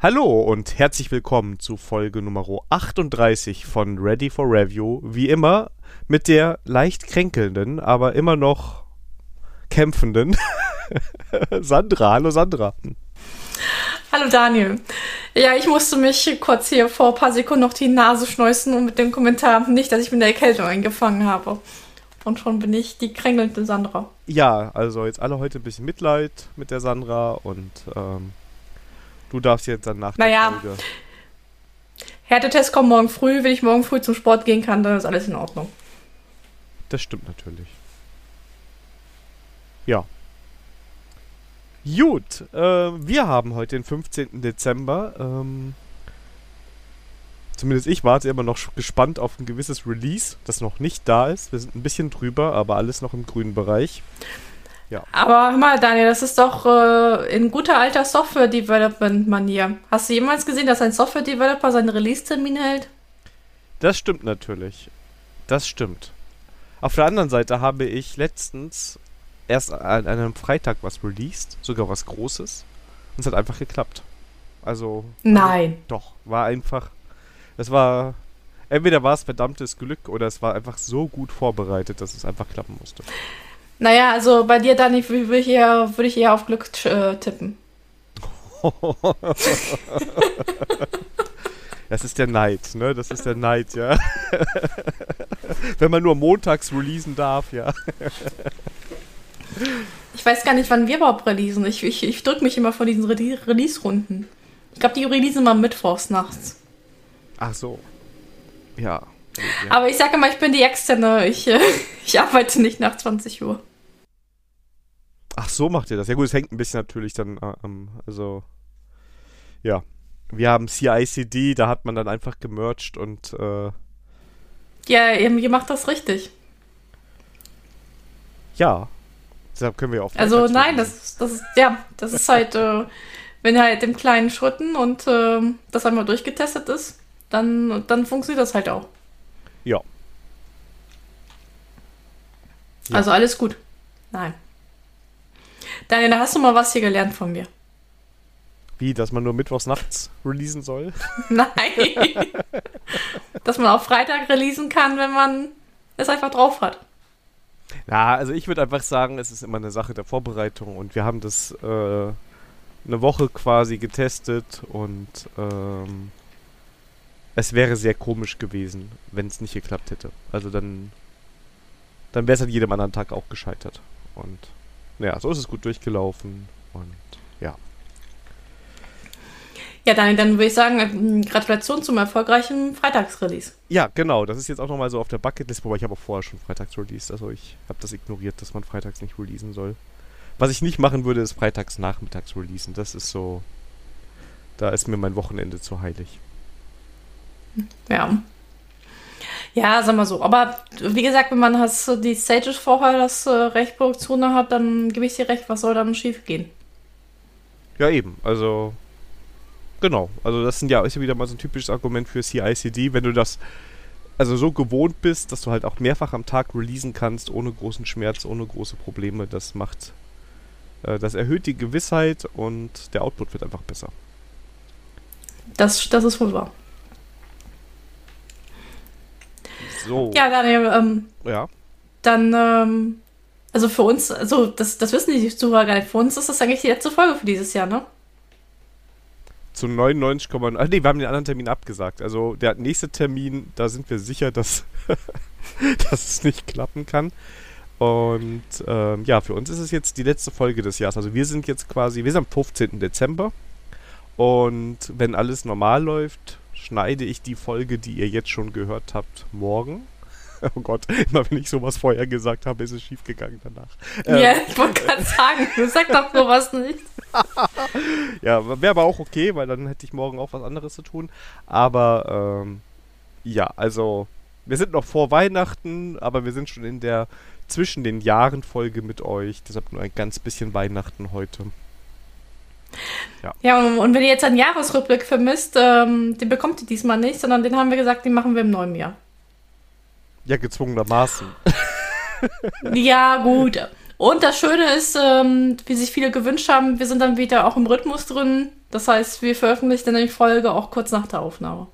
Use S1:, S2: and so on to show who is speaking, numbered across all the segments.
S1: Hallo und herzlich willkommen zu Folge Nummer 38 von Ready for Review. Wie immer mit der leicht kränkelnden, aber immer noch kämpfenden Sandra. Hallo Sandra.
S2: Hallo Daniel. Ja, ich musste mich kurz hier vor ein paar Sekunden noch die Nase schneuzen und mit dem Kommentar nicht, dass ich mit der Erkältung eingefangen habe. Und schon bin ich die kränkelnde Sandra.
S1: Ja, also jetzt alle heute ein bisschen Mitleid mit der Sandra und ähm, Du darfst jetzt dann nach
S2: naja, der Folge. Härtetest kommt morgen früh. Wenn ich morgen früh zum Sport gehen kann, dann ist alles in Ordnung.
S1: Das stimmt natürlich. Ja. Gut, äh, wir haben heute den 15. Dezember. Ähm, zumindest ich warte immer noch gespannt auf ein gewisses Release, das noch nicht da ist. Wir sind ein bisschen drüber, aber alles noch im grünen Bereich.
S2: Ja. Aber hör mal, Daniel, das ist doch äh, in guter alter Software-Development-Manier. Hast du jemals gesehen, dass ein Software-Developer seinen Release-Termin hält?
S1: Das stimmt natürlich. Das stimmt. Auf der anderen Seite habe ich letztens erst an einem Freitag was released, sogar was Großes. Und es hat einfach geklappt. Also.
S2: Nein.
S1: Also, doch, war einfach. Es war. Entweder war es verdammtes Glück oder es war einfach so gut vorbereitet, dass es einfach klappen musste.
S2: Naja, also bei dir, Dani, würde ich, eher, würd ich eher auf Glück äh, tippen.
S1: Das ist der Neid, ne? Das ist der Neid, ja. Wenn man nur montags releasen darf, ja.
S2: Ich weiß gar nicht, wann wir überhaupt releasen. Ich, ich, ich drücke mich immer von diesen Re Release-Runden. Ich glaube, die releasen mal mittwochs nachts.
S1: Ach so. Ja.
S2: ja. Aber ich sage immer, ich bin die Externe. Ich, äh, ich arbeite nicht nach 20 Uhr.
S1: Ach so macht ihr das. Ja gut, es hängt ein bisschen natürlich dann am, äh, also ja. Wir haben CICD, da hat man dann einfach gemerged und äh,
S2: Ja, ihr macht das richtig.
S1: Ja. Deshalb können wir auch.
S2: Also nein, das, das ist, ja, das ist halt, äh, wenn halt in kleinen Schritten und äh, das einmal durchgetestet ist, dann, dann funktioniert das halt auch.
S1: Ja.
S2: ja. Also alles gut. Nein. Daniel, da hast du mal was hier gelernt von mir.
S1: Wie, dass man nur mittwochs nachts releasen soll?
S2: Nein. dass man auch Freitag releasen kann, wenn man es einfach drauf hat.
S1: Ja, also ich würde einfach sagen, es ist immer eine Sache der Vorbereitung und wir haben das äh, eine Woche quasi getestet und ähm, es wäre sehr komisch gewesen, wenn es nicht geklappt hätte. Also dann, dann wäre es an jedem anderen Tag auch gescheitert. Und ja, so ist es gut durchgelaufen und ja.
S2: Ja, dann, dann würde ich sagen, ähm, Gratulation zum erfolgreichen Freitagsrelease.
S1: Ja, genau. Das ist jetzt auch nochmal so auf der Bucketlist, wobei ich habe auch vorher schon freitags released. Also ich habe das ignoriert, dass man freitags nicht releasen soll. Was ich nicht machen würde, ist freitags nachmittags releasen. Das ist so. Da ist mir mein Wochenende zu heilig.
S2: Ja. Ja, sag mal so. Aber wie gesagt, wenn man das, die Stages vorher das äh, Recht Produktion hat, dann gebe ich dir recht, was soll dann schief gehen?
S1: Ja, eben. Also, genau. Also, das sind ja, ist ja wieder mal so ein typisches Argument für CICD, wenn du das also so gewohnt bist, dass du halt auch mehrfach am Tag releasen kannst, ohne großen Schmerz, ohne große Probleme. Das macht, äh, das erhöht die Gewissheit und der Output wird einfach besser.
S2: Das, das ist wohl wahr.
S1: So.
S2: Ja, Daniel, ähm,
S1: ja.
S2: dann, ähm, also für uns, also das, das wissen die Zuhörer gar nicht, für uns ist das eigentlich die letzte Folge für dieses Jahr, ne?
S1: Zu 99, ach nee, wir haben den anderen Termin abgesagt. Also der nächste Termin, da sind wir sicher, dass, dass es nicht klappen kann. Und ähm, ja, für uns ist es jetzt die letzte Folge des Jahres. Also wir sind jetzt quasi, wir sind am 15. Dezember. Und wenn alles normal läuft, schneide ich die Folge, die ihr jetzt schon gehört habt, morgen. Oh Gott, immer wenn ich sowas vorher gesagt habe, ist es schiefgegangen danach.
S2: Ja, ähm, ich wollte gerade sagen, du sagst doch sowas nicht.
S1: ja, wäre aber auch okay, weil dann hätte ich morgen auch was anderes zu tun. Aber ähm, ja, also wir sind noch vor Weihnachten, aber wir sind schon in der zwischen den Jahren Folge mit euch. Deshalb nur ein ganz bisschen Weihnachten heute.
S2: Ja. ja, und wenn ihr jetzt einen Jahresrückblick vermisst, ähm, den bekommt ihr diesmal nicht, sondern den haben wir gesagt, den machen wir im neuen Jahr.
S1: Ja, gezwungenermaßen.
S2: ja, gut. Und das Schöne ist, ähm, wie sich viele gewünscht haben, wir sind dann wieder auch im Rhythmus drin. Das heißt, wir veröffentlichen dann die Folge auch kurz nach der Aufnahme.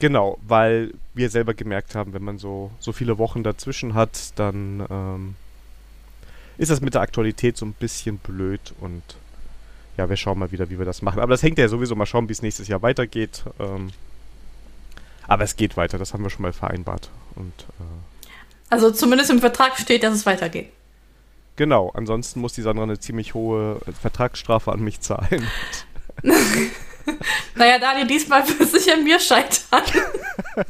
S1: Genau, weil wir selber gemerkt haben, wenn man so, so viele Wochen dazwischen hat, dann ähm, ist das mit der Aktualität so ein bisschen blöd und ja, wir schauen mal wieder, wie wir das machen. Aber das hängt ja sowieso mal schauen, wie es nächstes Jahr weitergeht. Ähm, aber es geht weiter, das haben wir schon mal vereinbart. Und, äh,
S2: also zumindest im Vertrag steht, dass es weitergeht.
S1: Genau, ansonsten muss die Sandra eine ziemlich hohe Vertragsstrafe an mich zahlen.
S2: naja, Daniel, diesmal wird es sich an mir scheitern.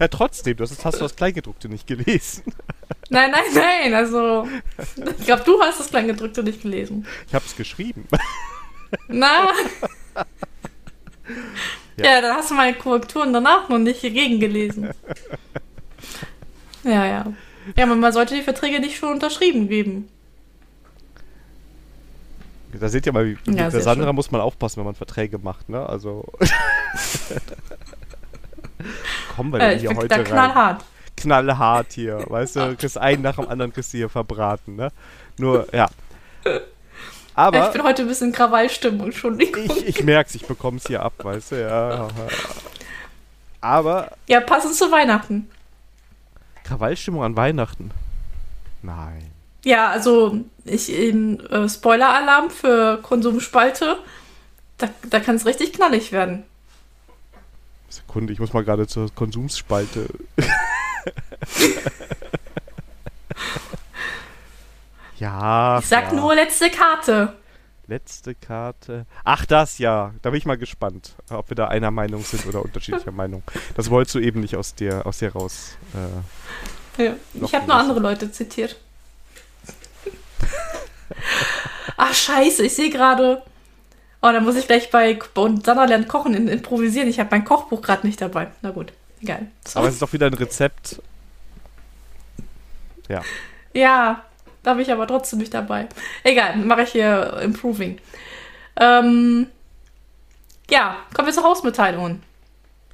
S1: ja, trotzdem, du hast, hast du das Kleingedruckte nicht gelesen.
S2: Nein, nein, nein, also ich glaube, du hast das Kleingedruckte nicht gelesen.
S1: Ich habe es geschrieben.
S2: Na? Ja. ja, dann hast du meine Korrekturen danach noch nicht gegengelesen. Ja, ja. Ja, aber man sollte die Verträge nicht schon unterschrieben geben.
S1: Da seht ihr mal, wie, ja, mit der Sandra schön. muss man aufpassen, wenn man Verträge macht, ne? Also. Kommen wir denn äh, hier heute da rein? knallhart. Knallhart hier, weißt du? Kriegst einen nach dem anderen kriegst du hier verbraten, ne? Nur, ja.
S2: Aber. Ich bin heute ein bisschen Krawallstimmung, schon.
S1: Ich, ich merk's, ich bekomm's hier ab, weißt du, ja. Aber.
S2: Ja, passend zu Weihnachten.
S1: Krawallstimmung an Weihnachten? Nein.
S2: Ja, also ich in äh, Spoiler-Alarm für Konsumspalte. Da, da kann es richtig knallig werden.
S1: Sekunde, ich muss mal gerade zur Konsumspalte. ja.
S2: Ich sag
S1: ja.
S2: nur letzte Karte.
S1: Letzte Karte. Ach, das ja. Da bin ich mal gespannt, ob wir da einer Meinung sind oder unterschiedlicher Meinung. Das wolltest du eben nicht aus dir, aus dir raus.
S2: Äh, ja, ich habe nur andere Leute zitiert. Ach, scheiße, ich sehe gerade. Oh, da muss ich gleich bei und lernt kochen in, improvisieren. Ich habe mein Kochbuch gerade nicht dabei. Na gut, egal.
S1: So. Aber es ist doch wieder ein Rezept. Ja.
S2: Ja, da habe ich aber trotzdem nicht dabei. Egal, mache ich hier Improving. Ähm, ja, kommen wir zur Hausmitteilungen.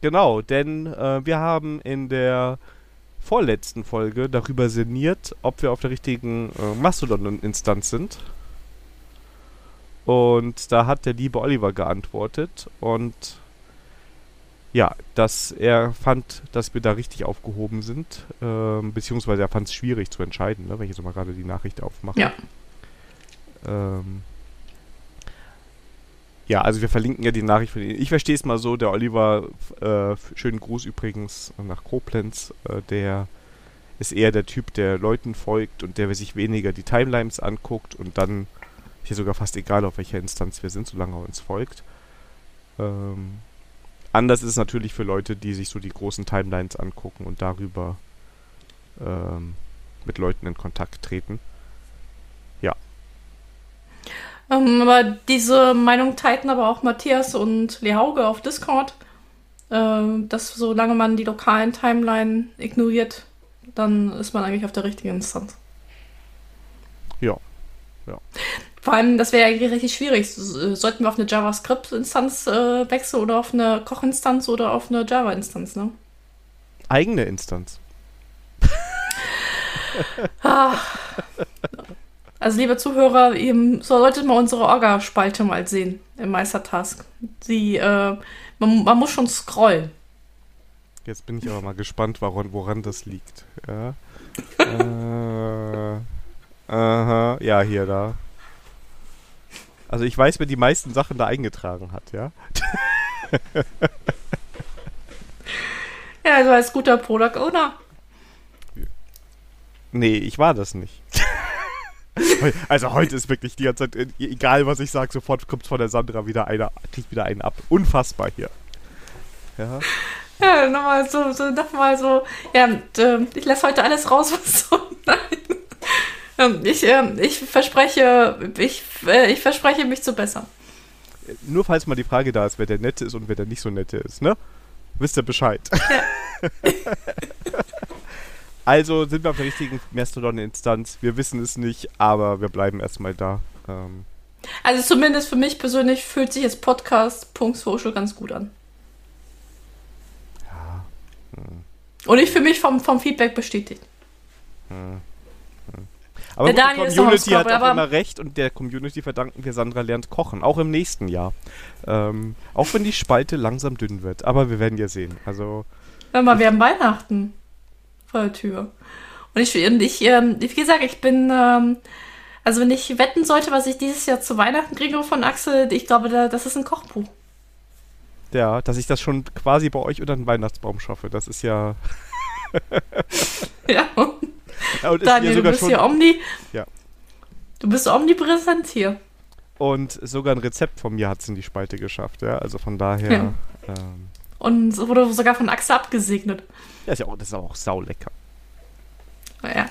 S1: Genau, denn äh, wir haben in der vorletzten Folge darüber sinniert, ob wir auf der richtigen äh, Mastodon-Instanz sind. Und da hat der liebe Oliver geantwortet und ja, dass er fand, dass wir da richtig aufgehoben sind, äh, beziehungsweise er fand es schwierig zu entscheiden, ne, wenn ich jetzt mal gerade die Nachricht aufmache.
S2: Ja.
S1: Ähm, ja, also wir verlinken ja die Nachricht von Ihnen. Ich verstehe es mal so, der Oliver, äh, schönen Gruß übrigens nach Koblenz, äh, der ist eher der Typ, der Leuten folgt und der sich weniger die Timelines anguckt und dann ist ja sogar fast egal, auf welcher Instanz wir sind, solange er uns folgt. Ähm, anders ist es natürlich für Leute, die sich so die großen Timelines angucken und darüber ähm, mit Leuten in Kontakt treten.
S2: Ähm, aber diese Meinung teilten aber auch Matthias und Lehauge auf Discord, äh, dass solange man die lokalen Timeline ignoriert, dann ist man eigentlich auf der richtigen Instanz.
S1: Ja. ja.
S2: Vor allem, das wäre eigentlich richtig schwierig. Sollten wir auf eine JavaScript-Instanz äh, wechseln oder auf eine Koch-Instanz oder auf eine Java-Instanz, ne?
S1: Eigene Instanz.
S2: Also, liebe Zuhörer, ihr solltet mal unsere Orga-Spalte mal sehen im Meistertask. Sie, äh, man, man, muss schon scrollen.
S1: Jetzt bin ich aber mal gespannt, woran, woran das liegt. Ja. äh, aha, ja, hier, da. Also ich weiß, wer die meisten Sachen da eingetragen hat, ja.
S2: ja, also als guter Product Owner.
S1: Nee, ich war das nicht. Also heute ist wirklich die ganze Zeit, äh, egal was ich sage, sofort kommt von der Sandra wieder einer, kriegt wieder einen ab. Unfassbar hier.
S2: Ja. Ja, nochmal so, so nochmal so, ja, und, äh, ich lasse heute alles raus, was so, nein. Ähm, ich, äh, ich verspreche, ich, äh, ich verspreche mich zu bessern.
S1: Nur falls mal die Frage da ist, wer der Nette ist und wer der nicht so Nette ist, ne? Wisst ihr Bescheid. Ja. Also sind wir auf der richtigen Mastodon-Instanz. Wir wissen es nicht, aber wir bleiben erstmal da. Ähm.
S2: Also zumindest für mich persönlich fühlt sich jetzt Podcast.social ganz gut an. Ja. Hm. Und ich fühle mich vom, vom Feedback bestätigt.
S1: Hm. Aber
S2: Der
S1: gut, die Community hat auch immer recht und der Community verdanken wir Sandra lernt kochen, auch im nächsten Jahr. Ähm, auch wenn die Spalte langsam dünn wird, aber wir werden ja sehen. Also
S2: Hör mal, wir haben Weihnachten vor der Tür. Und ich, und ich ähm, wie gesagt, ich bin, ähm, also wenn ich wetten sollte, was ich dieses Jahr zu Weihnachten kriege von Axel, ich glaube, da, das ist ein Kochbuch.
S1: ja, dass ich das schon quasi bei euch unter den Weihnachtsbaum schaffe, das ist ja,
S2: Ja,
S1: ja
S2: Daniel, du bist
S1: schon
S2: hier omni.
S1: Ja.
S2: Du bist omnipräsent hier.
S1: und sogar ein Rezept von mir hat es in die Spalte geschafft, ja. Also von daher,
S2: Ja.
S1: ähm,
S2: Und es wurde sogar von Axel abgesegnet.
S1: ja, ist ja auch, das ist auch saulecker. Ah, Ja.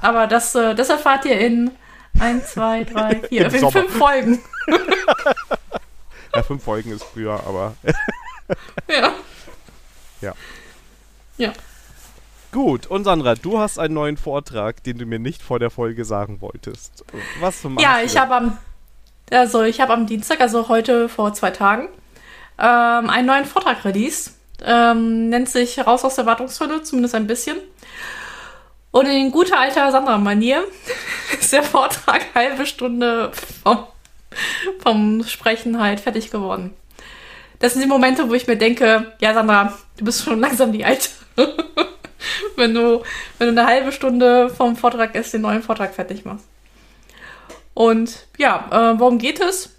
S2: Aber das, äh, das erfahrt ihr in 1, 2, 3, 4,
S1: Im
S2: in fünf Folgen.
S1: ja, fünf Folgen ist früher, aber
S2: Ja.
S1: Gut, und Sandra, du hast einen neuen Vortrag, den du mir nicht vor der Folge sagen wolltest. Was machst
S2: Ja, ich habe am, also ich habe am Dienstag, also heute vor zwei Tagen, ähm, einen neuen Vortrag released. Ähm, nennt sich Raus aus der Wartungshölle, zumindest ein bisschen. Und in guter alter Sandra-Manier ist der Vortrag halbe Stunde vom, vom Sprechen halt fertig geworden. Das sind die Momente, wo ich mir denke, ja Sandra, du bist schon langsam die Alte. wenn du, wenn du eine halbe Stunde vom Vortrag erst den neuen Vortrag fertig machst. Und ja, äh, worum geht es?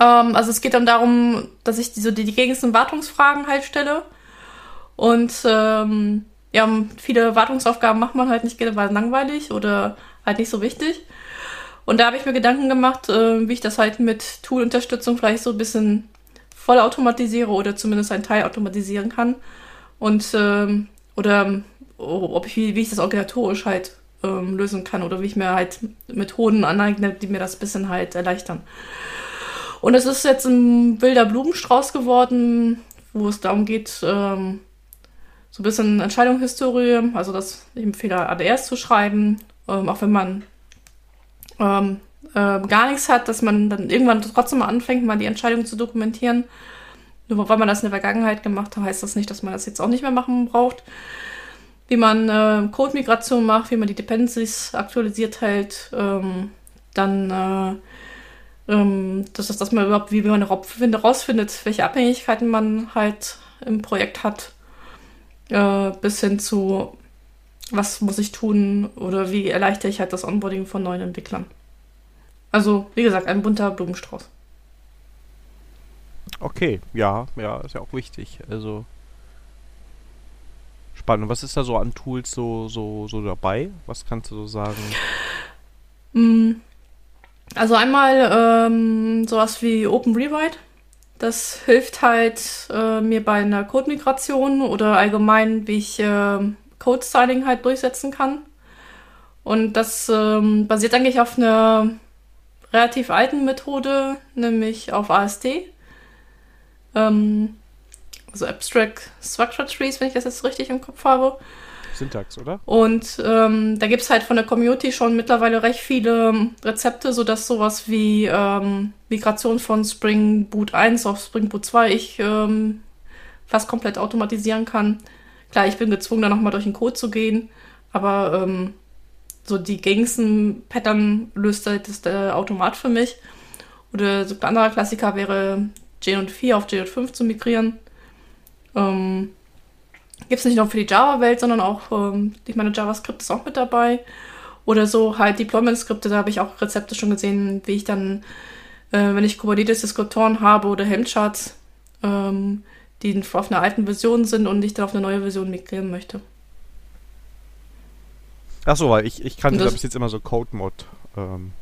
S2: Ähm, also es geht dann darum, dass ich die, so die, die gängigsten Wartungsfragen halt stelle. Und ähm, ja, viele Wartungsaufgaben macht man halt nicht weil langweilig oder halt nicht so wichtig. Und da habe ich mir Gedanken gemacht, äh, wie ich das halt mit Tool-Unterstützung vielleicht so ein bisschen voll automatisiere oder zumindest einen Teil automatisieren kann. Und ähm, oder oh, ob ich, wie, ich das organisatorisch halt ähm, lösen kann oder wie ich mir halt Methoden aneigne, die mir das ein bisschen halt erleichtern. Und es ist jetzt ein wilder Blumenstrauß geworden, wo es darum geht, ähm, so ein bisschen Entscheidungshistorie, also dass ich empfehle, ADRs zu schreiben, ähm, auch wenn man ähm, äh, gar nichts hat, dass man dann irgendwann trotzdem mal anfängt, mal die Entscheidung zu dokumentieren. Nur weil man das in der Vergangenheit gemacht hat, heißt das nicht, dass man das jetzt auch nicht mehr machen braucht. Wie man äh, Code-Migration macht, wie man die Dependencies aktualisiert hält, ähm, dann äh, ähm, das ist, dass man überhaupt, wie man herausfindet, welche Abhängigkeiten man halt im Projekt hat, äh, bis hin zu, was muss ich tun oder wie erleichtere ich halt das Onboarding von neuen Entwicklern. Also, wie gesagt, ein bunter Blumenstrauß.
S1: Okay, ja, ja, ist ja auch wichtig. Also spannend. Was ist da so an Tools so, so, so dabei? Was kannst du so sagen?
S2: Mm, Also einmal ähm, sowas wie Open Rewrite. Das hilft halt äh, mir bei einer Code-Migration oder allgemein, wie ich äh, Code-Styling halt durchsetzen kann. Und das ähm, basiert eigentlich auf einer relativ alten Methode, nämlich auf AST. Ähm, also Abstract Structure Trees, wenn ich das jetzt richtig im Kopf habe.
S1: Syntax, oder?
S2: Und ähm, da gibt es halt von der Community schon mittlerweile recht viele ähm, Rezepte, sodass sowas wie ähm, Migration von Spring Boot 1 auf Spring Boot 2 ich ähm, fast komplett automatisieren kann. Klar, ich bin gezwungen, da nochmal durch den Code zu gehen, aber ähm, so die gängigsten Pattern löst halt das der Automat für mich. Oder so ein anderer Klassiker wäre JNet4 auf JNet5 zu migrieren. Ähm, Gibt es nicht nur für die Java-Welt, sondern auch, ähm, ich meine, JavaScript ist auch mit dabei. Oder so halt Deployment-Skripte, da habe ich auch Rezepte schon gesehen, wie ich dann, äh, wenn ich Kubernetes-Deskriptoren habe oder Helmcharts, ähm, die auf einer alten Version sind und ich dann auf eine neue Version migrieren möchte.
S1: Achso, weil ich, ich kannte,
S2: das-
S1: glaube ich, jetzt immer so Code-Mod ähm,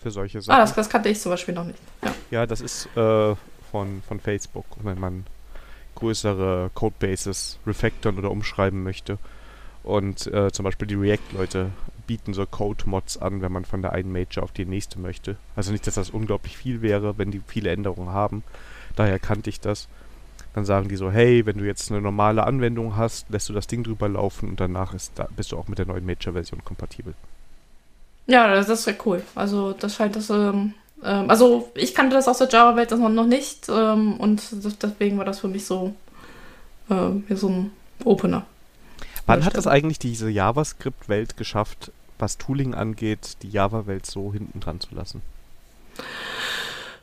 S1: für solche Sachen.
S2: Ah, das, das kannte ich zum Beispiel noch nicht. Ja.
S1: Ja, das ist äh, von, von Facebook, wenn man größere Codebases refactoren oder umschreiben möchte. Und äh, zum Beispiel die React-Leute bieten so Code-Mods an, wenn man von der einen Major auf die nächste möchte. Also nicht, dass das unglaublich viel wäre, wenn die viele Änderungen haben. Daher kannte ich das. Dann sagen die so, hey, wenn du jetzt eine normale Anwendung hast, lässt du das Ding drüber laufen und danach ist da, bist du auch mit der neuen Major-Version kompatibel.
S2: Ja, das ist sehr cool. Also das scheint das, ähm, ähm, also ich kannte das aus der Java-Welt das noch noch nicht ähm, und das, deswegen war das für mich so, ja, so ein Opener.
S1: Wann hat das eigentlich diese JavaScript-Welt geschafft, was Tooling angeht, die Java-Welt so hinten dran zu lassen?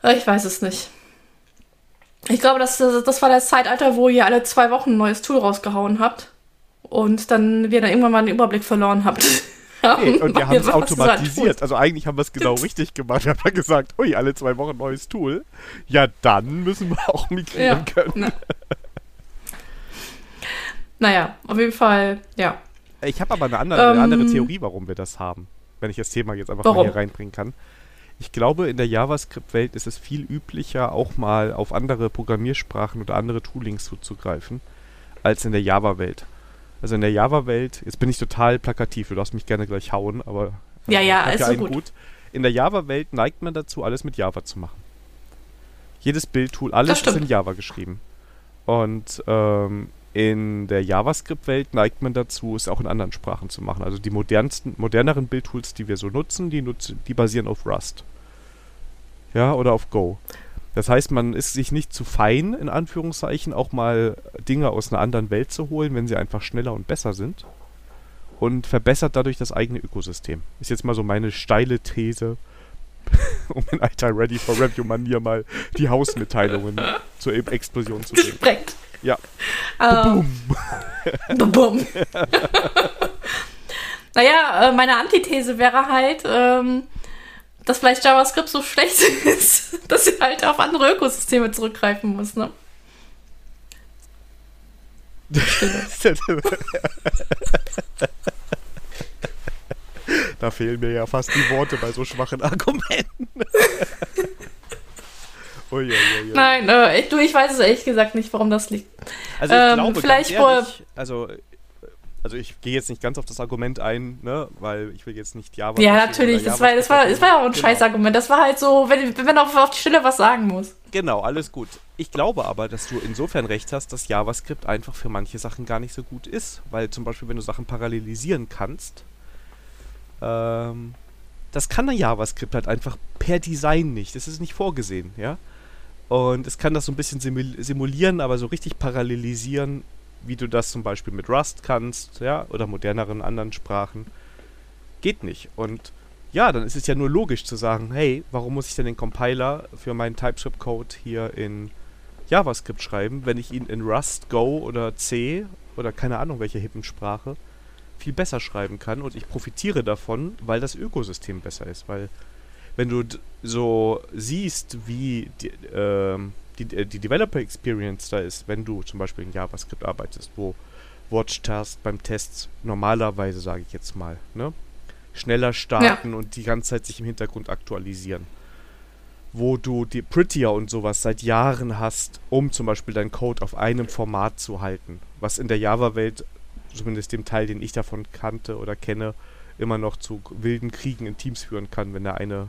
S2: Äh, ich weiß es nicht. Ich glaube, das, das war das Zeitalter, wo ihr alle zwei Wochen ein neues Tool rausgehauen habt und dann wir dann irgendwann mal den Überblick verloren habt.
S1: Nee, und wir haben es automatisiert. Also eigentlich haben wir es genau richtig gemacht. Wir haben ja gesagt, ui, alle zwei Wochen neues Tool. Ja, dann müssen wir auch migrieren ja, können.
S2: Na. naja, auf jeden Fall, ja.
S1: Ich habe aber eine andere, ähm, eine andere Theorie, warum wir das haben. Wenn ich das Thema jetzt einfach warum? mal hier reinbringen kann. Ich glaube, in der JavaScript-Welt ist es viel üblicher, auch mal auf andere Programmiersprachen oder andere Toolings zuzugreifen, als in der Java-Welt. Also in der Java-Welt, jetzt bin ich total plakativ, du darfst mich gerne gleich hauen, aber
S2: äh, ja, ja, ist so gut. gut.
S1: In der Java-Welt neigt man dazu, alles mit Java zu machen. Jedes Bildtool, alles ist in Java geschrieben. Und ähm, in der JavaScript-Welt neigt man dazu, es auch in anderen Sprachen zu machen. Also die modernsten, moderneren Bildtools, die wir so nutzen, die, nutzen, die basieren auf Rust. Ja, oder auf Go. Das heißt, man ist sich nicht zu fein, in Anführungszeichen, auch mal Dinge aus einer anderen Welt zu holen, wenn sie einfach schneller und besser sind. Und verbessert dadurch das eigene Ökosystem. Ist jetzt mal so meine steile These, um in alter Ready for Review-Manier mal die Hausmitteilungen zur Explosion zu bringen.
S2: Gesprengt.
S1: Ja.
S2: Uh, Boom. Boom. naja, äh, meine Antithese wäre halt, ähm, dass vielleicht JavaScript so schlecht ist, dass sie halt auf andere Ökosysteme zurückgreifen muss, ne?
S1: da fehlen mir ja fast die Worte bei so schwachen Argumenten.
S2: ui, ui, ui. Nein, äh, ich, du, ich weiß es ehrlich gesagt nicht, warum das liegt.
S1: Also ich ähm, glaube, vielleicht ehrlich, also also ich gehe jetzt nicht ganz auf das Argument ein, ne, weil ich will jetzt nicht Java.
S2: Ja, natürlich, das war, das, war, das war auch ein genau. Scheißargument. Das war halt so, wenn, wenn man auf, auf die Stelle was sagen muss.
S1: Genau, alles gut. Ich glaube aber, dass du insofern recht hast, dass JavaScript einfach für manche Sachen gar nicht so gut ist. Weil zum Beispiel, wenn du Sachen parallelisieren kannst, ähm, das kann ein JavaScript halt einfach per Design nicht. Das ist nicht vorgesehen, ja. Und es kann das so ein bisschen simulieren, aber so richtig parallelisieren wie du das zum Beispiel mit Rust kannst, ja, oder moderneren anderen Sprachen, geht nicht. Und ja, dann ist es ja nur logisch zu sagen, hey, warum muss ich denn den Compiler für meinen TypeScript-Code hier in JavaScript schreiben, wenn ich ihn in Rust, Go oder C oder keine Ahnung welche hippen Sprache viel besser schreiben kann und ich profitiere davon, weil das Ökosystem besser ist, weil wenn du so siehst, wie die, äh, die, äh, die Developer Experience da ist, wenn du zum Beispiel in JavaScript arbeitest, wo Watch-Task beim Test normalerweise, sage ich jetzt mal, ne, schneller starten ja. und die ganze Zeit sich im Hintergrund aktualisieren. Wo du die Prettier und sowas seit Jahren hast, um zum Beispiel deinen Code auf einem Format zu halten. Was in der Java-Welt, zumindest dem Teil, den ich davon kannte oder kenne, immer noch zu wilden Kriegen in Teams führen kann, wenn der eine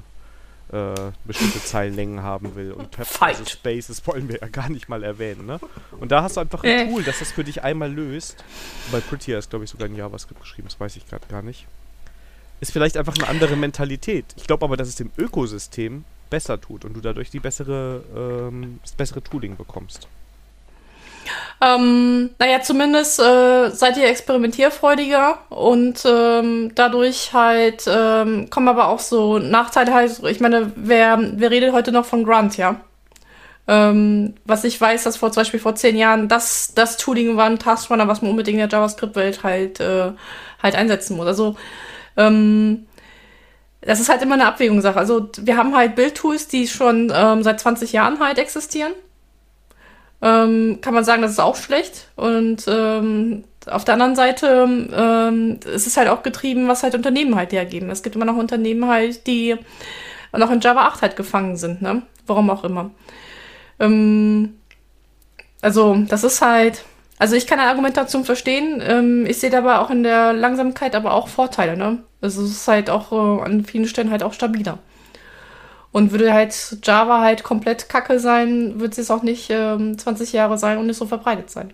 S1: äh, bestimmte Zeilenlängen haben will. Und
S2: also
S1: Spaces wollen wir ja gar nicht mal erwähnen. Ne? Und da hast du einfach ein äh. Tool, das das für dich einmal löst. Bei Prettier ist, glaube ich, sogar in JavaScript geschrieben, das weiß ich gerade gar nicht. Ist vielleicht einfach eine andere Mentalität. Ich glaube aber, dass es dem Ökosystem besser tut und du dadurch die bessere, ähm, das bessere Tooling bekommst.
S2: Ähm, naja, zumindest äh, seid ihr experimentierfreudiger und ähm, dadurch halt ähm, kommen aber auch so Nachteile halt. Ich meine, wer, wer redet heute noch von Grunt, ja? Ähm, was ich weiß, dass vor zum Beispiel vor zehn Jahren das, das Tooling war ein Taskrunner, was man unbedingt in der JavaScript-Welt halt, äh, halt einsetzen muss. Also, ähm, das ist halt immer eine Abwägungssache. Also, wir haben halt Bildtools, die schon ähm, seit 20 Jahren halt existieren ähm, kann man sagen, das ist auch schlecht. Und ähm, auf der anderen Seite ähm, es ist halt auch getrieben, was halt Unternehmen halt hergeben. Es gibt immer noch Unternehmen halt, die noch in Java 8 halt gefangen sind, ne? Warum auch immer. Ähm, also, das ist halt. Also ich kann eine Argumentation verstehen. Ähm, ich sehe dabei auch in der Langsamkeit aber auch Vorteile, ne? Also es ist halt auch äh, an vielen Stellen halt auch stabiler. Und würde halt Java halt komplett kacke sein, wird es auch nicht ähm, 20 Jahre sein und nicht so verbreitet sein.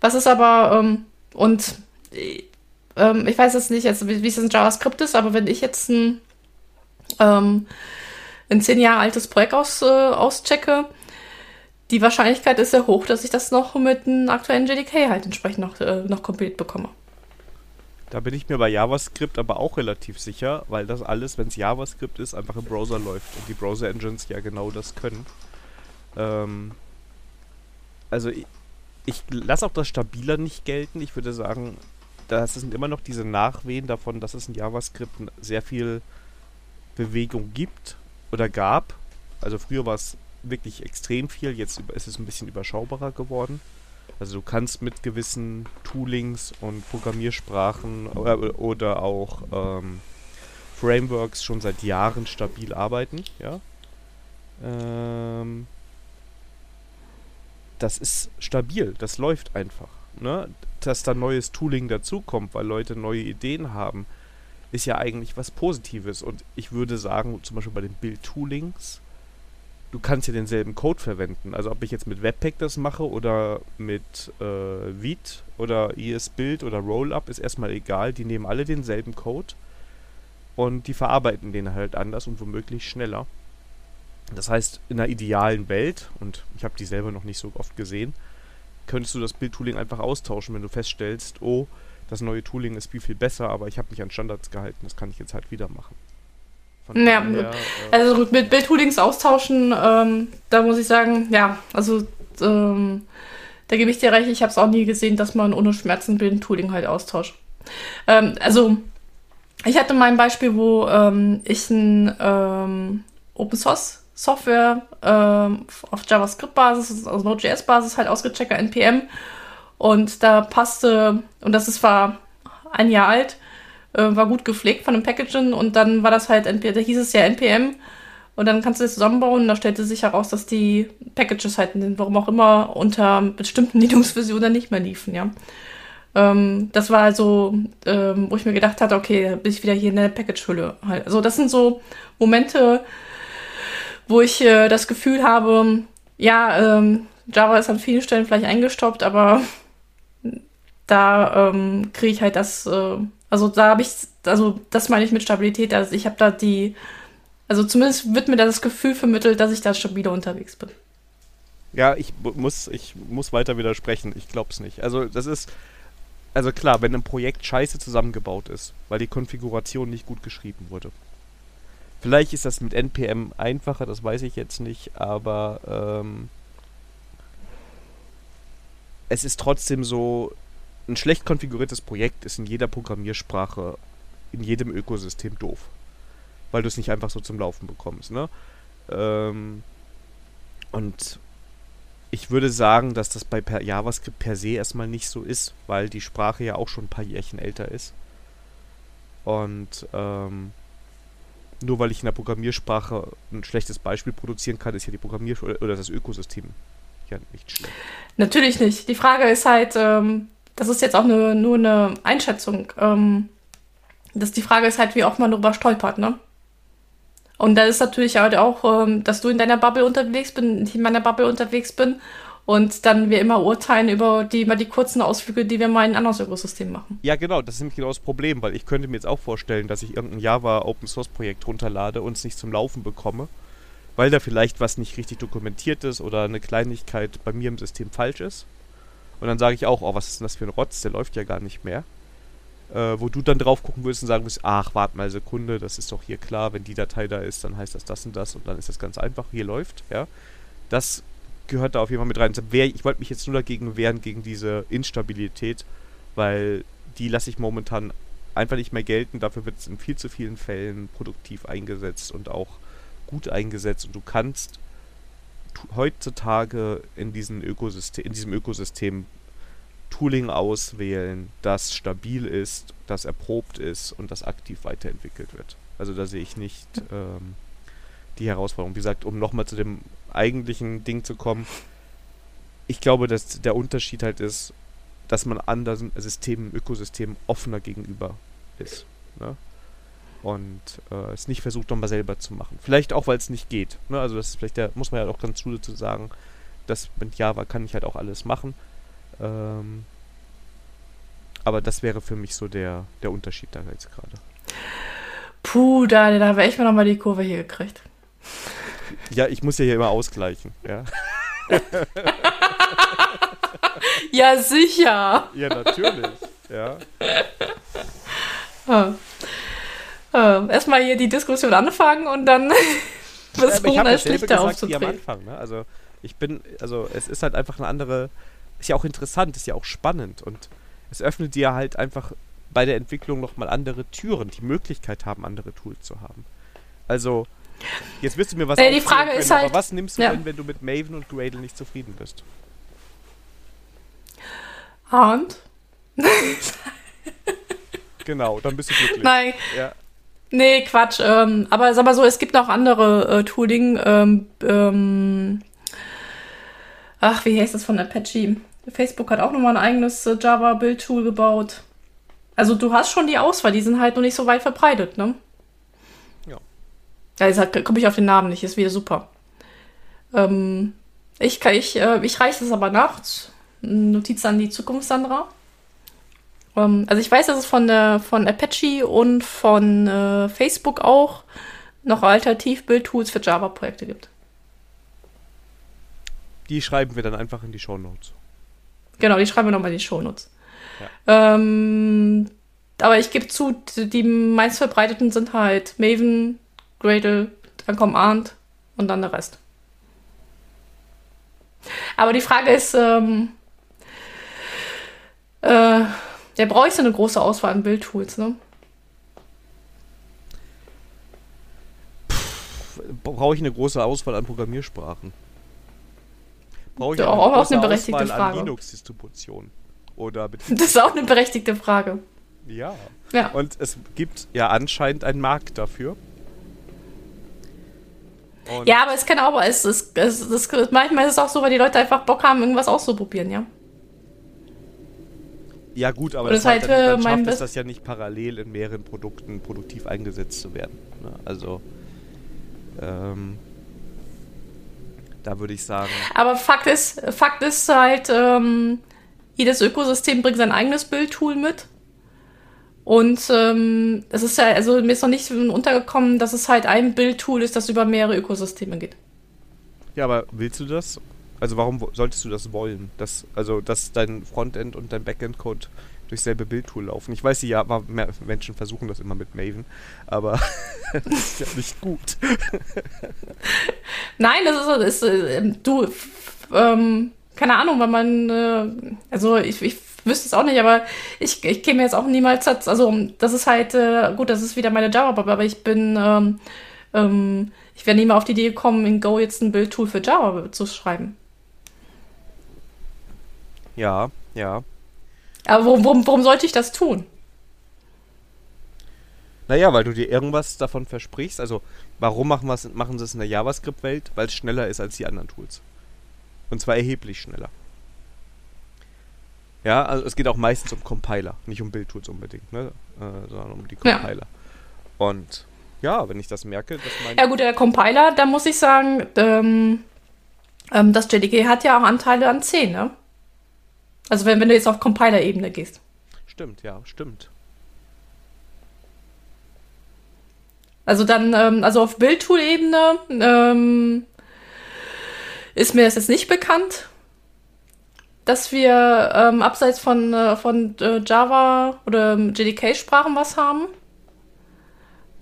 S2: Was ist aber, ähm, und ähm, ich weiß jetzt nicht, also, wie, wie es in JavaScript ist, aber wenn ich jetzt ein, ähm, ein 10 Jahre altes Projekt aus, äh, auschecke, die Wahrscheinlichkeit ist sehr hoch, dass ich das noch mit einem aktuellen JDK halt entsprechend noch, äh, noch kompiliert bekomme.
S1: Da bin ich mir bei JavaScript aber auch relativ sicher, weil das alles, wenn es JavaScript ist, einfach im Browser läuft und die Browser-Engines ja genau das können. Ähm, also ich, ich lasse auch das stabiler nicht gelten. Ich würde sagen, das sind immer noch diese Nachwehen davon, dass es in JavaScript sehr viel Bewegung gibt oder gab. Also früher war es wirklich extrem viel, jetzt ist es ein bisschen überschaubarer geworden. Also du kannst mit gewissen Toolings und Programmiersprachen oder, oder auch ähm, Frameworks schon seit Jahren stabil arbeiten, ja. Ähm, das ist stabil, das läuft einfach. Ne? Dass da neues Tooling dazukommt, weil Leute neue Ideen haben, ist ja eigentlich was Positives. Und ich würde sagen, zum Beispiel bei den Build-Toolings, du kannst ja denselben Code verwenden. Also ob ich jetzt mit Webpack das mache oder mit äh, Vite oder ESBuild oder Rollup, ist erstmal egal. Die nehmen alle denselben Code und die verarbeiten den halt anders und womöglich schneller. Das heißt, in einer idealen Welt, und ich habe die selber noch nicht so oft gesehen, könntest du das Bildtooling einfach austauschen, wenn du feststellst, oh, das neue Tooling ist viel, viel besser, aber ich habe mich an Standards gehalten, das kann ich jetzt halt wieder machen.
S2: Von ja, daher, äh, also mit Bildtoolings austauschen, ähm, da muss ich sagen, ja, also ähm, da gebe ich dir recht, ich habe es auch nie gesehen, dass man ohne Schmerzen Bildtooling halt austauscht. Ähm, also ich hatte mein Beispiel, wo ähm, ich ein ähm, Open Source Software ähm, auf JavaScript-Basis, also Node.js-Basis halt ausgecheckt, NPM. Und da passte, und das ist, war ein Jahr alt, äh, war gut gepflegt von dem Packaging und dann war das halt, da hieß es ja NPM und dann kannst du das zusammenbauen und da stellte sich heraus, dass die Packages halt, warum auch immer, unter bestimmten Linux-Versionen nicht mehr liefen, ja. Ähm, das war also, ähm, wo ich mir gedacht hatte, okay, bin ich wieder hier in der Package-Hülle. Halt. Also das sind so Momente, wo ich äh, das Gefühl habe, ja, ähm, Java ist an vielen Stellen vielleicht eingestoppt, aber da ähm, kriege ich halt das, äh, also da habe ich, also das meine ich mit Stabilität. Also ich habe da die, also zumindest wird mir da das Gefühl vermittelt, dass ich da stabiler unterwegs bin.
S1: Ja, ich muss, ich muss weiter widersprechen. Ich glaube es nicht. Also das ist, also klar, wenn ein Projekt scheiße zusammengebaut ist, weil die Konfiguration nicht gut geschrieben wurde. Vielleicht ist das mit NPM einfacher, das weiß ich jetzt nicht, aber ähm, es ist trotzdem so, ein schlecht konfiguriertes Projekt ist in jeder Programmiersprache, in jedem Ökosystem doof. Weil du es nicht einfach so zum Laufen bekommst. Ne? Ähm, und ich würde sagen, dass das bei per JavaScript per se erstmal nicht so ist, weil die Sprache ja auch schon ein paar Jährchen älter ist. Und ähm, nur weil ich in der Programmiersprache ein schlechtes Beispiel produzieren kann, ist ja die Programmier- oder das Ökosystem ja nicht schlecht.
S2: Natürlich nicht. Die Frage ist halt, ähm, das ist jetzt auch eine, nur eine Einschätzung. Ähm, das, die Frage ist halt, wie oft man darüber stolpert, ne? Und da ist natürlich halt auch, ähm, dass du in deiner Bubble unterwegs bist, ich in meiner Bubble unterwegs bin und dann wir immer urteilen über die, über die kurzen Ausflüge, die wir mal in ein anderes Ökosystem machen.
S1: Ja, genau, das ist nämlich genau das Problem, weil ich könnte mir jetzt auch vorstellen, dass ich irgendein Java Open Source Projekt runterlade und es nicht zum Laufen bekomme, weil da vielleicht was nicht richtig dokumentiert ist oder eine Kleinigkeit bei mir im System falsch ist. Und dann sage ich auch, oh, was ist denn das für ein Rotz, der läuft ja gar nicht mehr. Äh, wo du dann drauf gucken würdest und sagen würdest, ach, warte mal eine Sekunde, das ist doch hier klar, wenn die Datei da ist, dann heißt das das und das und dann ist das ganz einfach, hier läuft, ja. Das gehört da auf jeden Fall mit rein. Ich wollte mich jetzt nur dagegen wehren, gegen diese Instabilität, weil die lasse ich momentan einfach nicht mehr gelten. Dafür wird es in viel zu vielen Fällen produktiv eingesetzt und auch gut eingesetzt. Und du kannst heutzutage in, diesen Ökosystem, in diesem Ökosystem Tooling auswählen, das stabil ist, das erprobt ist und das aktiv weiterentwickelt wird. Also da sehe ich nicht ähm, die Herausforderung. Wie gesagt, um nochmal zu dem eigentlichen Ding zu kommen, ich glaube, dass der Unterschied halt ist, dass man anderen Systemen, Ökosystemen offener gegenüber ist. Ne? Und äh, es nicht versucht nochmal selber zu machen. Vielleicht auch, weil es nicht geht. Ne? Also das ist vielleicht der, muss man ja auch ganz zu sagen, dass mit Java kann ich halt auch alles machen. Ähm, aber das wäre für mich so der, der Unterschied da jetzt gerade.
S2: Puh, da, da habe ich mir nochmal die Kurve hier gekriegt.
S1: Ja, ich muss ja hier immer ausgleichen, ja.
S2: ja, sicher.
S1: Ja, natürlich, ja.
S2: äh, äh, erstmal hier die Diskussion anfangen und dann
S1: versuchen, ja, als Schlichter aufzutreten. Am Anfang, ne? Also ich bin, also es ist halt einfach eine andere, ist ja auch interessant, ist ja auch spannend und es öffnet dir halt einfach bei der Entwicklung nochmal andere Türen, die Möglichkeit haben, andere Tools zu haben. Also, jetzt wirst du mir was
S2: äh, die Frage können, ist halt,
S1: aber was nimmst du ja. denn, wenn du mit Maven und Gradle nicht zufrieden bist?
S2: Hand.
S1: genau, dann bist du glücklich.
S2: Nein. Ja. Nee, Quatsch. Ähm, aber sag mal so, es gibt noch andere äh, Tooling. Ähm, ähm, ach, wie heißt das von Apache? Facebook hat auch nochmal ein eigenes äh, Java-Build-Tool gebaut. Also du hast schon die Auswahl, die sind halt noch nicht so weit verbreitet, ne?
S1: Ja.
S2: Ja, jetzt komme ich auf den Namen nicht, ist wieder super. Ähm, ich ich, äh, ich reiche das aber nach. Notiz an die Zukunft, Sandra. Ähm, also ich weiß, dass es von, der, von Apache und von äh, Facebook auch noch Alternativ-Build-Tools für Java-Projekte gibt.
S1: Die schreiben wir dann einfach in die Show Notes.
S2: Genau, die schreiben wir nochmal in die Show Notes. Ja. Ähm, aber ich gebe zu, die meist verbreiteten sind halt Maven, Gradle, dann kommt Arndt und dann der Rest. Aber die Frage ist, ähm, äh, der braucht eine große Auswahl an Bildtools, ne?
S1: Brauche ich eine große Auswahl an Programmiersprachen?
S2: Brauche ich auch, eine, auch eine berechtigte Auswahl Frage.
S1: an Linux-Distributionen? Oder
S2: das ist auch eine berechtigte Frage.
S1: Ja. ja. Und es gibt ja anscheinend einen Markt dafür.
S2: Und ja, aber es kann auch, es, es, es, es, manchmal ist es auch so, weil die Leute einfach Bock haben, irgendwas auszuprobieren, ja.
S1: Ja gut, aber das, halt, dann, dann schafft es das ja nicht parallel in mehreren Produkten produktiv eingesetzt zu werden. Ne? Also ähm, da würde ich sagen.
S2: Aber Fakt ist, Fakt ist halt, ähm, jedes Ökosystem bringt sein eigenes Bildtool mit. Und ähm, es ist ja, also mir ist noch nicht untergekommen, dass es halt ein Bildtool ist, das über mehrere Ökosysteme geht.
S1: Ja, aber willst du das? Also warum solltest du das wollen? Dass, also, dass dein Frontend und dein Backend-Code durchs selbe Bildtool laufen. Ich weiß, die ja, Menschen versuchen das immer mit Maven, aber das ist ja nicht gut.
S2: Nein, das ist, ist äh, du, ähm, keine Ahnung, weil man, äh, also ich, ich wüsste es auch nicht, aber ich, ich käme jetzt auch niemals, also das ist halt, äh, gut, das ist wieder meine Java-Bubble, aber ich bin, ähm, ähm, ich wäre nie mal auf die Idee gekommen, in Go jetzt ein Bildtool für Java zu schreiben.
S1: Ja, ja.
S2: Aber warum, warum, warum sollte ich das tun?
S1: Naja, weil du dir irgendwas davon versprichst. Also, warum machen, machen sie es in der JavaScript-Welt? Weil es schneller ist als die anderen Tools. Und zwar erheblich schneller. Ja, also es geht auch meistens um Compiler, nicht um Bildtools unbedingt, ne? Äh, sondern um die Compiler. Ja. Und ja, wenn ich das merke, dass mein.
S2: Ja, gut, der Compiler, da muss ich sagen, ähm, ähm, das JDK hat ja auch Anteile an 10, ne? Also, wenn, wenn du jetzt auf Compiler-Ebene gehst.
S1: Stimmt, ja, stimmt.
S2: Also dann, ähm, also auf Bildtool-Ebene ähm, ist mir das jetzt nicht bekannt, dass wir ähm, abseits von, äh, von äh, Java oder JDK-Sprachen was haben.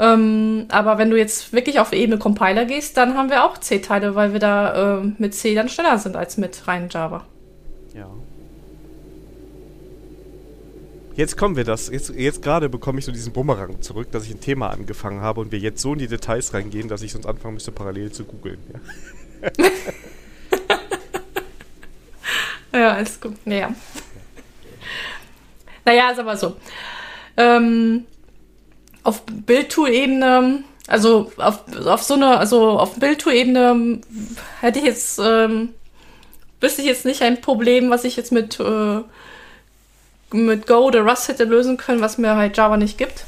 S2: Ähm, aber wenn du jetzt wirklich auf Ebene Compiler gehst, dann haben wir auch C-Teile, weil wir da äh, mit C dann schneller sind als mit rein Java.
S1: Ja. Jetzt kommen wir das. Jetzt, jetzt gerade bekomme ich so diesen Bumerang zurück, dass ich ein Thema angefangen habe und wir jetzt so in die Details reingehen, dass ich sonst anfangen müsste, parallel zu googeln. Ja.
S2: Ja, ist gut. Ja. Naja, ist aber so. Ähm, auf Bildtool-Ebene, also auf, auf so eine, also auf Bildtool-Ebene hätte ich jetzt, ähm, wüsste ich jetzt nicht ein Problem, was ich jetzt mit, äh, mit Go oder Rust hätte lösen können, was mir halt Java nicht gibt.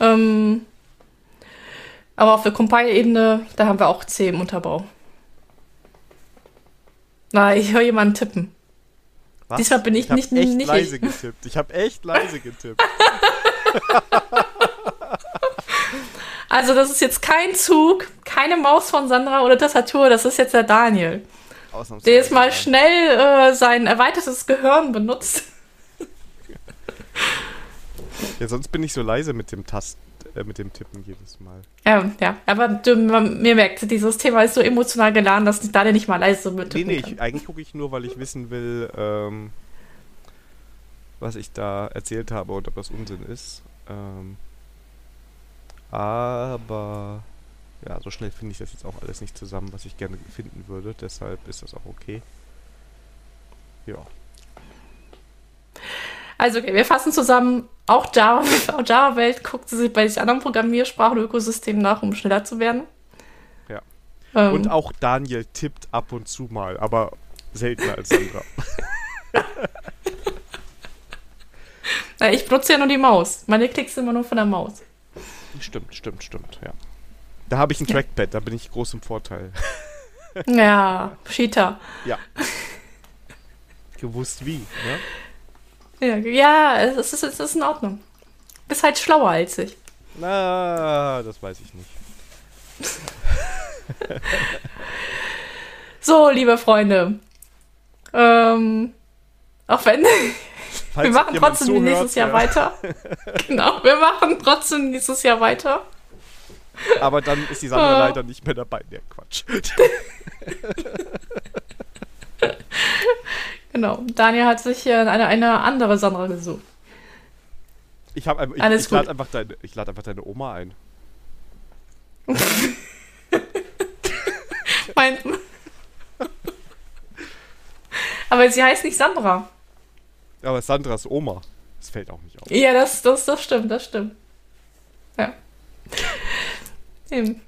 S2: Ähm, aber auf der Compile-Ebene, da haben wir auch C im Unterbau. Na, ich höre jemanden tippen. Was? Diesmal bin ich, ich nicht,
S1: echt
S2: nicht
S1: leise ich. getippt. Ich habe echt leise getippt.
S2: also das ist jetzt kein Zug, keine Maus von Sandra oder Tastatur, das ist jetzt der Daniel. Der jetzt mal schnell äh, sein erweitertes Gehirn benutzt.
S1: Ja, sonst bin ich so leise mit dem Tast, äh, mit dem Tippen jedes Mal.
S2: Ja, ja. Aber du, man, mir merkt, dieses Thema ist so emotional geladen, dass ich da nicht mal leise mit
S1: Nee, nee, ich, eigentlich gucke ich nur, weil ich wissen will, ähm, was ich da erzählt habe und ob das Unsinn ist. Ähm, aber ja, so schnell finde ich das jetzt auch alles nicht zusammen, was ich gerne finden würde. Deshalb ist das auch okay. Ja.
S2: Also, okay, wir fassen zusammen. Auch Java, Java Welt guckt sich bei sich anderen Programmiersprachen Ökosystemen nach, um schneller zu werden.
S1: Ja. Ähm. Und auch Daniel tippt ab und zu mal, aber seltener als Sandra.
S2: Na, ich benutze ja nur die Maus. Meine Klicks sind immer nur von der Maus.
S1: Stimmt, stimmt, stimmt, ja. Da habe ich ein Trackpad, da bin ich groß im Vorteil.
S2: Ja, Cheater.
S1: Ja. Gewusst wie, ne?
S2: Ja, ja es, ist, es ist in Ordnung. Bist halt schlauer als ich.
S1: Na, das weiß ich nicht.
S2: so, liebe Freunde. Ähm, auch wenn. wir machen trotzdem zuhört, nächstes Jahr ja. weiter. genau, wir machen trotzdem nächstes Jahr weiter.
S1: Aber dann ist die Sandra leider nicht mehr dabei. Der Quatsch.
S2: Genau. Daniel hat sich äh, eine, eine andere Sandra gesucht.
S1: Ich, hab, ich, ich lade einfach, deine, lad einfach deine Oma ein.
S2: mein, Aber sie heißt nicht Sandra.
S1: Aber Sandras Oma. Das fällt auch nicht auf.
S2: Ja, das, das, das stimmt, das stimmt. Ja.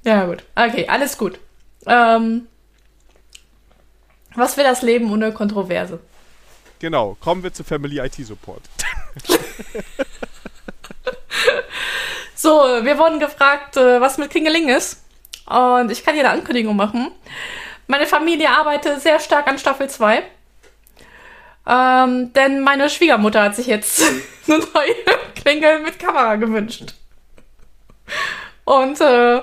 S2: Ja, gut. Okay, alles gut. Ähm, was wäre das Leben ohne Kontroverse?
S1: Genau, kommen wir zu Family IT Support.
S2: so, wir wurden gefragt, äh, was mit Klingeling ist. Und ich kann hier eine Ankündigung machen. Meine Familie arbeitet sehr stark an Staffel 2. Ähm, denn meine Schwiegermutter hat sich jetzt eine neue Klingel mit Kamera gewünscht. Und äh,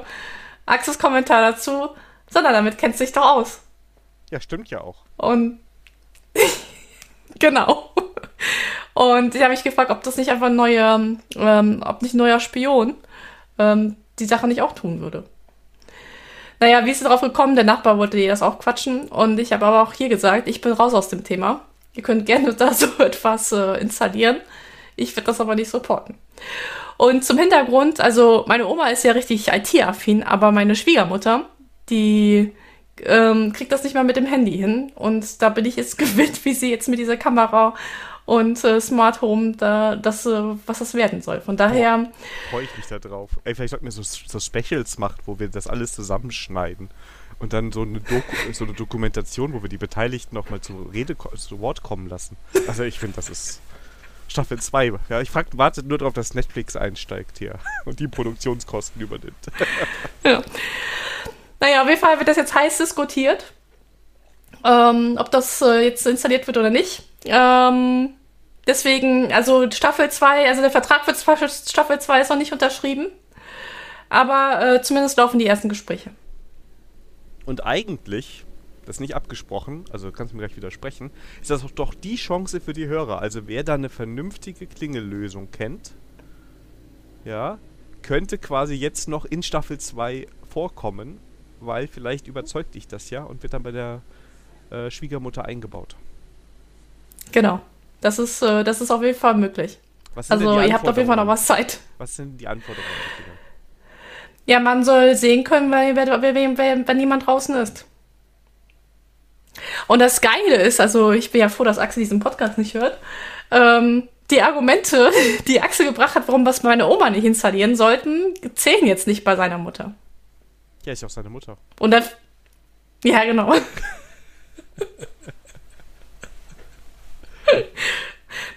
S2: Axels Kommentar dazu, sondern damit kennst du dich doch aus.
S1: Ja, stimmt ja auch.
S2: Und Genau. Und ich habe mich gefragt, ob das nicht einfach ein neuer, ähm, ob nicht neuer Spion ähm, die Sache nicht auch tun würde. Naja, wie ist es darauf gekommen? Der Nachbar wollte dir das auch quatschen. Und ich habe aber auch hier gesagt, ich bin raus aus dem Thema. Ihr könnt gerne da so etwas äh, installieren. Ich werde das aber nicht supporten. Und zum Hintergrund, also meine Oma ist ja richtig IT-affin, aber meine Schwiegermutter, die ähm, kriegt das nicht mal mit dem Handy hin. Und da bin ich jetzt gewillt, wie sie jetzt mit dieser Kamera und äh, Smart Home, da, das, äh, was das werden soll. Von daher.
S1: Freue ich mich da drauf. Ey, vielleicht sollten wir so, so Specials machen, wo wir das alles zusammenschneiden. Und dann so eine, Doku, so eine Dokumentation, wo wir die Beteiligten nochmal zu Rede, zu Wort kommen lassen. Also ich finde, das ist Staffel 2. Ja, ich frag, warte nur darauf, dass Netflix einsteigt hier und die Produktionskosten übernimmt.
S2: ja. Naja, auf jeden Fall wird das jetzt heiß diskutiert, ähm, ob das äh, jetzt installiert wird oder nicht. Ähm, deswegen, also Staffel 2, also der Vertrag für Staffel 2 ist noch nicht unterschrieben. Aber äh, zumindest laufen die ersten Gespräche.
S1: Und eigentlich, das ist nicht abgesprochen, also kannst du mir gleich widersprechen, ist das doch die Chance für die Hörer. Also wer da eine vernünftige Klingellösung kennt, ja, könnte quasi jetzt noch in Staffel 2 vorkommen weil vielleicht überzeugt dich das ja und wird dann bei der äh, Schwiegermutter eingebaut.
S2: Genau. Das ist, äh, das ist auf jeden Fall möglich. also ihr habt auf jeden Fall noch was Zeit.
S1: Was sind die Anforderungen?
S2: Ja, man soll sehen können, wenn, wenn, wenn, wenn niemand draußen ist. Und das Geile ist, also ich bin ja froh, dass Axel diesen Podcast nicht hört, ähm, die Argumente, die Axel gebracht hat, warum wir es meine Oma nicht installieren sollten, zählen jetzt nicht bei seiner Mutter.
S1: Ja, ist ja auch seine Mutter.
S2: Und dann. Ja, genau.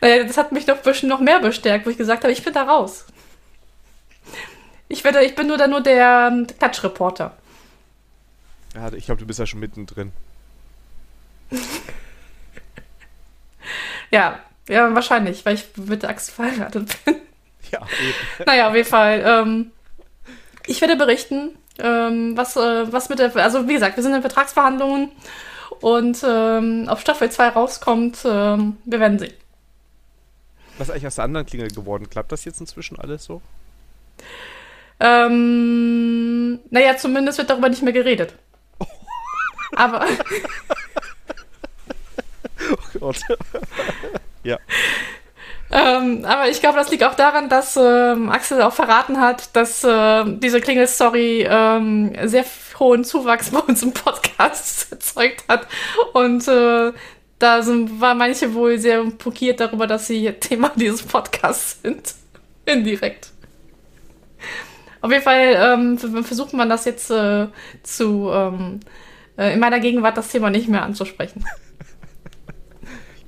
S2: naja, das hat mich doch noch mehr bestärkt, wo ich gesagt habe, ich bin da raus. Ich, werde, ich bin nur da nur der ähm, Klatschreporter.
S1: Ja, ich glaube, du bist ja schon mittendrin.
S2: ja, ja, wahrscheinlich, weil ich mit der Axt verheiratet bin.
S1: Ja, eben.
S2: Naja, auf jeden Fall. Ähm, ich werde berichten, ähm, was, äh, was mit der, also wie gesagt, wir sind in Vertragsverhandlungen und ähm, ob Staffel 2 rauskommt, ähm, wir werden sehen.
S1: Was ist eigentlich aus der anderen Klingel geworden? Klappt das jetzt inzwischen alles so?
S2: Ähm, naja, zumindest wird darüber nicht mehr geredet. Aber. oh Gott. ja. Ähm, aber ich glaube, das liegt auch daran, dass ähm, Axel auch verraten hat, dass äh, diese Klingelstory ähm, sehr hohen Zuwachs bei uns im Podcast erzeugt hat. Und äh, da sind, waren manche wohl sehr pokiert darüber, dass sie Thema dieses Podcasts sind. Indirekt. Auf jeden Fall ähm, versucht man das jetzt äh, zu ähm, äh, in meiner Gegenwart das Thema nicht mehr anzusprechen.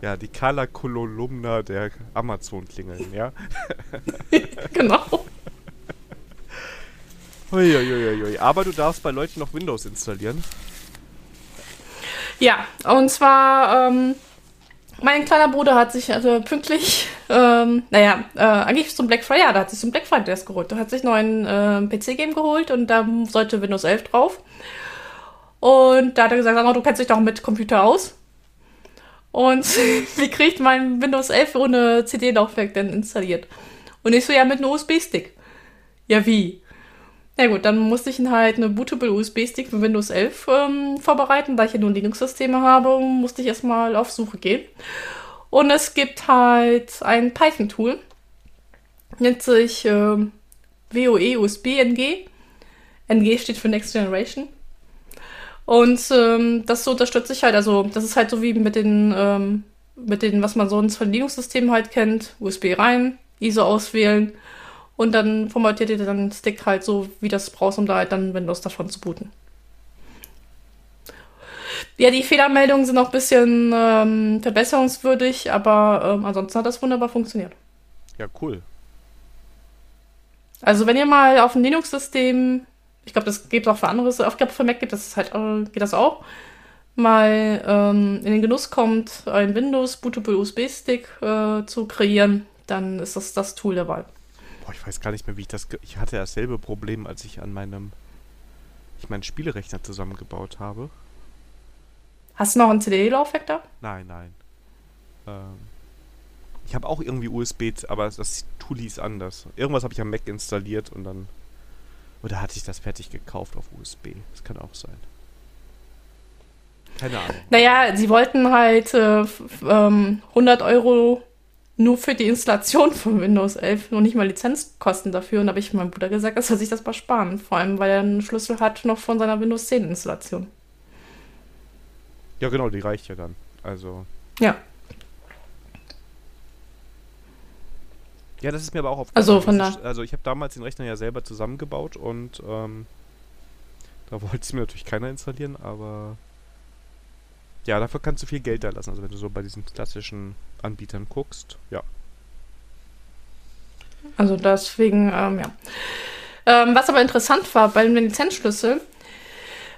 S1: Ja, die Kala Kolumna der Amazon-Klingeln, ja?
S2: genau.
S1: Uiuiuiui. Aber du darfst bei Leuten noch Windows installieren.
S2: Ja, und zwar, ähm, mein kleiner Bruder hat sich also pünktlich, ähm, naja, äh, eigentlich zum Black Friday, ja, da hat sich zum Black Friday das geholt. Da hat sich noch ein äh, PC-Game geholt und da sollte Windows 11 drauf. Und da hat er gesagt, sag mal, du kennst dich doch mit Computer aus. Und wie kriegt mein Windows 11 ohne CD-Laufwerk denn installiert? Und ich so, ja, mit einem USB-Stick. Ja, wie? Ja gut, dann musste ich halt eine bootable USB-Stick für Windows 11 ähm, vorbereiten. Da ich ja nur Linux-Systeme habe, musste ich erstmal auf Suche gehen. Und es gibt halt ein Python-Tool. Nennt sich äh, WoE USB NG. NG steht für Next Generation. Und ähm, das so unterstütze ich halt. Also, das ist halt so wie mit den, ähm, mit den, was man sonst von Linux-Systemen halt kennt. USB rein, ISO auswählen und dann formatiert ihr dann den Stick halt so, wie das brauchst, um da halt dann Windows davon zu booten. Ja, die Fehlermeldungen sind noch ein bisschen ähm, verbesserungswürdig, aber ähm, ansonsten hat das wunderbar funktioniert.
S1: Ja, cool.
S2: Also wenn ihr mal auf ein Linux-System ich glaube, das gibt es auch für andere, ich glaube, für Mac gibt das halt, äh, geht das auch, mal ähm, in den Genuss kommt, ein Windows Bootable USB-Stick äh, zu kreieren, dann ist das das Tool der Wahl.
S1: Boah, ich weiß gar nicht mehr, wie ich das. Ich hatte dasselbe Problem, als ich an meinem. Ich meinen Spielerechner zusammengebaut habe.
S2: Hast du noch einen CD-Laufwerk da?
S1: Nein, nein. Ähm, ich habe auch irgendwie USB, aber das Tool hieß anders. Irgendwas habe ich am Mac installiert und dann oder hatte ich das fertig gekauft auf USB? Das kann auch sein. Keine Ahnung.
S2: Naja, sie wollten halt äh, ähm, 100 Euro nur für die Installation von Windows 11 noch nicht mal Lizenzkosten dafür. Und da habe ich meinem Bruder gesagt, er soll sich das mal sparen. Vor allem, weil er einen Schlüssel hat noch von seiner Windows 10 Installation.
S1: Ja, genau, die reicht ja dann. Also.
S2: Ja.
S1: Ja, das ist mir aber auch
S2: aufgefallen. Also von da.
S1: Also ich habe damals den Rechner ja selber zusammengebaut und ähm, da wollte es mir natürlich keiner installieren, aber ja, dafür kannst du viel Geld da lassen. Also wenn du so bei diesen klassischen Anbietern guckst, ja.
S2: Also deswegen, ähm, ja. Ähm, was aber interessant war bei dem Lizenzschlüssel,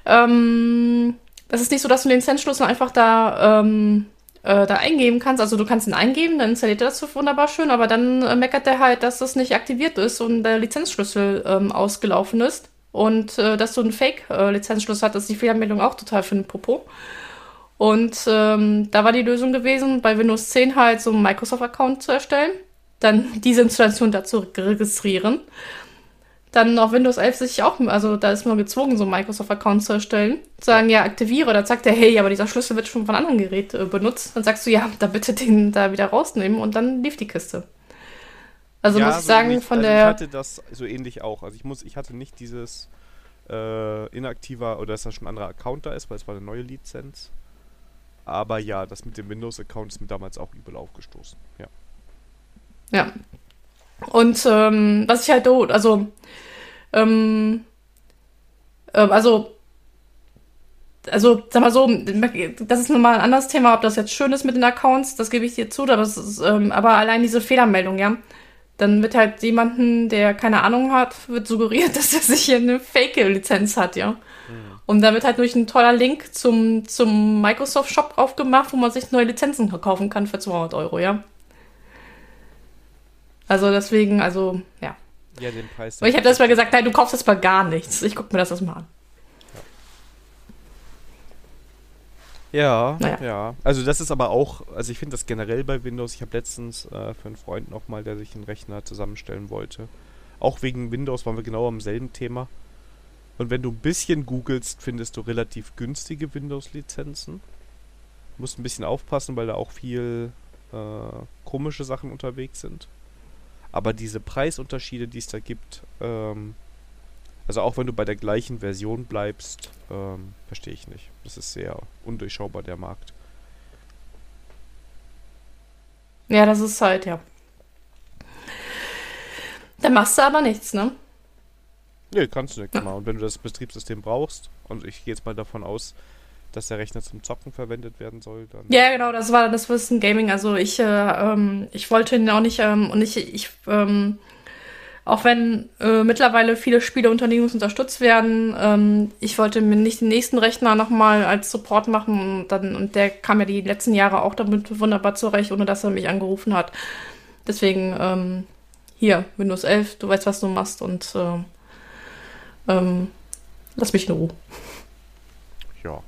S2: ähm, das ist nicht so, dass du den Lizenzschlüssel einfach da ähm, äh, da eingeben kannst. Also du kannst ihn eingeben, dann installiert er das wunderbar schön, aber dann äh, meckert er halt, dass das nicht aktiviert ist und der Lizenzschlüssel ähm, ausgelaufen ist. Und äh, dass du einen Fake-Lizenzschlüssel hattest, die Fehlermeldung auch total für den Popo. Und ähm, da war die Lösung gewesen, bei Windows 10 halt so einen Microsoft-Account zu erstellen, dann diese Installation dazu registrieren dann auf Windows 11 sich auch, also da ist man gezwungen, so einen Microsoft-Account zu erstellen. Sagen, ja, aktiviere. Da sagt er, hey, aber dieser Schlüssel wird schon von anderen Geräten äh, benutzt. Dann sagst du, ja, da bitte den da wieder rausnehmen und dann lief die Kiste. Also ja, muss ich sagen,
S1: nicht,
S2: von
S1: also
S2: der.
S1: Ich hatte das so ähnlich auch. Also ich muss, ich hatte nicht dieses äh, inaktiver oder dass da schon ein anderer Account da ist, weil es war eine neue Lizenz. Aber ja, das mit dem Windows-Account ist mir damals auch übel aufgestoßen. Ja.
S2: Ja, und ähm, was ich halt, also, ähm, äh, also, also, sag mal so, das ist nochmal ein anderes Thema, ob das jetzt schön ist mit den Accounts, das gebe ich dir zu, aber, ist, ähm, aber allein diese Fehlermeldung, ja. Dann wird halt jemanden, der keine Ahnung hat, wird suggeriert, dass er sich hier eine Fake-Lizenz hat, ja. Mhm. Und da wird halt durch ein toller Link zum, zum Microsoft-Shop aufgemacht, wo man sich neue Lizenzen kaufen kann für 200 Euro, ja. Also deswegen, also, ja.
S1: Ja, den Preis.
S2: Aber ich habe das mal gesagt, nein, du kaufst das mal gar nichts. Ich gucke mir das erstmal an.
S1: Ja, naja. ja. Also das ist aber auch, also ich finde das generell bei Windows. Ich habe letztens äh, für einen Freund nochmal, der sich einen Rechner zusammenstellen wollte. Auch wegen Windows waren wir genau am selben Thema. Und wenn du ein bisschen googelst, findest du relativ günstige Windows-Lizenzen. Musst ein bisschen aufpassen, weil da auch viel äh, komische Sachen unterwegs sind. Aber diese Preisunterschiede, die es da gibt, ähm, also auch wenn du bei der gleichen Version bleibst, ähm, verstehe ich nicht. Das ist sehr undurchschaubar, der Markt.
S2: Ja, das ist halt, ja. Da machst du aber nichts, ne?
S1: Nee, kannst du nicht mal. Und wenn du das Betriebssystem brauchst, und ich gehe jetzt mal davon aus, dass der Rechner zum Zocken verwendet werden soll, dann.
S2: Ja, genau, das war das ein Gaming. Also ich, äh, ähm, ich wollte ihn auch nicht, ähm, und ich, ich, ähm, auch wenn äh, mittlerweile viele Spiele unter Linux unterstützt werden, ähm, ich wollte mir nicht den nächsten Rechner nochmal als Support machen und, dann, und der kam ja die letzten Jahre auch damit wunderbar zurecht, ohne dass er mich angerufen hat. Deswegen, ähm, hier, Windows 11, du weißt, was du machst und äh, ähm, lass mich in Ruhe.
S1: Ja.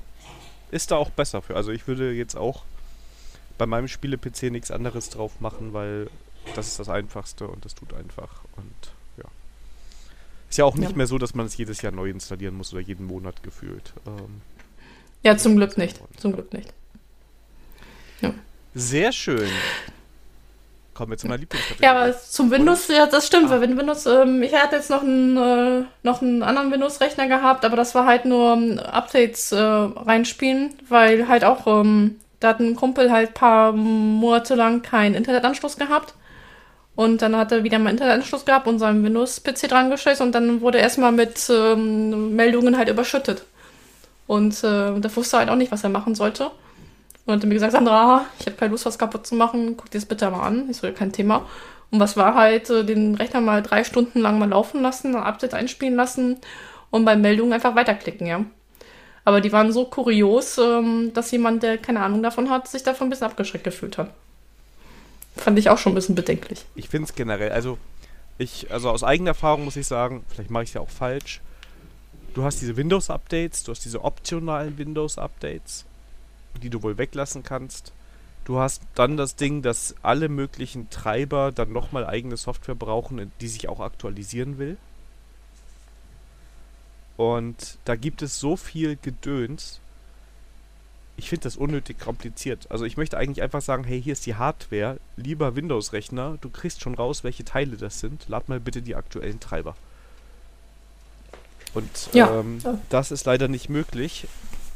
S1: Ist da auch besser für. Also ich würde jetzt auch bei meinem Spiele-PC nichts anderes drauf machen, weil das ist das Einfachste und das tut einfach. Und ja. Ist ja auch nicht ja. mehr so, dass man es jedes Jahr neu installieren muss oder jeden Monat gefühlt. Ähm,
S2: ja, zum Glück nicht. Zum Glück nicht.
S1: Ja. Sehr schön. Kommen wir zu meiner Lieblingskategorie.
S2: Ja, aber zum Windows, ja, das stimmt, ah. weil wenn Windows, ähm, ich hatte jetzt noch einen, äh, noch einen anderen Windows-Rechner gehabt, aber das war halt nur um, Updates äh, reinspielen, weil halt auch, ähm, da hat ein Kumpel halt ein paar Monate lang keinen Internetanschluss gehabt. Und dann hat er wieder mal Internetanschluss gehabt und seinen Windows-PC dran geschlossen und dann wurde er erstmal mit ähm, Meldungen halt überschüttet. Und äh, da wusste er halt auch nicht, was er machen sollte. Und hat mir gesagt, Sandra, ich habe keine Lust, was kaputt zu machen, guck dir das bitte mal an. Ich so, kein Thema. Und was war halt, äh, den Rechner mal drei Stunden lang mal laufen lassen, ein Update einspielen lassen und bei Meldungen einfach weiterklicken, ja. Aber die waren so kurios, ähm, dass jemand, der keine Ahnung davon hat, sich davon ein bisschen abgeschreckt gefühlt hat. Fand ich auch schon ein bisschen bedenklich.
S1: Ich finde es generell, also ich, also aus eigener Erfahrung muss ich sagen, vielleicht mache ich es ja auch falsch. Du hast diese Windows-Updates, du hast diese optionalen Windows-Updates, die du wohl weglassen kannst. Du hast dann das Ding, dass alle möglichen Treiber dann nochmal eigene Software brauchen, die sich auch aktualisieren will. Und da gibt es so viel Gedöns, ich finde das unnötig kompliziert. Also ich möchte eigentlich einfach sagen, hey, hier ist die Hardware, lieber Windows-Rechner, du kriegst schon raus, welche Teile das sind. Lad mal bitte die aktuellen Treiber. Und ja. Ähm, das ist leider nicht möglich.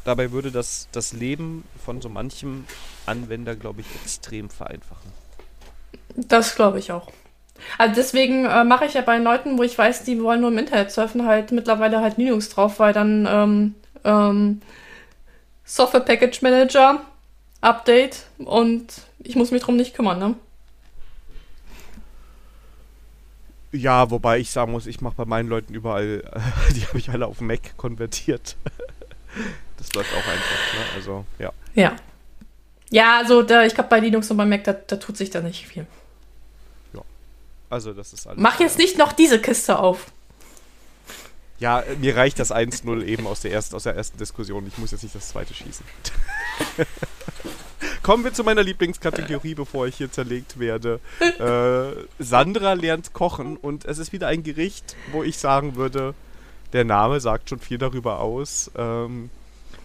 S1: Dabei würde das das Leben von so manchem Anwender, glaube ich, extrem vereinfachen.
S2: Das glaube ich auch. Also deswegen äh, mache ich ja bei Leuten, wo ich weiß, die wollen nur im Internet surfen, halt mittlerweile halt Linux drauf, weil dann ähm, ähm, Software Package Manager Update und ich muss mich drum nicht kümmern, ne?
S1: Ja, wobei ich sagen muss, ich mache bei meinen Leuten überall, die habe ich alle auf Mac konvertiert. das läuft auch einfach, ne? Also, ja.
S2: Ja. Ja, also da, ich glaube bei Linux und bei Mac, da, da tut sich da nicht viel.
S1: Ja. Also das ist alles.
S2: Mach jetzt nicht noch diese Kiste auf.
S1: Ja, mir reicht das 1-0 eben aus der, ersten, aus der ersten Diskussion. Ich muss jetzt nicht das zweite schießen. Kommen wir zu meiner Lieblingskategorie, bevor ich hier zerlegt werde. Äh, Sandra lernt kochen und es ist wieder ein Gericht, wo ich sagen würde, der Name sagt schon viel darüber aus, ähm,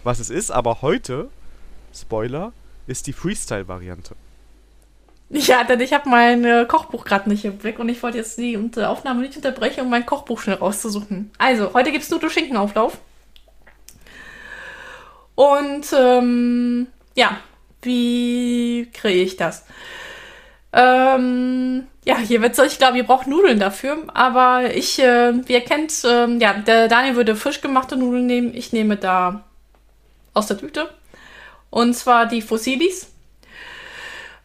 S1: was es ist. Aber heute, Spoiler, ist die Freestyle-Variante.
S2: Ja, denn ich habe mein äh, Kochbuch gerade nicht im Blick und ich wollte jetzt die äh, Aufnahme nicht unterbrechen, um mein Kochbuch schnell rauszusuchen. Also, heute gibt es Nudelschinkenauflauf. Und ähm, ja, wie kriege ich das? Ähm, ja, hier wird es, ich glaube, ihr braucht Nudeln dafür. Aber ich, äh, wie ihr kennt, ähm, ja, der Daniel würde frisch gemachte Nudeln nehmen. Ich nehme da aus der Tüte. Und zwar die Fossilis.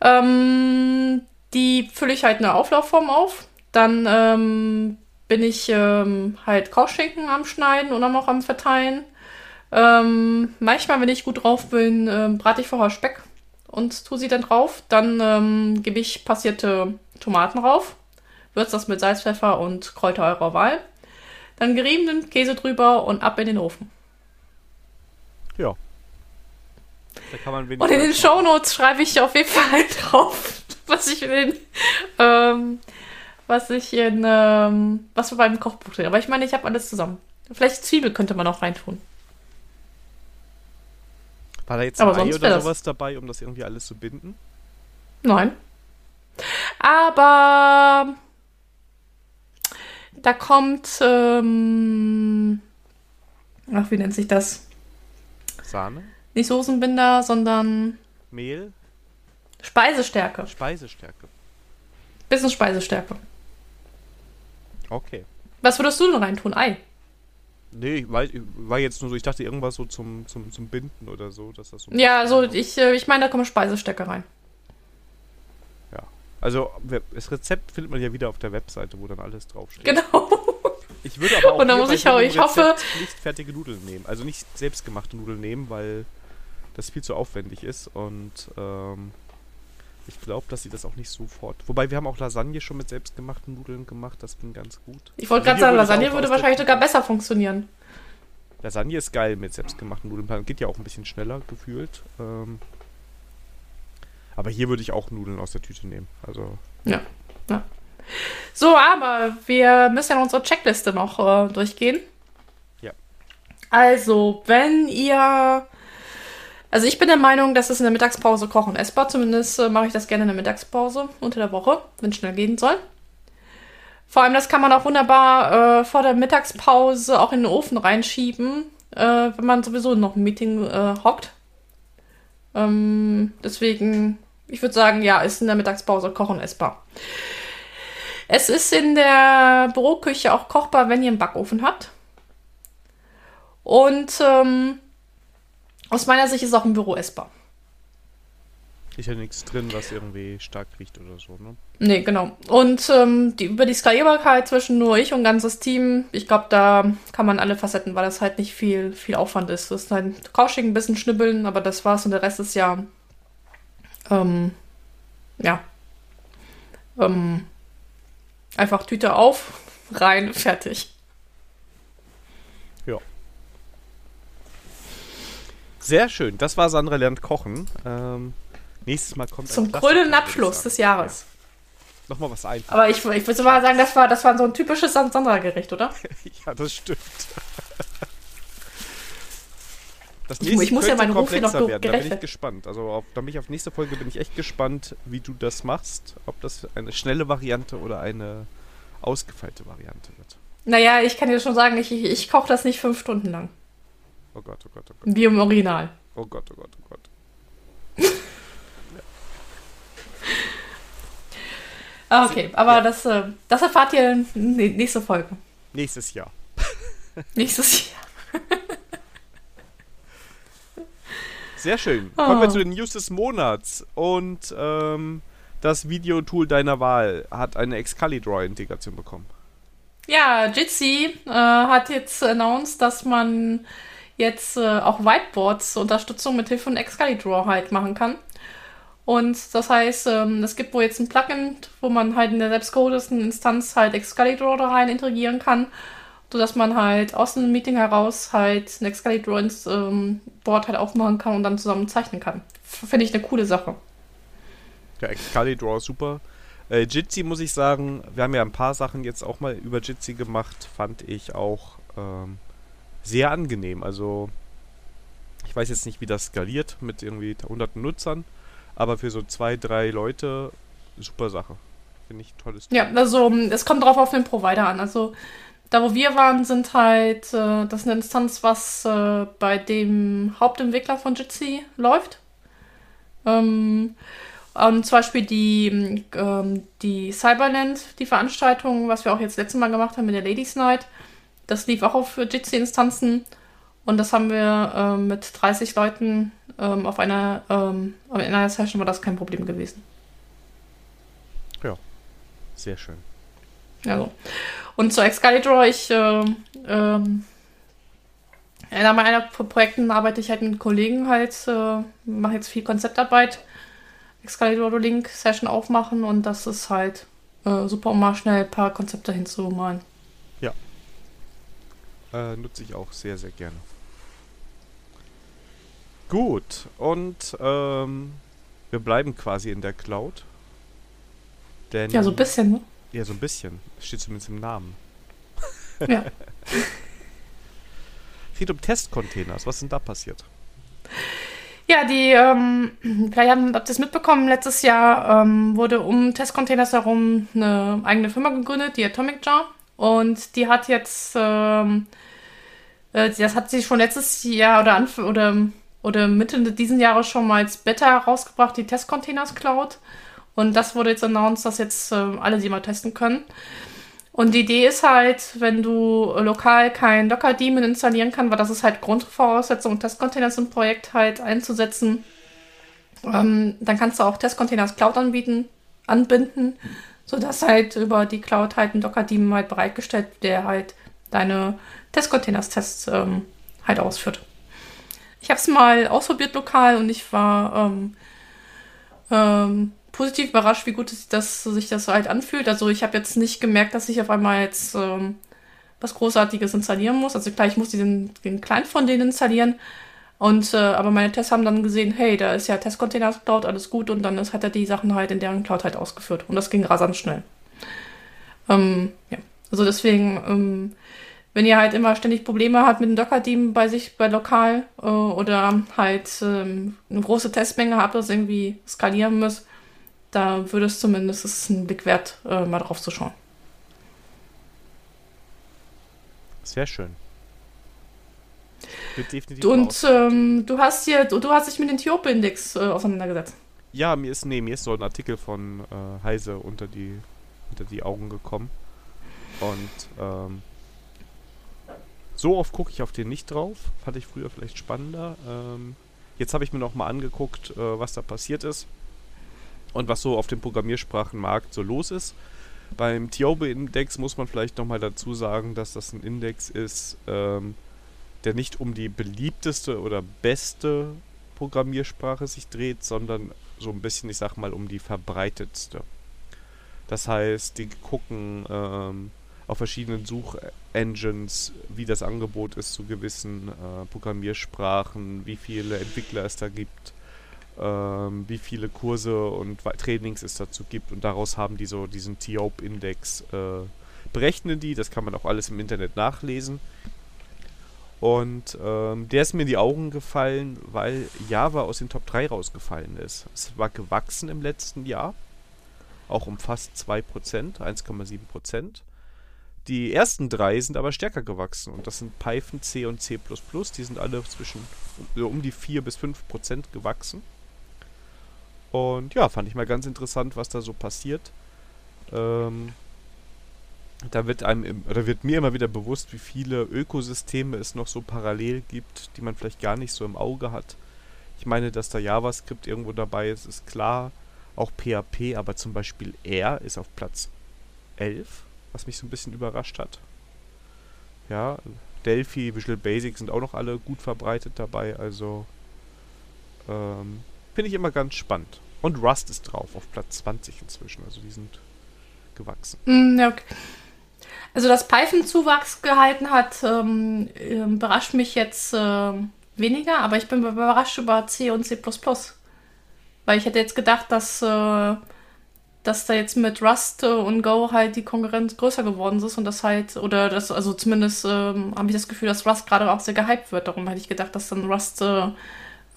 S2: Ähm, die fülle ich halt in eine Auflaufform auf. Dann ähm, bin ich ähm, halt Kochschinken am Schneiden und dann auch am Verteilen. Ähm, manchmal, wenn ich gut drauf bin, ähm, brate ich vorher Speck und tue sie dann drauf. Dann ähm, gebe ich passierte Tomaten drauf, würze das mit Salz, Pfeffer und Kräuter eurer Wahl. Dann geriebenen Käse drüber und ab in den Ofen.
S1: Ja. Da kann man
S2: Und in den Shownotes schreibe ich auf jeden Fall drauf, was ich in den, ähm, was ich in, ähm, was wir beim Kochbuch drin. Aber ich meine, ich habe alles zusammen. Vielleicht Zwiebel könnte man auch reintun.
S1: War da jetzt
S2: Aber
S1: ein Ei
S2: sonst
S1: oder sowas dabei, um das irgendwie alles zu binden?
S2: Nein. Aber da kommt, ähm, ach, wie nennt sich das?
S1: Sahne,
S2: Nicht Soßenbinder, sondern
S1: Mehl,
S2: Speisestärke.
S1: Speisestärke.
S2: Bisschen Speisestärke.
S1: Okay.
S2: Was würdest du denn reintun? Ei.
S1: Nee, ich war, war jetzt nur so, ich dachte irgendwas so zum, zum, zum Binden oder so, dass das so.
S2: Ja, so, ich, äh, ich meine, da kommen Speisestärke rein.
S1: Also, das Rezept findet man ja wieder auf der Webseite, wo dann alles draufsteht.
S2: Genau.
S1: Ich würde aber auch
S2: Und dann muss ich auch- ich hoffe-
S1: nicht fertige Nudeln nehmen. Also nicht selbstgemachte Nudeln nehmen, weil das viel zu aufwendig ist und ähm, ich glaube, dass sie das auch nicht sofort. Wobei wir haben auch Lasagne schon mit selbstgemachten Nudeln gemacht, das ging ganz gut.
S2: Ich wollte
S1: Also
S2: gerade sagen, Lasagne würde wahrscheinlich sogar besser funktionieren.
S1: Lasagne ist geil mit selbstgemachten Nudeln. Geht ja auch ein bisschen schneller gefühlt. Ähm, aber hier würde ich auch Nudeln aus der Tüte nehmen. Also
S2: So, aber wir müssen ja unsere Checkliste noch äh, durchgehen.
S1: Ja.
S2: Also, wenn ihr. Also, ich bin der Meinung, dass es in der Mittagspause kochen essbar. Zumindest äh, mache ich das gerne in der Mittagspause unter der Woche, wenn es schnell gehen soll. Vor allem, das kann man auch wunderbar äh, vor der Mittagspause auch in den Ofen reinschieben, äh, wenn man sowieso noch ein Meeting äh, hockt. Ähm, deswegen, ich würde sagen, ja, ist in der Mittagspause kochen essbar. Es ist in der Büroküche auch kochbar, wenn ihr einen Backofen habt. Und ähm, aus meiner Sicht ist auch im Büro essbar.
S1: ist ja nichts drin, was irgendwie stark riecht oder so, ne?
S2: Nee, genau. Und ähm, die, über die Skalierbarkeit zwischen nur ich und ganzes Team, ich glaube, da kann man alle Facetten, weil das halt nicht viel, viel Aufwand ist. Das ist halt kauschig, ein bisschen schnibbeln, aber das war's und der Rest ist ja, ähm, ja, ähm, einfach Tüte auf, rein, fertig.
S1: Ja. Sehr schön. Das war Sandra lernt kochen. Ähm, nächstes Mal kommt
S2: Zum krönenden
S1: ich
S2: Abschluss des Jahres.
S1: Nochmal was ein.
S2: Aber ich, ich würde mal sagen, das war, das war so ein typisches Sandra-Gericht, oder?
S1: ja, das stimmt. Das
S2: Ich mu- ich muss ja meinen Ruf hier noch
S1: werden. Da bin ich gespannt. Also auf, da bin ich auf nächste Folge bin ich echt gespannt, wie du das machst. Ob das eine schnelle Variante oder eine ausgefeilte Variante wird.
S2: Naja, ich kann dir schon sagen, ich, ich, ich koche das nicht fünf Stunden lang.
S1: Oh Gott, oh Gott, oh Gott.
S2: Wie im Original.
S1: Oh Gott, oh Gott, oh Gott.
S2: Ah, okay, aber
S1: Ja.
S2: das, äh, das erfahrt ihr nächste Folge.
S1: Nächstes Jahr.
S2: Nächstes Jahr.
S1: Sehr schön. Kommen wir zu den News des Monats. Und ähm, das Videotool deiner Wahl hat eine Excalibur-Integration bekommen.
S2: Ja, Jitsi äh, hat jetzt announced, dass man jetzt äh, auch Whiteboards Unterstützung mit Hilfe von Excalibur halt machen kann. Und das heißt, ähm, es gibt wohl jetzt ein Plugin, wo man halt in der selbstgehodesten Instanz halt Excalibur da rein integrieren kann, sodass man halt aus einem Meeting heraus halt ein Excalibur-Board halt aufmachen kann und dann zusammen zeichnen kann. Finde ich eine coole Sache.
S1: Ja, Excalibur ist super. Äh, Jitsi muss ich sagen, wir haben ja ein paar Sachen jetzt auch mal über Jitsi gemacht, fand ich auch ähm, sehr angenehm. Also ich weiß jetzt nicht, wie das skaliert mit irgendwie hunderten Nutzern, aber für so zwei, drei Leute super Sache. Finde ich ein tolles Tool.
S2: Ja, also ähm, es kommt drauf auf den Provider an. Also da, wo wir waren, sind halt, äh, das ist eine Instanz, was äh, bei dem Hauptentwickler von Jitsi läuft. Ähm, und zum Beispiel die, ähm, die Cyberland, die Veranstaltung, was wir auch jetzt letztes Mal gemacht haben mit der Ladies Night, das lief auch auf Jitsi-Instanzen. Und das haben wir ähm, mit 30 Leuten ähm, auf einer, ähm, in einer Session war das kein Problem gewesen.
S1: Sehr schön.
S2: Also. Und zu Excalibur, ich, ähm, ähm, in meiner Pro- Projekten arbeite ich halt mit Kollegen halt, äh, mache jetzt viel Konzeptarbeit, Excalibur Link Session aufmachen und das ist halt äh, super, um mal schnell ein paar Konzepte hinzumalen.
S1: Äh, nutze ich auch sehr, sehr gerne. Gut, und ähm, wir bleiben quasi in der Cloud. Denn,
S2: Ja, so ein bisschen, ne?
S1: Ja, so ein bisschen. Steht zumindest im Namen.
S2: Ja.
S1: Es geht um Testcontainers. Was ist denn da passiert?
S2: Ja, die, ähm, vielleicht haben- habt ihr es mitbekommen, letztes Jahr ähm, wurde um Testcontainers herum eine eigene Firma gegründet, die Atomic Jar. Und die hat jetzt, ähm, äh, das hat sie schon letztes Jahr oder, Anf oder, oder Mitte diesen Jahres schon mal als Beta rausgebracht, die Testcontainers Cloud. Und das wurde jetzt announced, dass jetzt äh, alle sie mal testen können. Und die Idee ist halt, wenn du lokal kein Docker-Daemon installieren kannst, weil das ist halt Grundvoraussetzung, um Testcontainers im Projekt halt einzusetzen, ähm, dann kannst du auch Testcontainers Cloud anbieten, anbinden, sodass halt über die Cloud halt ein Docker-Daemon halt bereitgestellt, der halt deine Testcontainers-Tests ähm, halt ausführt. Ich habe es mal ausprobiert lokal und ich war ähm, ähm, positiv überrascht, wie gut das, sich das halt anfühlt. Also ich habe jetzt nicht gemerkt, dass ich auf einmal jetzt ähm, was Großartiges installieren muss. Also klar, ich muss diesen, den Client von denen installieren. Und äh, aber meine Tests haben dann gesehen, hey, da ist ja Testcontainers Cloud, alles gut. Und dann ist, hat er die Sachen halt in deren Cloud halt ausgeführt. Und das ging rasant schnell. Ähm, ja, also deswegen, ähm, wenn ihr halt immer ständig Probleme habt mit dem Docker-Team bei sich, bei lokal äh, oder halt ähm, eine große Testmenge habt, das irgendwie skalieren müsst, da würde es zumindest es ist ein Blick wert, äh, mal drauf zu schauen.
S1: Sehr schön.
S2: Und ähm, du hast hier, du, du hast dich mit dem Tiope-Index äh, auseinandergesetzt.
S1: Ja, mir ist, nee, mir ist so ein Artikel von äh, Heise unter die, unter die Augen gekommen. Und ähm, so oft gucke ich auf den nicht drauf. Fand ich früher vielleicht spannender. Ähm, jetzt habe ich mir noch mal angeguckt, äh, was da passiert ist. Und was so auf dem Programmiersprachenmarkt so los ist. Beim Tiobe-Index muss man vielleicht noch mal dazu sagen, dass das ein Index ist, ähm, der nicht um die beliebteste oder beste Programmiersprache sich dreht, sondern so ein bisschen, ich sag mal, um die verbreitetste. Das heißt, die gucken ähm, auf verschiedenen Suchengines, wie das Angebot ist zu gewissen äh, Programmiersprachen, wie viele Entwickler es da gibt, wie viele Kurse und Trainings es dazu gibt und daraus haben die so diesen TIOP-Index, äh, berechnen die, das kann man auch alles im Internet nachlesen. Und ähm, der ist mir in die Augen gefallen, weil Java aus den Top 3 rausgefallen ist. Es war gewachsen im letzten Jahr, auch um fast 2%, 1,7%. Die ersten drei sind aber stärker gewachsen und das sind Python, C und C++. Die sind alle zwischen um die 4 bis 5% gewachsen. Und ja, fand ich mal ganz interessant, was da so passiert. Ähm, da wird einem oder wird mir immer wieder bewusst, wie viele Ökosysteme es noch so parallel gibt, die man vielleicht gar nicht so im Auge hat. Ich meine, dass da JavaScript irgendwo dabei ist, ist klar. Auch PHP, aber zum Beispiel R ist auf Platz 11, was mich so ein bisschen überrascht hat. Ja, Delphi, Visual Basic sind auch noch alle gut verbreitet dabei, also ähm, finde ich immer ganz spannend. Und Rust ist drauf, auf Platz 20 inzwischen, also die sind gewachsen.
S2: Mm, okay. Also, dass Python Zuwachs gehalten hat, ähm, ähm, überrascht mich jetzt ähm, weniger, aber ich bin überrascht über C und C++. Weil ich hätte jetzt gedacht, dass, äh, dass da jetzt mit Rust äh, und Go halt die Konkurrenz größer geworden ist und das halt, oder das, also zumindest ähm, habe ich das Gefühl, dass Rust gerade auch sehr gehypt wird. Darum hätte ich gedacht, dass dann Rust äh,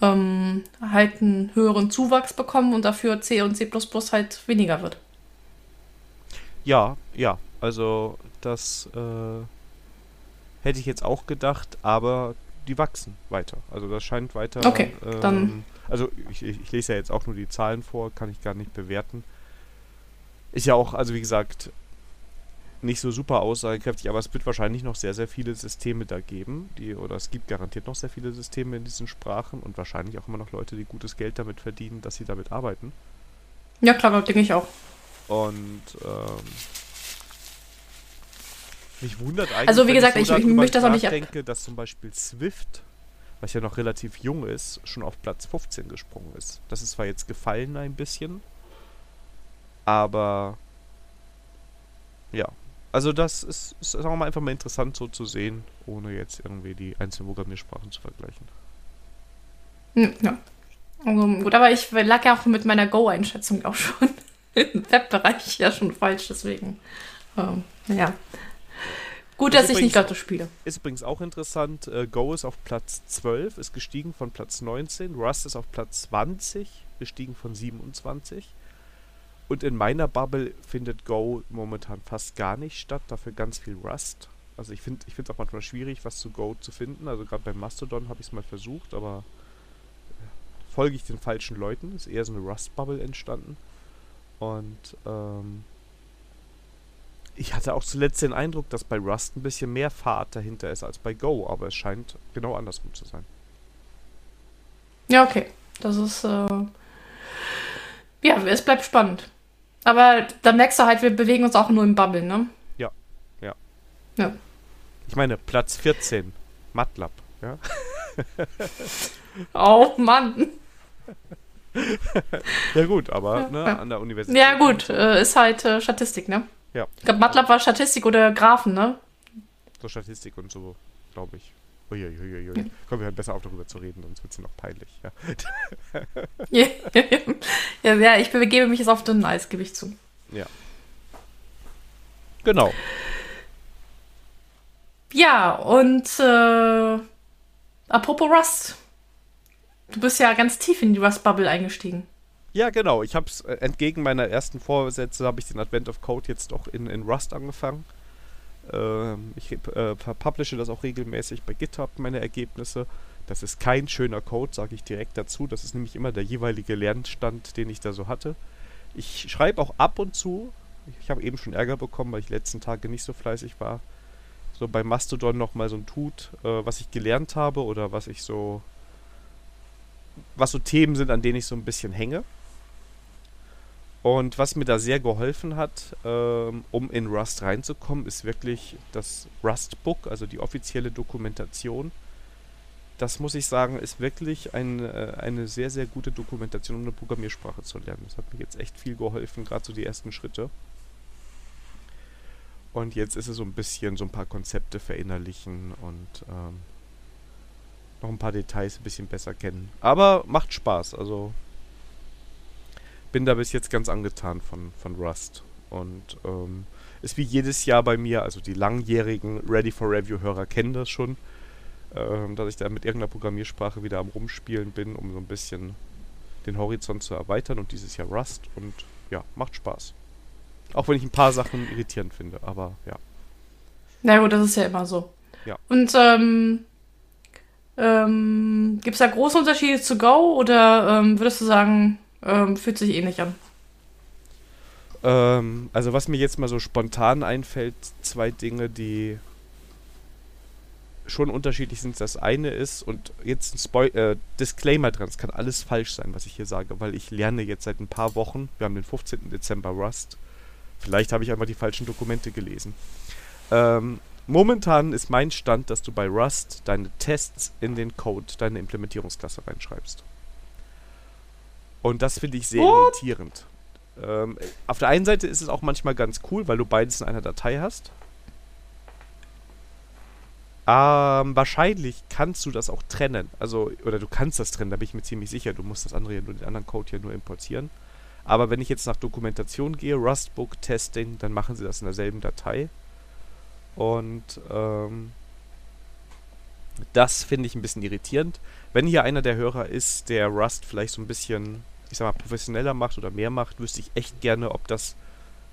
S2: ähm, halt einen höheren Zuwachs bekommen und dafür C und C halt weniger wird.
S1: Ja, ja, also das äh, hätte ich jetzt auch gedacht, aber die wachsen weiter. Also das scheint weiter.
S2: Okay,
S1: ähm,
S2: dann-
S1: Also ich, ich, ich lese ja jetzt auch nur die Zahlen vor, kann ich gar nicht bewerten. Ist ja auch, also wie gesagt, nicht so super aussagekräftig, aber es wird wahrscheinlich noch sehr, sehr viele Systeme da geben, die, oder es gibt garantiert noch sehr viele Systeme in diesen Sprachen und wahrscheinlich auch immer noch Leute, die gutes Geld damit verdienen, dass sie damit arbeiten.
S2: Ja, klar, denke ich auch.
S1: Und ähm, mich wundert eigentlich,
S2: Also, wie gesagt,
S1: so
S2: ich- ich möchte das auch nicht
S1: nachdenke, dass zum Beispiel Swift, was ja noch relativ jung ist, schon auf Platz 15 gesprungen ist. Das ist zwar jetzt gefallen ein bisschen, aber ja. Also das ist, ist sagen wir mal, einfach mal interessant so zu sehen, ohne jetzt irgendwie die einzelnen Programmiersprachen zu vergleichen.
S2: Hm, ja. Also, gut, aber ich lag ja auch mit meiner Go-Einschätzung auch schon im Webbereich ja schon falsch, deswegen. Ähm, ja. Gut, dass ich nicht Lotto spiele.
S1: Ist übrigens auch interessant. Äh, Go ist auf Platz 12, ist gestiegen von Platz 19. Rust ist auf Platz 20, gestiegen von 27. Und in meiner Bubble findet Go momentan fast gar nicht statt, dafür ganz viel Rust. Also ich finde es auch manchmal schwierig, was zu Go zu finden. Also gerade beim Mastodon habe ich es mal versucht, aber äh, folge ich den falschen Leuten. Ist eher so eine Rust-Bubble entstanden. Und ähm, ich hatte auch zuletzt den Eindruck, dass bei Rust ein bisschen mehr Fahrt dahinter ist als bei Go, aber es scheint genau andersrum zu sein.
S2: Ja, okay. Das ist, äh ja, es bleibt spannend. Aber da merkst du halt, wir bewegen uns auch nur im Bubble, ne?
S1: Ja, ja.
S2: Ja.
S1: Ich meine, Platz 14, MATLAB, ja.
S2: oh Mann.
S1: ja gut, aber ne, ja. an der Universität.
S2: Ja gut, äh, ist halt äh, Statistik, ne?
S1: Ja.
S2: Ich glaube, MATLAB war Statistik oder Graphen, ne?
S1: So Statistik und so, glaube ich. Uiuiuiui. Ja. Komm, wir hören besser auf, darüber zu reden, sonst wird es noch peinlich.
S2: Ja. ja, ja, ich begebe mich jetzt auf dünnen Eis, gebe ich zu.
S1: Ja. Genau.
S2: Ja, und äh, apropos Rust. Du bist ja ganz tief in die Rust-Bubble eingestiegen.
S1: Ja, genau. Ich habe es äh, entgegen meiner ersten Vorsätze habe ich den Advent of Code jetzt auch in, in Rust angefangen. Ähm, ich äh, publische das auch regelmäßig bei GitHub, meine Ergebnisse. Das ist kein schöner Code, sage ich direkt dazu. Das ist nämlich immer der jeweilige Lernstand, den ich da so hatte. Ich schreibe auch ab und zu. Ich habe eben schon Ärger bekommen, weil ich letzten Tage nicht so fleißig war. So bei Mastodon nochmal so ein Tut, äh, was ich gelernt habe oder was ich so. Was so Themen sind, an denen ich so ein bisschen hänge. Und was mir da sehr geholfen hat, ähm, um in Rust reinzukommen, ist wirklich das Rust-Book, also die offizielle Dokumentation. Das muss ich sagen, ist wirklich ein, äh, eine sehr, sehr gute Dokumentation, um eine Programmiersprache zu lernen. Das hat mir jetzt echt viel geholfen, gerade so die ersten Schritte. Und jetzt ist es so ein bisschen so ein paar Konzepte verinnerlichen und ähm, noch ein paar Details ein bisschen besser kennen. Aber macht Spaß, also bin da bis jetzt ganz angetan von, von Rust. Und ähm, ist wie jedes Jahr bei mir, also die langjährigen Ready for Review-Hörer kennen das schon, ähm, dass ich da mit irgendeiner Programmiersprache wieder am Rumspielen bin, um so ein bisschen den Horizont zu erweitern und dieses Jahr Rust und ja, macht Spaß. Auch wenn ich ein paar Sachen irritierend finde, aber ja.
S2: Na gut, das ist ja immer so.
S1: Ja.
S2: Und ähm, ähm, gibt es da große Unterschiede zu Go oder ähm, würdest du sagen, ähm, fühlt sich ähnlich an.
S1: Ähm, also was mir jetzt mal so spontan einfällt, zwei Dinge, die schon unterschiedlich sind. Das eine ist, und jetzt ein Spoil äh, Disclaimer dran, es kann alles falsch sein, was ich hier sage, weil ich lerne jetzt seit ein paar Wochen, wir haben den 15. Dezember Rust, vielleicht habe ich einfach die falschen Dokumente gelesen. Ähm, momentan ist mein Stand, dass du bei Rust deine Tests in den Code, deine Implementierungsklasse reinschreibst. Und das finde ich sehr What? irritierend. Ähm, auf der einen Seite ist es auch manchmal ganz cool, weil du beides in einer Datei hast. Ähm, wahrscheinlich kannst du das auch trennen. Also, oder du kannst das trennen, da bin ich mir ziemlich sicher. Du musst das andere ja nur, den anderen Code ja nur importieren. Aber wenn ich jetzt nach Dokumentation gehe, Rustbook, Testing, dann machen sie das in derselben Datei. Und ähm, das finde ich ein bisschen irritierend. Wenn hier einer der Hörer ist, der Rust vielleicht so ein bisschen ich sag mal, professioneller macht oder mehr macht, wüsste ich echt gerne, ob das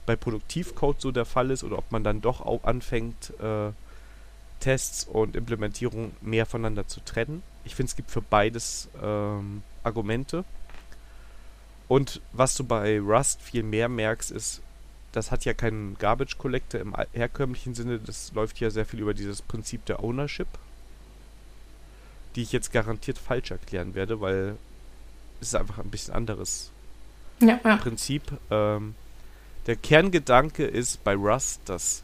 S1: bei Produktivcode so der Fall ist oder ob man dann doch auch anfängt, äh, Tests und Implementierung mehr voneinander zu trennen. Ich finde, es gibt für beides ähm, Argumente. Und was du bei Rust viel mehr merkst, ist, das hat ja keinen Garbage Collector im herkömmlichen Sinne, das läuft ja sehr viel über dieses Prinzip der Ownership, die ich jetzt garantiert falsch erklären werde, weil ist einfach ein bisschen anderes
S2: ja, ja.
S1: Prinzip. Ähm, der Kerngedanke ist bei Rust, dass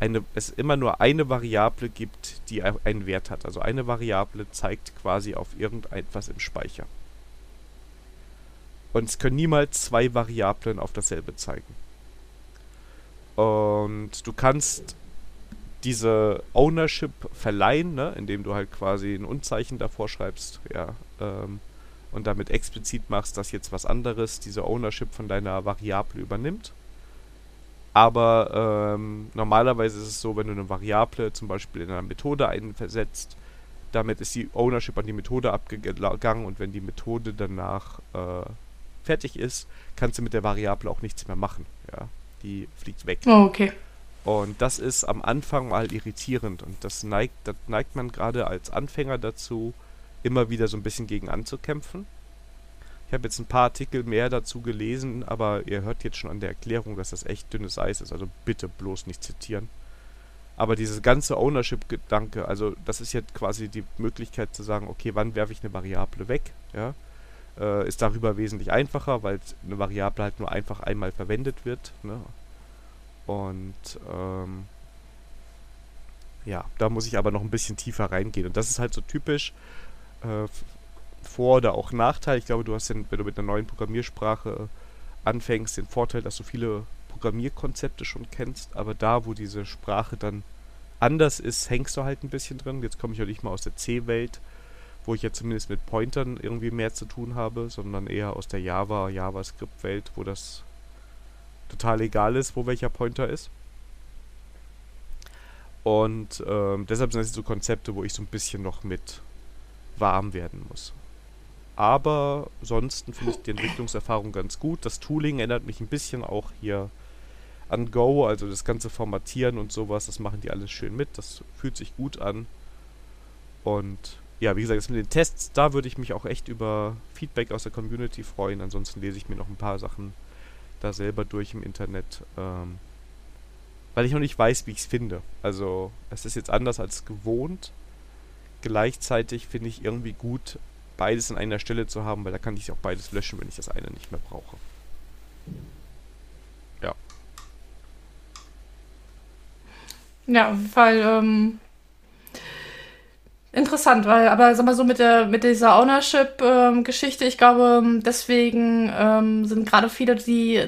S1: eine, es immer nur eine Variable gibt, die einen Wert hat. Also eine Variable zeigt quasi auf irgendetwas im Speicher. Und es können niemals zwei Variablen auf dasselbe zeigen. Und du kannst diese Ownership verleihen, ne, indem du halt quasi ein Unzeichen davor schreibst, ja, ähm, und damit explizit machst, dass jetzt was anderes diese Ownership von deiner Variable übernimmt. Aber ähm, normalerweise ist es so, wenn du eine Variable zum Beispiel in einer Methode einsetzt, damit ist die Ownership an die Methode abgegangen und wenn die Methode danach äh, fertig ist, kannst du mit der Variable auch nichts mehr machen. Ja, die fliegt weg.
S2: Oh, okay.
S1: Und das ist am Anfang mal irritierend und das neigt, das neigt man gerade als Anfänger dazu, immer wieder so ein bisschen gegen anzukämpfen. Ich habe jetzt ein paar Artikel mehr dazu gelesen, aber ihr hört jetzt schon an der Erklärung, dass das echt dünnes Eis ist, also bitte bloß nicht zitieren. Aber dieses ganze Ownership-Gedanke, also das ist jetzt quasi die Möglichkeit zu sagen, okay, wann werfe ich eine Variable weg, ja, äh, ist darüber wesentlich einfacher, weil eine Variable halt nur einfach einmal verwendet wird, ne? Und ähm, ja, da muss ich aber noch ein bisschen tiefer reingehen. Und das ist halt so typisch äh, Vor- oder auch Nachteil. Ich glaube, du hast, den, wenn du mit einer neuen Programmiersprache anfängst, den Vorteil, dass du viele Programmierkonzepte schon kennst, aber da, wo diese Sprache dann anders ist, hängst du halt ein bisschen drin. Jetzt komme ich ja nicht mal aus der C-Welt, wo ich ja zumindest mit Pointern irgendwie mehr zu tun habe, sondern eher aus der Java, JavaScript-Welt, wo das total egal ist, wo welcher Pointer ist. Und ähm, deshalb sind das so Konzepte, wo ich so ein bisschen noch mit warm werden muss. Aber ansonsten finde ich die Entwicklungserfahrung ganz gut. Das Tooling erinnert mich ein bisschen auch hier an Go, also das ganze Formatieren und sowas, das machen die alles schön mit. Das fühlt sich gut an. Und ja, wie gesagt, jetzt mit den Tests, da würde ich mich auch echt über Feedback aus der Community freuen. Ansonsten lese ich mir noch ein paar Sachen da selber durch im Internet, ähm, weil ich noch nicht weiß, wie ich es finde. Also es ist jetzt anders als gewohnt. Gleichzeitig finde ich irgendwie gut, beides an einer Stelle zu haben, weil da kann ich auch beides löschen, wenn ich das eine nicht mehr brauche. Ja.
S2: Ja, weil ähm, Interessant, weil, aber sag mal so mit der mit dieser Ownership-Geschichte, ähm, ich glaube, deswegen ähm, sind gerade viele, die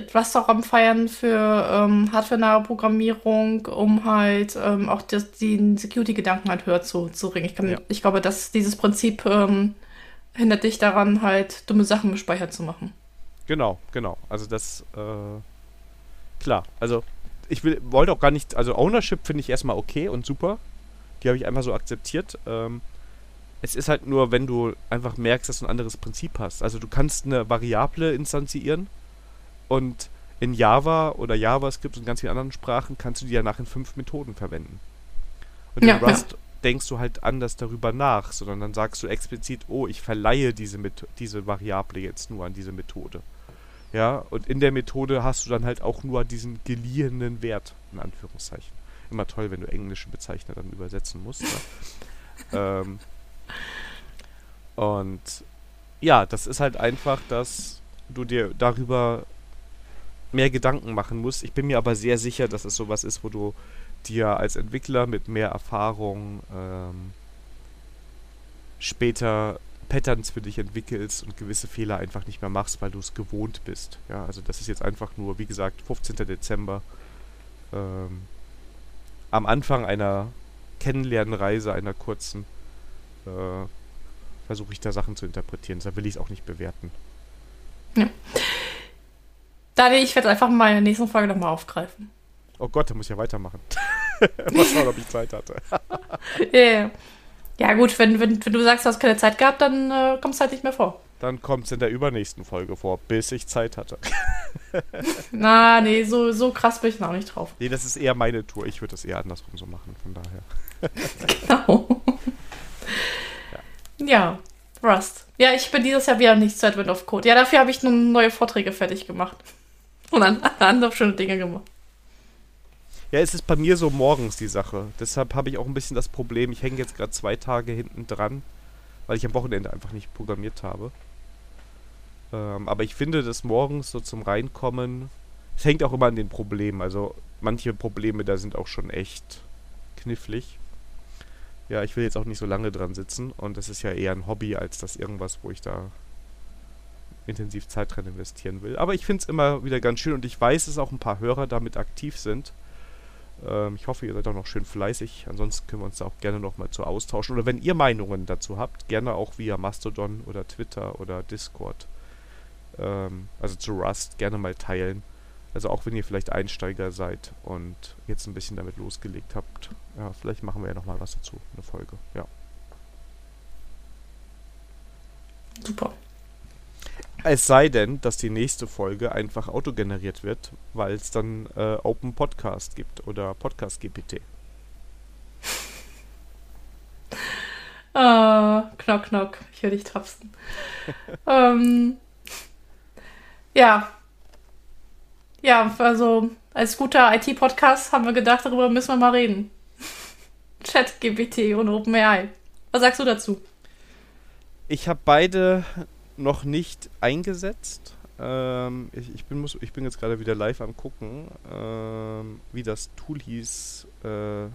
S2: am Feiern für ähm, hardware-nahe Programmierung, um halt ähm, auch das, den Security-Gedanken halt höher zu, zu ringen. Ich, kann, ja. ich glaube, dass dieses Prinzip ähm, hindert dich daran, halt dumme Sachen gespeichert zu machen.
S1: Genau, genau. Also das, äh, klar. Also ich will, wollte auch gar nicht, also Ownership finde ich erstmal okay und super. Die habe ich einfach so akzeptiert. Ähm, es ist halt nur, wenn du einfach merkst, dass du ein anderes Prinzip hast. Also du kannst eine Variable instanzieren und in Java oder JavaScript und ganz vielen anderen Sprachen kannst du die ja nach in fünf Methoden verwenden. Und in Rust ja. denkst du halt anders darüber nach, sondern dann sagst du explizit, oh, ich verleihe diese, diese Variable jetzt nur an diese Methode. Ja, und in der Methode hast du dann halt auch nur diesen geliehenen Wert, in Anführungszeichen. Immer toll, wenn du englische Bezeichner dann übersetzen musst. Ne? ähm, und ja, das ist halt einfach, dass du dir darüber mehr Gedanken machen musst. Ich bin mir aber sehr sicher, dass es sowas ist, wo du dir als Entwickler mit mehr Erfahrung ähm, später Patterns für dich entwickelst und gewisse Fehler einfach nicht mehr machst, weil du es gewohnt bist. Ja, also das ist jetzt einfach nur, wie gesagt, 15. Dezember. Ähm, am Anfang einer Kennenlernreise, einer kurzen, äh, versuche ich da Sachen zu interpretieren. Da will ich es auch nicht bewerten.
S2: Ja. Daniel, ich werde einfach mal in der nächsten Folge nochmal aufgreifen.
S1: Oh Gott, da muss ich ja weitermachen. mal schauen, ob ich Zeit hatte.
S2: yeah. Ja, gut, wenn, wenn, wenn du sagst, du hast keine Zeit gehabt, dann äh, kommt es halt nicht mehr vor.
S1: Dann kommt es in der übernächsten Folge vor, bis ich Zeit hatte.
S2: Na, nee, so, so krass bin ich noch nicht drauf.
S1: Nee, das ist eher meine Tour. Ich würde das eher andersrum so machen, von daher.
S2: genau. Ja. ja, Rust. Ja, ich bin dieses Jahr wieder nicht zu Advent of Code. Ja, dafür habe ich nun neue Vorträge fertig gemacht. Und dann andere schöne Dinge gemacht.
S1: Ja, es ist bei mir so morgens die Sache. Deshalb habe ich auch ein bisschen das Problem, ich hänge jetzt gerade zwei Tage hinten dran, weil ich am Wochenende einfach nicht programmiert habe. Ähm, aber ich finde, dass morgens so zum Reinkommen, es hängt auch immer an den Problemen. Also manche Probleme da sind auch schon echt knifflig. Ja, ich will jetzt auch nicht so lange dran sitzen und das ist ja eher ein Hobby als das irgendwas, wo ich da intensiv Zeit dran investieren will. Aber ich finde es immer wieder ganz schön und ich weiß, dass auch ein paar Hörer damit aktiv sind. Ähm, ich hoffe, ihr seid auch noch schön fleißig. Ansonsten können wir uns da auch gerne noch mal zu austauschen. Oder wenn ihr Meinungen dazu habt, gerne auch via Mastodon oder Twitter oder Discord. Ähm, also zu Rust gerne mal teilen. Also auch wenn ihr vielleicht Einsteiger seid und jetzt ein bisschen damit losgelegt habt. Ja, vielleicht machen wir ja noch mal was dazu, eine Folge. Ja.
S2: Super.
S1: Es sei denn, dass die nächste Folge einfach autogeneriert wird, weil es dann äh, Open Podcast gibt oder Podcast GPT.
S2: Ah, knock, knock. Ich höre dich trapsen. ähm, ja. Ja, also als guter IT-Podcast haben wir gedacht, darüber müssen wir mal reden. ChatGPT und OpenAI. Was sagst du dazu?
S1: Ich habe beide noch nicht eingesetzt. Ähm, ich, ich, bin, muss, ich bin jetzt gerade wieder live am gucken, ähm, wie das Tool hieß, äh, äh,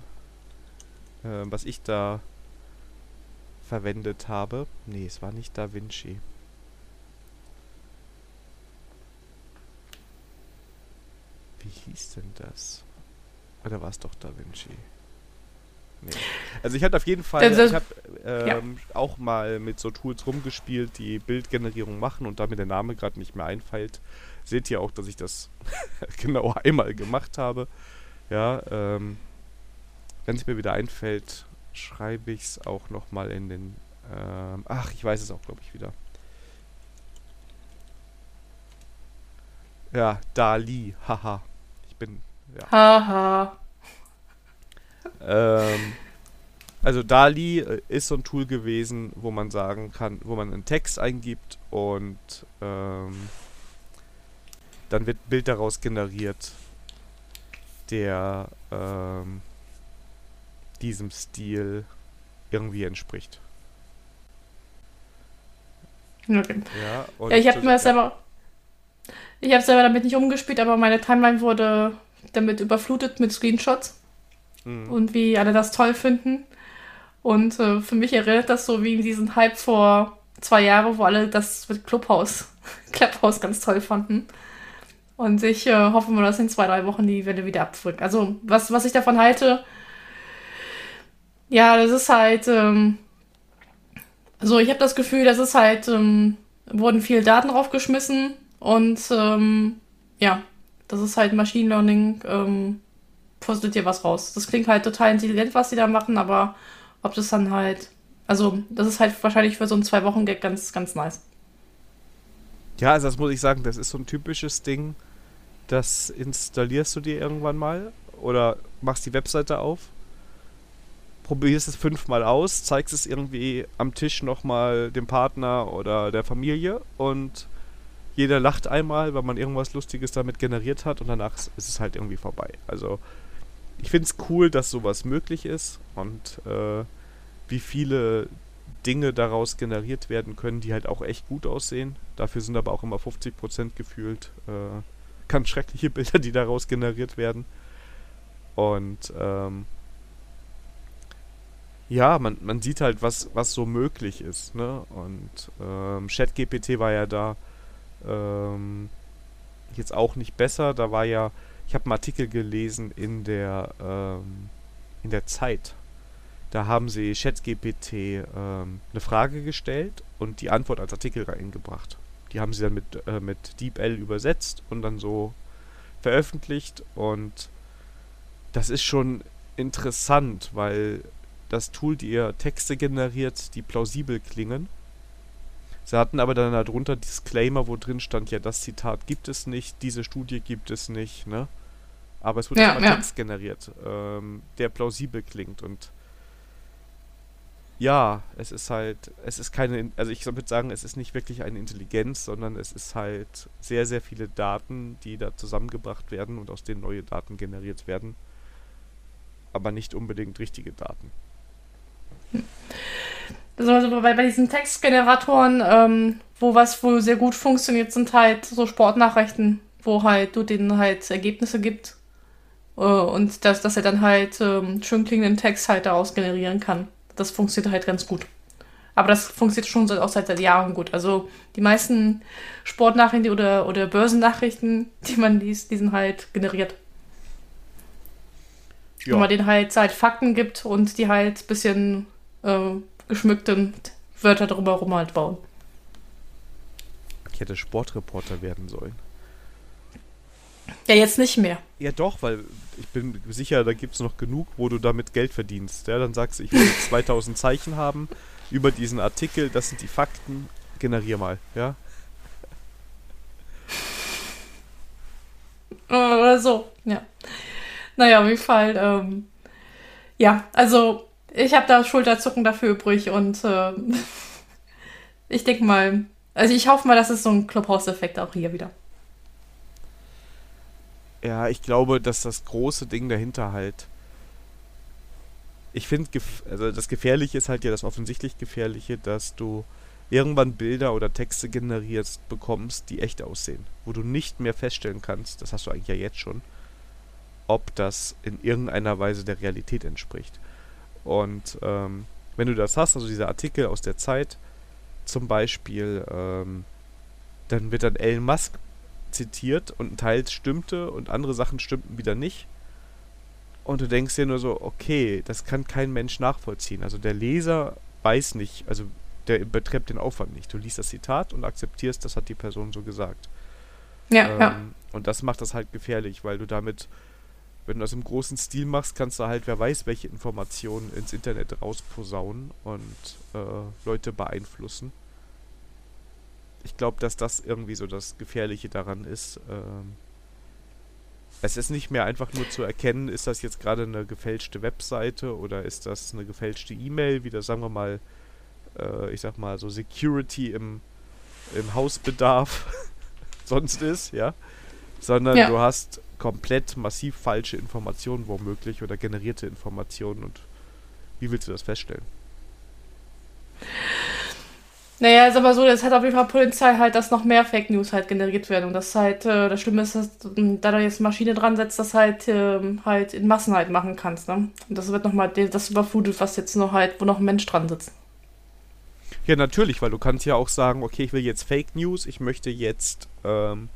S1: was ich da verwendet habe. Nee, es war nicht Da Wie hieß denn das? Oder war es doch Da Vinci? Nee. Also ich hatte auf jeden Fall, ich habe ähm, ja. auch mal mit so Tools rumgespielt, die Bildgenerierung machen und da mir der Name gerade nicht mehr einfällt, seht ihr auch, dass ich das genau einmal gemacht habe. Ja, ähm, wenn es mir wieder einfällt, schreibe ich es auch nochmal in den, ähm, ach, ich weiß es auch, glaube ich, wieder. Ja, Dali, haha. Bin, ja.
S2: Haha.
S1: Ähm, also Dali äh, ist so ein Tool gewesen, wo man sagen kann, wo man einen Text eingibt und ähm, dann wird ein Bild daraus generiert, der ähm, diesem Stil irgendwie entspricht.
S2: Okay. Ja, ja ich habe mir selber, ich habe selber damit nicht umgespielt, aber meine Timeline wurde damit überflutet mit Screenshots mhm. und wie alle das toll finden. Und äh, für mich erinnert das so wie in diesen Hype vor zwei Jahren, wo alle das mit Clubhouse, Clubhouse ganz toll fanden. Und ich äh, hoffe mal, dass in zwei, drei Wochen die Welle wieder abdrückt. Also, was, was ich davon halte, ja, das ist halt, ähm, also ich habe das Gefühl, das ist halt, ähm, wurden viele Daten draufgeschmissen und ähm, ja, das ist halt Machine Learning ähm, puzzelt dir was raus. Das klingt halt total intelligent, was sie da machen, aber ob das dann halt. Also, das ist halt wahrscheinlich für so einen Zwei-Wochen-Gag ganz, ganz nice.
S1: Ja, also das muss ich sagen, das ist so ein typisches Ding. Das installierst du dir irgendwann mal oder machst die Webseite auf, probierst es fünfmal aus, zeigst es irgendwie am Tisch nochmal dem Partner oder der Familie und jeder lacht einmal, weil man irgendwas Lustiges damit generiert hat und danach ist es halt irgendwie vorbei. Also ich finde es cool, dass sowas möglich ist und äh, wie viele Dinge daraus generiert werden können, die halt auch echt gut aussehen. Dafür sind aber auch immer 50% gefühlt äh, ganz schreckliche Bilder, die daraus generiert werden. Und ähm, ja, man, man sieht halt, was, was so möglich ist. Ne? Und ähm, ChatGPT war ja da ähm, jetzt auch nicht besser. Da war ja ich habe einen Artikel gelesen in der, ähm, in der Zeit. Da haben sie ChatGPT ähm, eine Frage gestellt und die Antwort als Artikel reingebracht. Die haben sie dann mit, äh, mit DeepL übersetzt und dann so veröffentlicht. Und das ist schon interessant, weil das Tool dir Texte generiert, die plausibel klingen. Sie hatten aber dann darunter Disclaimer, wo drin stand, ja, das Zitat gibt es nicht, diese Studie gibt es nicht, ne? Aber es wird ja, immer ja. Text generiert, ähm, der plausibel klingt und ja, es ist halt, es ist keine, also ich würde sagen, es ist nicht wirklich eine Intelligenz, sondern es ist halt sehr, sehr viele Daten, die da zusammengebracht werden und aus denen neue Daten generiert werden, aber nicht unbedingt richtige Daten.
S2: Also bei, bei diesen Textgeneratoren, ähm, wo was wohl sehr gut funktioniert, sind halt so Sportnachrichten, wo halt du denen halt Ergebnisse gibt äh, und dass, dass er dann halt ähm, schön klingenden Text halt daraus generieren kann. Das funktioniert halt ganz gut. Aber das funktioniert schon auch seit, seit Jahren gut. Also die meisten Sportnachrichten oder, oder Börsennachrichten, die man liest, die sind halt generiert. Ja. Wenn man denen halt, halt Fakten gibt und die halt ein bisschen äh, geschmückten Wörter drüber rum halt bauen.
S1: Ich hätte Sportreporter werden sollen.
S2: Ja, jetzt nicht mehr.
S1: Ja, doch, weil ich bin sicher, da gibt es noch genug, wo du damit Geld verdienst. Ja, dann sagst du, ich will 2000 Zeichen haben über diesen Artikel, das sind die Fakten, generier mal, ja.
S2: Oder so, ja. Naja, auf jeden Fall, ähm, ja, also ich habe da Schulterzucken dafür übrig und äh, ich denke mal, also ich hoffe mal, das ist so ein Clubhouse-Effekt auch hier wieder.
S1: Ja, ich glaube, dass das große Ding dahinter halt. Ich finde, also das Gefährliche ist halt ja das offensichtlich Gefährliche, dass du irgendwann Bilder oder Texte generierst bekommst, die echt aussehen. Wo du nicht mehr feststellen kannst, das hast du eigentlich ja jetzt schon, ob das in irgendeiner Weise der Realität entspricht. Und ähm, wenn du das hast, also dieser Artikel aus der Zeit zum Beispiel, ähm, dann wird dann Elon Musk zitiert und ein Teil stimmte und andere Sachen stimmten wieder nicht. Und du denkst dir nur so, okay, das kann kein Mensch nachvollziehen. Also der Leser weiß nicht, also der betreibt den Aufwand nicht. Du liest das Zitat und akzeptierst, das hat die Person so gesagt.
S2: Ja, ähm, ja.
S1: Und das macht das halt gefährlich, weil du damit wenn du das im großen Stil machst, kannst du halt, wer weiß, welche Informationen ins Internet rausposaunen und äh, Leute beeinflussen. Ich glaube, dass das irgendwie so das Gefährliche daran ist. Ähm, es ist nicht mehr einfach nur zu erkennen, ist das jetzt gerade eine gefälschte Webseite oder ist das eine gefälschte E-Mail, wie das, sagen wir mal, äh, ich sag mal, so Security im, im Hausbedarf sonst ist, ja. Sondern ja. du hast komplett massiv falsche Informationen womöglich oder generierte Informationen und wie willst du das feststellen?
S2: Naja, ist aber so, das hat auf jeden Fall Polizei halt, dass noch mehr Fake News halt generiert werden. Und das halt, äh, das Schlimme ist, dass da du jetzt Maschine dran setzt, das halt, äh, halt in Massen halt machen kannst, ne? Und das wird nochmal das überflutet, was jetzt noch halt, wo noch ein Mensch dran sitzt.
S1: Ja, natürlich, weil du kannst ja auch sagen, okay, ich will jetzt Fake News, ich möchte jetzt ähm,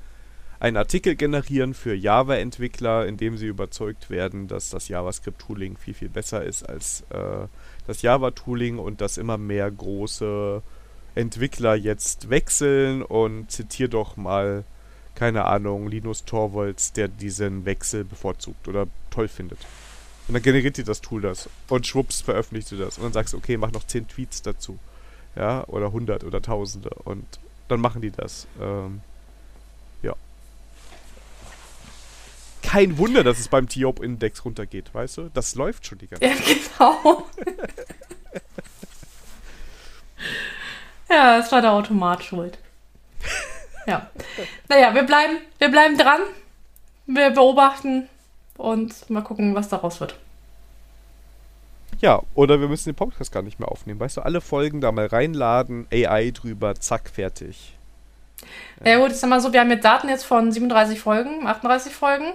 S1: einen Artikel generieren für Java-Entwickler, in dem sie überzeugt werden, dass das JavaScript-Tooling viel, viel besser ist als äh, das Java-Tooling und dass immer mehr große Entwickler jetzt wechseln und zitiere doch mal, keine Ahnung, Linus Torvalds, der diesen Wechsel bevorzugt oder toll findet. Und dann generiert dir das Tool das und schwupps veröffentlicht du das und dann sagst du, okay, mach noch 10 Tweets dazu. Ja, oder 100 oder Tausende und dann machen die das. Ähm, kein Wunder, dass es beim TIOP-Index runtergeht, weißt du? Das läuft schon die ganze
S2: Zeit. Ja, genau. ja, es war der Automat schuld. Ja. Naja, wir bleiben, wir bleiben dran. Wir beobachten und mal gucken, was daraus wird.
S1: Ja, oder wir müssen den Podcast gar nicht mehr aufnehmen. Weißt du, alle Folgen da mal reinladen, AI drüber, zack, fertig.
S2: Ja, gut, ich sag mal so, wir haben jetzt Daten jetzt von 37 Folgen, 38 Folgen.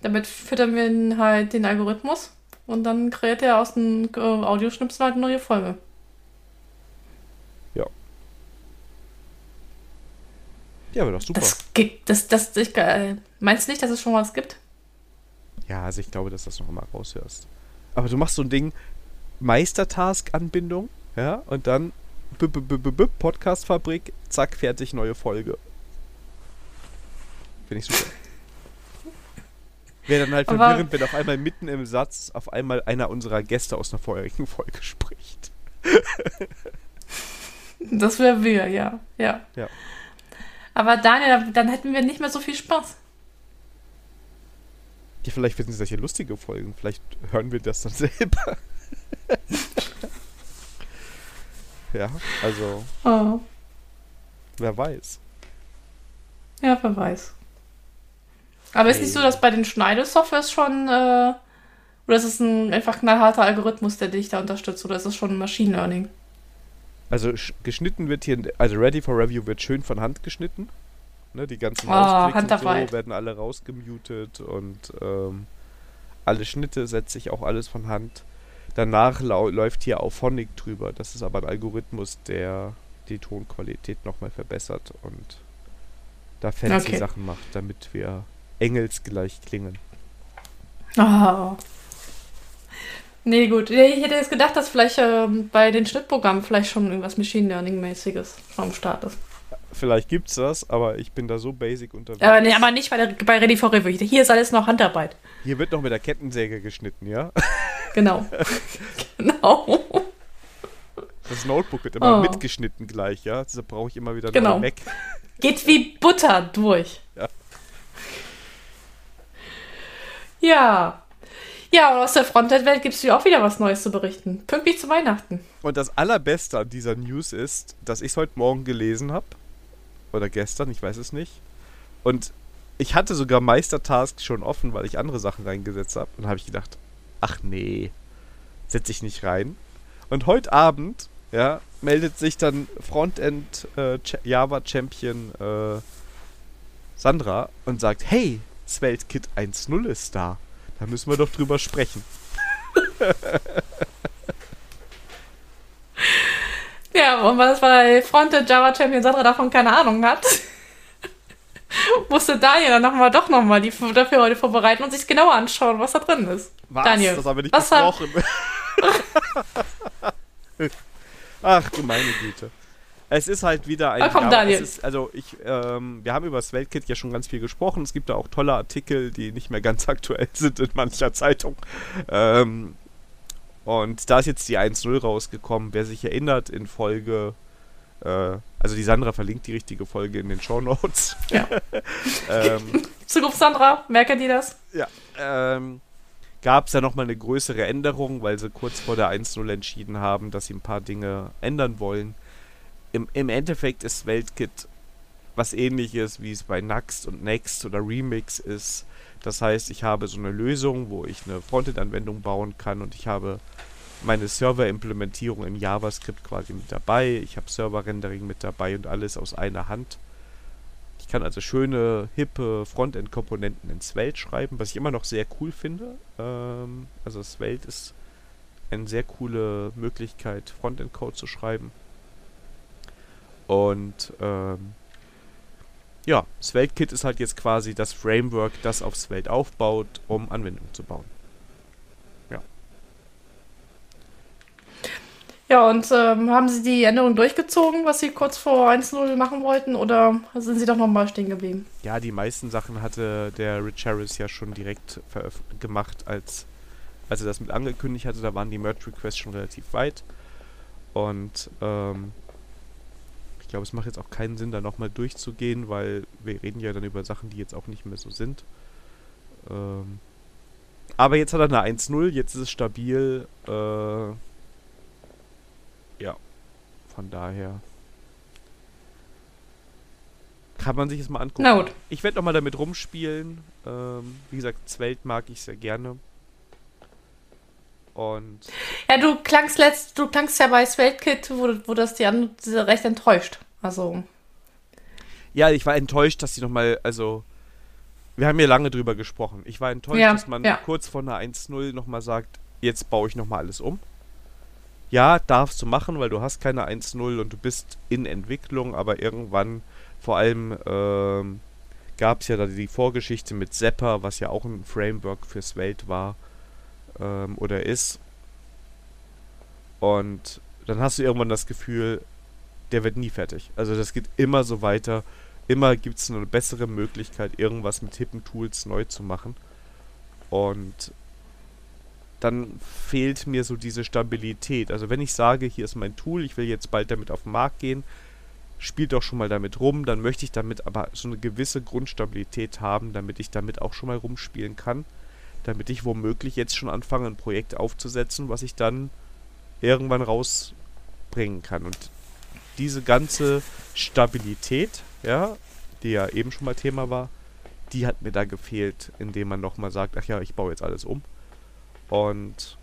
S2: Damit füttern wir halt den Algorithmus und dann kreiert er aus dem äh, Audioschnipsel halt eine neue Folge.
S1: Ja. Ja, aber doch super.
S2: Das gibt, das, das, ich, äh, meinst du nicht, dass es schon was gibt?
S1: Ja, also ich glaube, dass du das noch mal raushörst. Aber du machst so ein Ding, Meistertask-Anbindung, ja, und dann Podcast-Fabrik, zack, fertig, neue Folge. Finde ich super. Wäre dann halt verwirrend, wenn auf einmal mitten im Satz auf einmal einer unserer Gäste aus einer vorherigen Folge spricht.
S2: das wäre wir, ja. ja.
S1: Ja.
S2: Aber Daniel, dann hätten wir nicht mehr so viel Spaß.
S1: Ja, vielleicht finden sie hier lustige Folgen. Vielleicht hören wir das dann selber. ja, also. Oh. Wer weiß.
S2: Ja, wer weiß. Aber ist nicht so, dass bei den Schneidesoftwares schon, äh, oder ist es ein einfach knallharter Algorithmus, der dich da unterstützt, oder ist es schon Machine Learning?
S1: Also geschnitten wird hier, also Ready for Review wird schön von Hand geschnitten. Ne, die ganzen
S2: oh, und so
S1: werden alle rausgemutet und ähm, alle Schnitte setze ich auch alles von Hand. Danach läuft hier auch Phonic drüber. Das ist aber ein Algorithmus, der die Tonqualität nochmal verbessert und da fancy okay. Sachen macht, damit wir engelsgleich klingen.
S2: Oh. Nee, gut. Ich hätte jetzt gedacht, dass vielleicht ähm, bei den Schnittprogrammen vielleicht schon irgendwas Machine Learning-mäßiges am Start ist.
S1: Vielleicht gibt's das, aber ich bin da so basic unterwegs.
S2: Aber, nee, aber nicht bei, der, bei Ready for Review. Hier ist alles noch Handarbeit.
S1: Hier wird noch mit der Kettensäge geschnitten, ja?
S2: Genau. genau.
S1: Das Notebook wird immer
S2: Oh.
S1: mitgeschnitten gleich, ja? Deshalb brauche ich immer wieder
S2: Genau.
S1: weg.
S2: Geht wie Butter durch.
S1: Ja.
S2: Ja. Ja, und aus der Frontend-Welt gibt es auch wieder was Neues zu berichten. Pünktlich zu Weihnachten.
S1: Und das Allerbeste an dieser News ist, dass ich es heute Morgen gelesen habe. Oder gestern, ich weiß es nicht. Und ich hatte sogar Meistertask schon offen, weil ich andere Sachen reingesetzt habe. Und habe ich gedacht, ach nee, setze ich nicht rein. Und heute Abend, ja, meldet sich dann Frontend äh, Ch- Java Champion äh, Sandra und sagt, hey, Svelte-Kit 1.0 ist da. Da müssen wir doch drüber sprechen.
S2: Ja, und was bei Frontend Java Champion Sandra davon keine Ahnung hat, musste Daniel dann noch mal, doch nochmal dafür heute vorbereiten und sich genauer anschauen, was da drin ist.
S1: Was?
S2: Daniel,
S1: Das haben wir nicht besprochen. Ach du meine Güte. Es ist halt wieder ein
S2: Ah, komm.
S1: Es ist, also ich, ähm, wir haben über das Weltkit ja schon ganz viel gesprochen. Es gibt da auch tolle Artikel, die nicht mehr ganz aktuell sind in mancher Zeitung. Ähm, und da ist jetzt die 1.0 rausgekommen. Wer sich erinnert, in Folge, äh, also die Sandra verlinkt die richtige Folge in den Show Notes.
S2: Ja.
S1: ähm,
S2: Zukunft Sandra, merke die das?
S1: ja, ähm, gab es da nochmal eine größere Änderung, weil sie kurz vor der 1.0 entschieden haben, dass sie ein paar Dinge ändern wollen. Im, Im Endeffekt ist Weltkit was ähnliches, wie es bei Next und Next oder Remix ist. Das heißt, ich habe so eine Lösung, wo ich eine Frontend-Anwendung bauen kann und ich habe meine Server-Implementierung in JavaScript quasi mit dabei. Ich habe Server-Rendering mit dabei und alles aus einer Hand. Ich kann also schöne, hippe Frontend-Komponenten in Svelte schreiben, was ich immer noch sehr cool finde. Ähm, also Svelte ist eine sehr coole Möglichkeit, Frontend-Code zu schreiben. Und ähm, ja, SvelteKit ist halt jetzt quasi das Framework, das auf Svelte aufbaut, um Anwendungen zu bauen.
S2: Ja, und ähm, haben Sie die Änderung durchgezogen, was Sie kurz vor 1.0 machen wollten, oder sind Sie doch nochmal stehen geblieben?
S1: Ja, die meisten Sachen hatte der Rich Harris ja schon direkt gemacht, als, als er das mit angekündigt hatte. Da waren die Merge-Requests schon relativ weit. Und ähm, ich glaube, es macht jetzt auch keinen Sinn, da nochmal durchzugehen, weil wir reden ja dann über Sachen, die jetzt auch nicht mehr so sind. Ähm, aber jetzt hat er eine 1-0, jetzt ist es stabil. Äh, ja, von daher kann man sich das mal angucken.
S2: Na gut.
S1: Ich werde nochmal damit rumspielen. Ähm, wie gesagt, Svelte mag ich sehr gerne. Und
S2: Ja, du klangst letzt, du klangst ja bei SvelteKit, wo, wo das die an recht enttäuscht. Also,
S1: ja, ich war enttäuscht, dass sie nochmal, also, wir haben ja lange drüber gesprochen. Ich war enttäuscht,
S2: Ja,
S1: dass man
S2: ja.
S1: kurz vor einer 1-0 nochmal sagt, jetzt baue ich nochmal alles um. Ja, darfst du machen, weil du hast keine 1-0 und du bist in Entwicklung, aber irgendwann, vor allem, ähm, gab es ja da die Vorgeschichte mit Zapper, was ja auch ein Framework für Svelte war ähm, oder ist. Und dann hast du irgendwann das Gefühl, der wird nie fertig. Also das geht immer so weiter. Immer gibt es eine bessere Möglichkeit, irgendwas mit hippen Tools neu zu machen. Und dann fehlt mir so diese Stabilität. Also wenn ich sage, hier ist mein Tool, ich will jetzt bald damit auf den Markt gehen, spielt doch schon mal damit rum, dann möchte ich damit aber so eine gewisse Grundstabilität haben, damit ich damit auch schon mal rumspielen kann, damit ich womöglich jetzt schon anfange, ein Projekt aufzusetzen, was ich dann irgendwann rausbringen kann. Und diese ganze Stabilität, ja, die ja eben schon mal Thema war, die hat mir da gefehlt, indem man nochmal sagt, ach ja, ich baue jetzt alles um. Und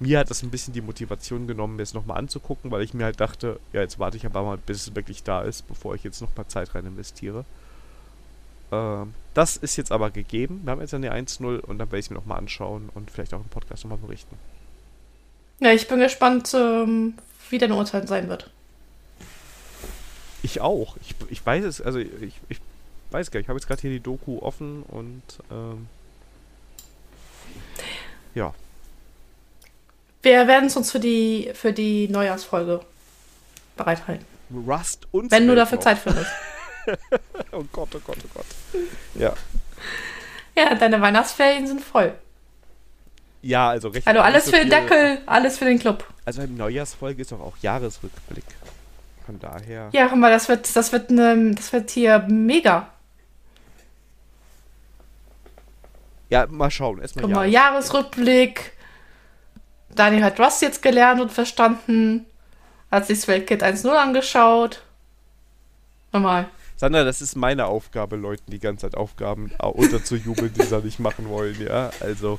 S1: mir hat das ein bisschen die Motivation genommen, mir es nochmal anzugucken, weil ich mir halt dachte, ja, jetzt warte ich aber mal, bis es wirklich da ist, bevor ich jetzt noch mal Zeit rein investiere. Ähm, das ist jetzt aber gegeben. Wir haben jetzt eine 1-0 und dann werde ich es mir nochmal anschauen und vielleicht auch im Podcast nochmal berichten.
S2: ja, ich bin gespannt, ähm, wie dein Urteil sein wird.
S1: Ich auch. Ich, ich weiß es, also ich, ich weiß gar nicht, ich habe jetzt gerade hier die Doku offen und ähm, ja.
S2: wir werden es uns für die, für die Neujahrsfolge bereithalten.
S1: Rust und
S2: Wenn du dafür. Zeit findest.
S1: Oh Gott, oh Gott, oh Gott. Ja.
S2: Ja, deine Weihnachtsferien sind voll.
S1: Ja, also recht.
S2: Also alles
S1: so
S2: für den Deckel, alles für den Club.
S1: Also eine Neujahrsfolge ist doch auch Jahresrückblick. Von daher.
S2: Ja, guck mal, das wird, das wird, ne, das wird hier mega.
S1: Ja, mal schauen. Erstmal
S2: Guck mal,
S1: Jahres
S2: Jahresrückblick. Daniel hat Rust jetzt gelernt und verstanden. Hat sich Swellkit 1.0 angeschaut. Nochmal.
S1: Sandra, das ist meine Aufgabe, Leuten die ganze Zeit Aufgaben au- unterzujubeln, die sie nicht machen wollen, ja. Also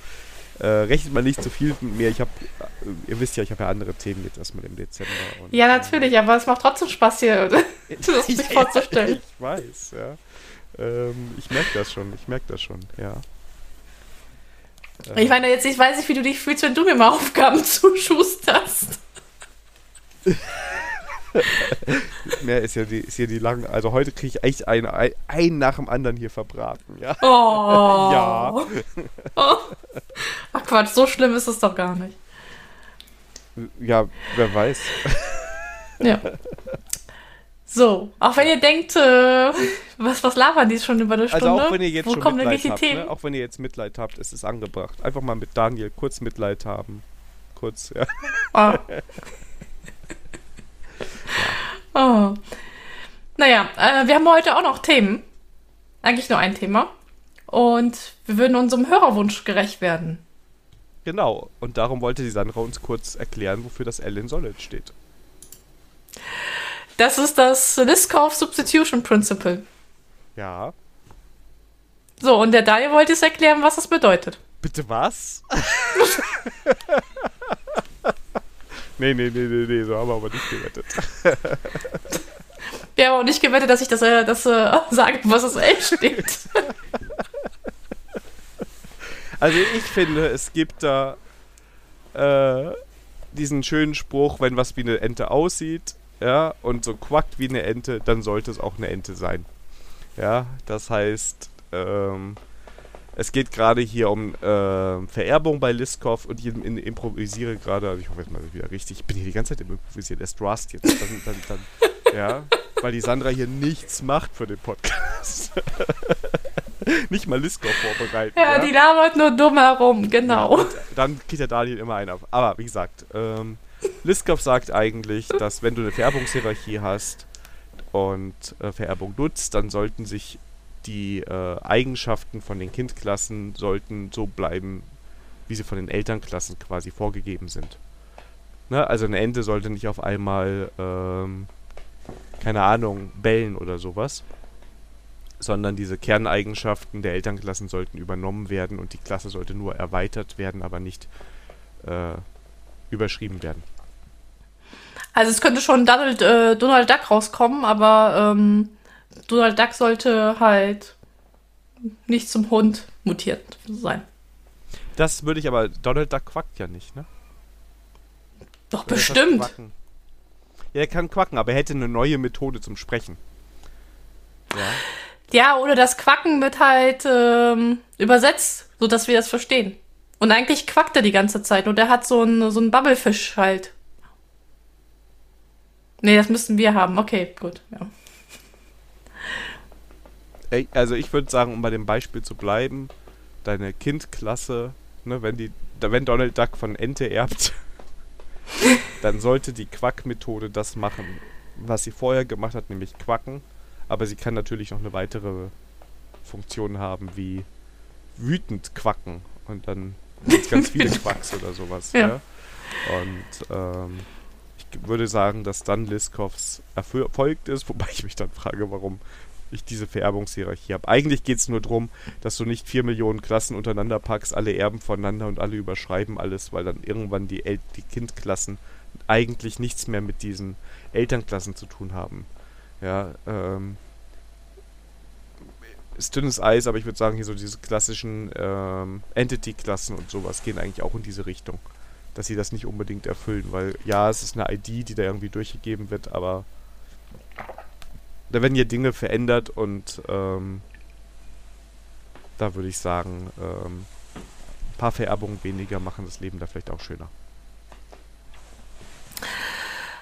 S1: äh, rechnet mal nicht zu viel mit mir. Ich habe, äh, ihr wisst ja, ich habe ja andere Themen jetzt erstmal im Dezember.
S2: Ja, natürlich, aber es macht trotzdem Spaß hier, das sich vorzustellen.
S1: Ich weiß, ja. Ähm, ich merke das schon, ich merke das schon, ja.
S2: Ich meine, jetzt ich weiß nicht, wie du dich fühlst, wenn du mir mal Aufgaben zuschusterst.
S1: Mehr ist ja die, ist hier die lange. Also heute kriege ich echt einen, ein, einen nach dem anderen hier verbraten, ja.
S2: Oh.
S1: Ja.
S2: Oh. Ach Quatsch, so schlimm ist es doch gar nicht.
S1: Ja, wer weiß.
S2: Ja. So, auch wenn ihr denkt, äh, was, was labern die schon über eine Stunde?
S1: Also auch wenn ihr jetzt
S2: Wo
S1: schon
S2: kommen denn
S1: Mitleid
S2: die
S1: habt,
S2: Themen?
S1: ne? auch wenn ihr jetzt Mitleid habt, es ist angebracht. Einfach mal mit Daniel kurz Mitleid haben. Kurz, ja.
S2: Oh. Oh. Naja, äh, wir haben heute auch noch Themen. Eigentlich nur ein Thema. Und wir würden unserem Hörerwunsch gerecht werden.
S1: Genau. Und darum wollte die Sandra uns kurz erklären, wofür das L in Solid steht.
S2: Das ist das Liskov Substitution Principle.
S1: Ja.
S2: So, und der Daniel wollte es erklären, was das bedeutet.
S1: Bitte was? nee, nee, nee, nee, nee, so haben wir aber nicht gewettet.
S2: Wir haben auch nicht gewettet, dass ich das, äh, das äh, sage, was das L steht.
S1: Also ich finde, es gibt da äh, diesen schönen Spruch, wenn was wie eine Ente aussieht, ja, und so quackt wie eine Ente, dann sollte es auch eine Ente sein. Ja, das heißt, ähm, es geht gerade hier um äh, Vererbung bei Liskov und ich in, improvisiere gerade, also ich hoffe jetzt mal wieder richtig, ich bin hier die ganze Zeit im Improvisieren, erst Rust jetzt, dann, dann, dann, ja, weil die Sandra hier nichts macht für den Podcast. Nicht mal Liskov vorbereiten.
S2: Ja, die labert nur dumm herum, genau.
S1: und dann kriegt der Daniel immer einen ab. Aber wie gesagt, ähm, Liskov sagt eigentlich, dass wenn du eine Vererbungshierarchie hast und äh, Vererbung nutzt, dann sollten sich die äh, Eigenschaften von den Kindklassen sollten so bleiben, wie sie von den Elternklassen quasi vorgegeben sind. Ne? Also eine Ente sollte nicht auf einmal, ähm, keine Ahnung, bellen oder sowas, sondern diese Kerneigenschaften der Elternklassen sollten übernommen werden und die Klasse sollte nur erweitert werden, aber nicht äh, überschrieben werden.
S2: Also es könnte schon Donald, äh, Donald Duck rauskommen, aber ähm, Donald Duck sollte halt nicht zum Hund mutiert sein.
S1: Das würde ich aber, Donald Duck quackt ja nicht, ne?
S2: Doch,
S1: Oder
S2: bestimmt.
S1: Ja, er kann quacken, aber er hätte eine neue Methode zum Sprechen. Ja.
S2: Ja, oder das Quacken mit halt ähm, übersetzt, sodass wir das verstehen. Und eigentlich quackt er die ganze Zeit und er hat so einen so einen Bubblefisch halt. Nee, das müssten wir haben. Okay, gut. Ja.
S1: Also ich würde sagen, um bei dem Beispiel zu bleiben, deine Kindklasse, ne, wenn die, wenn Donald Duck von Ente erbt, dann sollte die Quack-Methode das machen, was sie vorher gemacht hat, nämlich quacken. Aber sie kann natürlich noch eine weitere Funktion haben, wie wütend quacken. Und dann ganz viele Quacks oder sowas.
S2: Ja.
S1: Ja. Und ähm, ich würde sagen, dass dann Liskovs erfolgt ist, wobei ich mich dann frage, warum ich diese Vererbungshierarchie habe. Eigentlich geht es nur darum, dass du nicht vier Millionen Klassen untereinander packst, alle erben voneinander und alle überschreiben alles, weil dann irgendwann die, El die Kindklassen eigentlich nichts mehr mit diesen Elternklassen zu tun haben. Ja, ähm, ist dünnes Eis, aber ich würde sagen, hier so diese klassischen ähm, Entity-Klassen und sowas gehen eigentlich auch in diese Richtung. Dass sie das nicht unbedingt erfüllen, weil ja, es ist eine ID, die da irgendwie durchgegeben wird, aber da werden hier Dinge verändert und ähm, da würde ich sagen, ähm, ein paar Vererbungen weniger machen das Leben da vielleicht auch schöner.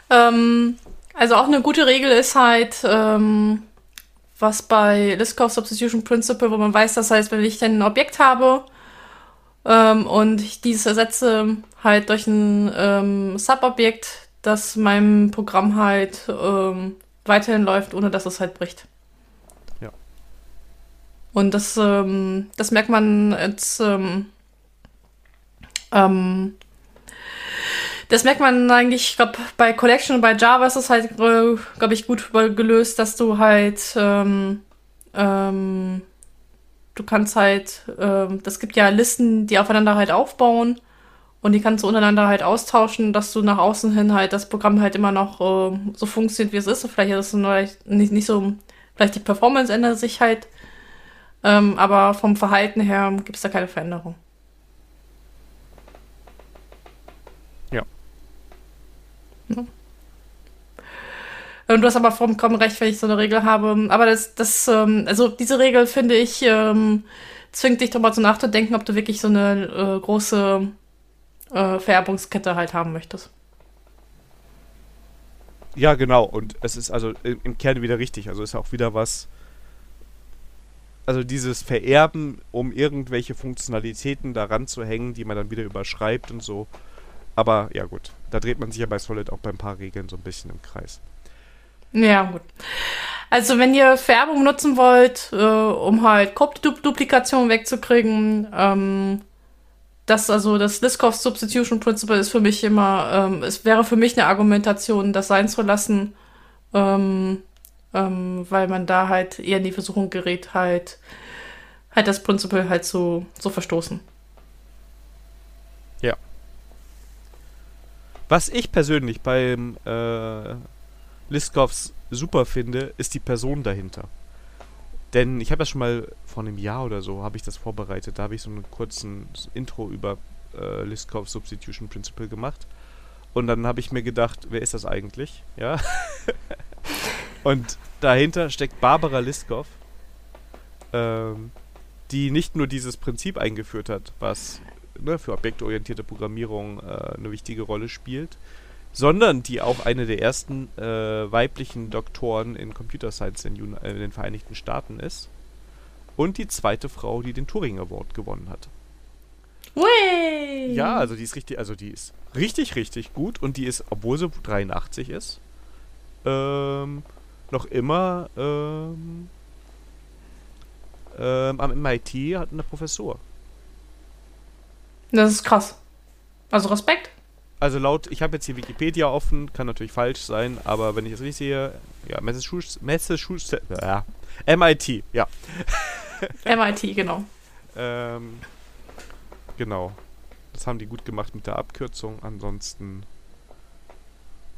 S2: Ähm, also auch eine gute Regel ist halt, ähm, was bei Liskov Substitution Principle, wo man weiß, das heißt, wenn ich ein Objekt habe ähm, und ich dieses ersetze halt durch ein ähm, Subobjekt, dass meinem Programm halt weiterhin läuft, ohne dass es halt bricht.
S1: Ja.
S2: Und das, ähm, das merkt man jetzt ähm, ähm, das merkt man eigentlich, ich glaube, bei Collection und bei Java ist es halt, äh, glaube ich, gut gelöst, dass du halt, ähm, ähm, du kannst halt, ähm, das gibt ja Listen, die aufeinander halt aufbauen und die kannst du untereinander halt austauschen, dass du nach außen hin halt das Programm halt immer noch äh, so funktioniert, wie es ist. vielleicht ist es neu, nicht, nicht so, vielleicht die Performance ändert sich halt, ähm, aber vom Verhalten her gibt es da keine Veränderung. Und du hast aber vollkommen recht, wenn ich so eine Regel habe. Aber das, das, ähm, also diese Regel finde ich, ähm, zwingt dich darüber zu nachzudenken, ob du wirklich so eine äh, große äh, Vererbungskette halt haben möchtest.
S1: Ja, genau. Und es ist also im Kern wieder richtig. Also ist auch wieder was. Also dieses Vererben, um irgendwelche Funktionalitäten daran zu hängen, die man dann wieder überschreibt und so. Aber ja gut, da dreht man sich ja bei Solid auch bei ein paar Regeln so ein bisschen im Kreis.
S2: Ja, gut. Also wenn ihr Färbung nutzen wollt, äh, um halt Code-Duplikation wegzukriegen, ähm, das also das Liskov Substitution Principle ist für mich immer, ähm, es wäre für mich eine Argumentation, das sein zu lassen, ähm, ähm, weil man da halt eher in die Versuchung gerät, halt halt das Principle halt zu, zu verstoßen.
S1: Ja. Was ich persönlich beim äh, Liskovs super finde, ist die Person dahinter. Denn ich habe das schon mal vor einem Jahr oder so, habe ich das vorbereitet. Da habe ich so einen kurzen Intro über äh, Liskovs Substitution Principle gemacht. Und dann habe ich mir gedacht, wer ist das eigentlich? Ja. Und dahinter steckt Barbara Liskov, ähm, die nicht nur dieses Prinzip eingeführt hat, was ne, für objektorientierte Programmierung äh, eine wichtige Rolle spielt, sondern die auch eine der ersten äh, weiblichen Doktoren in Computer Science in, äh, in, den Vereinigten Staaten ist und die zweite Frau, die den Turing Award gewonnen hat.
S2: Ui.
S1: Ja, also die ist richtig, also die ist richtig, richtig gut und die ist, obwohl sie 83 ist, ähm, noch immer ähm, ähm, am MIT hat eine Professur.
S2: Das ist krass. Also Respekt.
S1: Also laut, ich habe jetzt hier Wikipedia offen, kann natürlich falsch sein, aber wenn ich es richtig sehe, ja, Massachusetts, Massachusetts, ja, MIT, ja.
S2: MIT, genau.
S1: ähm, genau. Das haben die gut gemacht mit der Abkürzung, ansonsten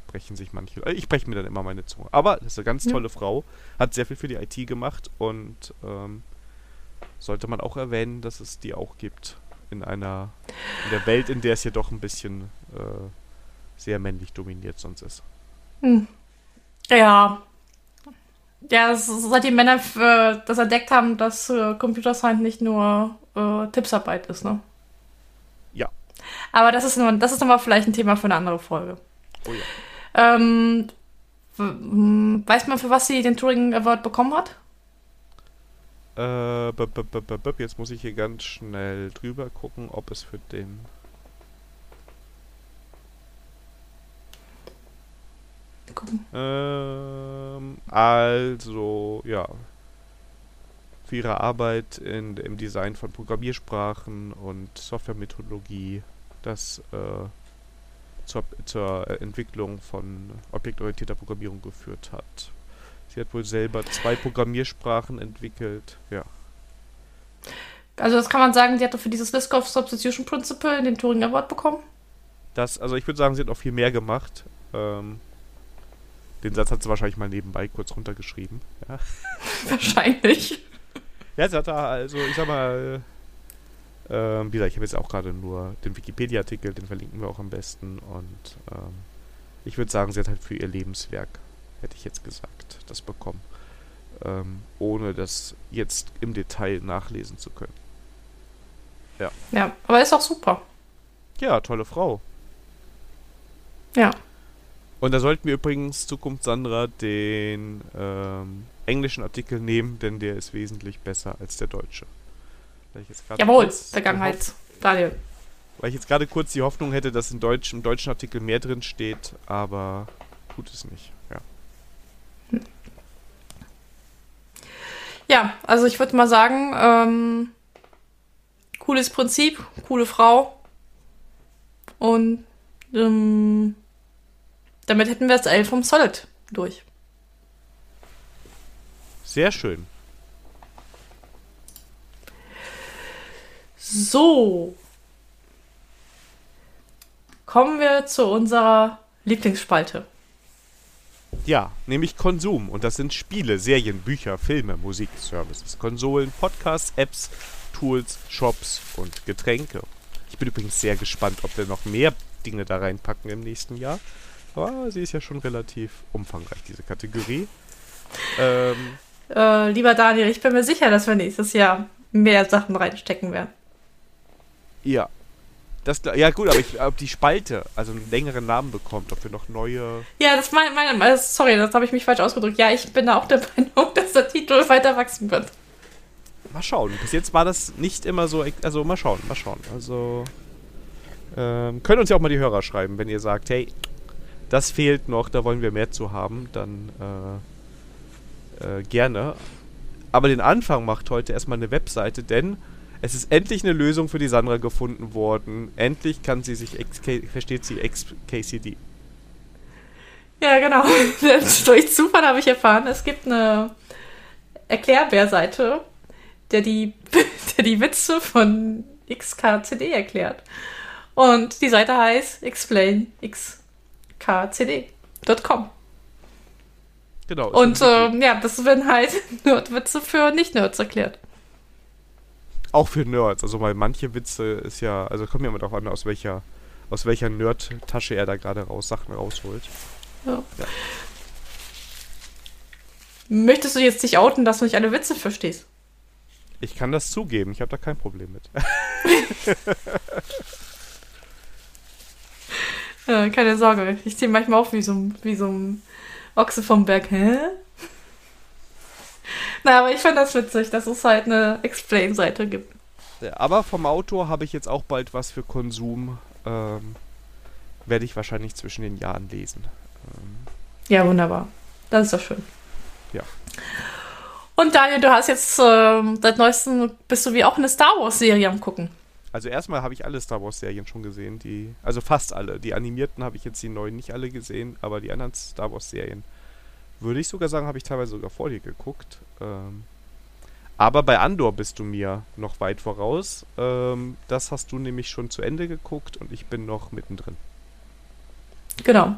S1: brechen sich manche. Ich breche mir dann immer meine Zunge. Aber das ist eine ganz tolle ja. Frau, hat sehr viel für die IT gemacht und ähm, sollte man auch erwähnen, dass es die auch gibt in einer in der Welt, in der es ja doch ein bisschen äh, sehr männlich dominiert sonst ist.
S2: Hm. Ja. Ja, seit die Männer äh, das entdeckt haben, dass äh, Computer Science nicht nur äh, Tippsarbeit ist, ne?
S1: Ja.
S2: Aber das ist nur, das ist nochmal vielleicht ein Thema für eine andere Folge.
S1: Oh ja.
S2: Ähm, weiß man, für was sie den Turing Award bekommen hat?
S1: Äh, jetzt muss ich hier ganz schnell drüber gucken, ob es für den.
S2: Gucken.
S1: Ähm, also, ja. Für ihre Arbeit in, im Design von Programmiersprachen und Softwaremethodologie, das äh, zur, zur Entwicklung von objektorientierter Programmierung geführt hat. Sie hat wohl selber zwei Programmiersprachen entwickelt. Ja.
S2: Also das kann man sagen, sie hatte für dieses Liskov Substitution Principle den Turing Award bekommen?
S1: Das, also ich würde sagen, sie hat noch viel mehr gemacht. Ähm, den Satz hat sie wahrscheinlich mal nebenbei kurz runtergeschrieben. Ja.
S2: Wahrscheinlich.
S1: Ja, sie hat da, also ich sag mal, äh, wie gesagt, ich habe jetzt auch gerade nur den Wikipedia-Artikel, den verlinken wir auch am besten. Und ähm, ich würde sagen, sie hat halt für ihr Lebenswerk hätte ich jetzt gesagt, das bekommen. Ähm, ohne das jetzt im Detail nachlesen zu können. Ja.
S2: Ja, aber ist auch super.
S1: Ja, tolle Frau.
S2: Ja.
S1: Und da sollten wir übrigens Zukunft Sandra den ähm, englischen Artikel nehmen, denn der ist wesentlich besser als der deutsche.
S2: Jawohl, Vergangenheit. Daniel.
S1: Weil ich jetzt gerade kurz die Hoffnung hätte, dass in Deutsch, im deutschen Artikel mehr drin steht, aber tut es nicht. Ja,
S2: ja also ich würde mal sagen, ähm, cooles Prinzip, coole Frau. Und ähm, damit hätten wir das L vom Solid durch.
S1: Sehr schön.
S2: So. Kommen wir zu unserer Lieblingsspalte.
S1: Ja, nämlich Konsum. Und das sind Spiele, Serien, Bücher, Filme, Musik, Services, Konsolen, Podcasts, Apps, Tools, Shops und Getränke. Ich bin übrigens sehr gespannt, ob wir noch mehr Dinge da reinpacken im nächsten Jahr. Aber sie ist ja schon relativ umfangreich, diese Kategorie.
S2: Ähm, äh, lieber Daniel, ich bin mir sicher, dass wir nächstes Jahr mehr Sachen reinstecken werden.
S1: Ja. Das, ja gut, aber ich, ob die Spalte also einen längeren Namen bekommt, ob wir noch neue...
S2: Ja, das meine, meine, sorry, das habe ich mich falsch ausgedrückt. Ja, ich bin da auch der Meinung, dass der Titel weiter wachsen wird.
S1: Mal schauen. Bis jetzt war das nicht immer so, also mal schauen, mal schauen. Also ähm, können uns ja auch mal die Hörer schreiben, wenn ihr sagt, hey, das fehlt noch, da wollen wir mehr zu haben, dann äh, äh, gerne. Aber den Anfang macht heute erstmal eine Webseite, denn es ist endlich eine Lösung für die Sandra gefunden worden. Endlich kann sie sich XK, versteht sie XKCD.
S2: Ja, genau. Durch Zufall habe ich erfahren, es gibt eine Erklärbär-Seite, der die, der die Witze von XKCD erklärt. Und die Seite heißt explainxkcd.com. Genau. Und äh, ja, das werden halt Nerdwitze für Nicht-Nerds erklärt.
S1: Auch für Nerds. Also weil manche Witze ist ja, also kommt ja immer darauf an, aus welcher, aus welcher Nerd-Tasche er da gerade raus Sachen rausholt. Ja. ja.
S2: Möchtest du jetzt dich outen, dass du nicht alle Witze verstehst?
S1: Ich kann das zugeben, ich habe da kein Problem mit.
S2: ja, keine Sorge, ich ziehe manchmal auf wie so, wie so ein Ochse vom Berg. Hä? Na, aber ich fand das witzig, dass es halt eine Explain-Seite gibt.
S1: Aber vom Autor habe ich jetzt auch bald was für Konsum. Ähm, werde ich wahrscheinlich zwischen den Jahren lesen. Ähm.
S2: Ja, wunderbar. Das ist doch schön.
S1: Ja.
S2: Und Daniel, du hast jetzt äh, seit neuestem bist du wie auch eine Star Wars-Serie am gucken.
S1: Also erstmal habe ich alle Star Wars-Serien schon gesehen, die, also fast alle. Die animierten habe ich jetzt die neuen nicht alle gesehen, aber die anderen Star Wars-Serien würde ich sogar sagen, habe ich teilweise sogar vor dir geguckt. Ähm, aber bei Andor bist du mir noch weit voraus. Ähm, das hast du nämlich schon zu Ende geguckt und ich bin noch mittendrin.
S2: Genau.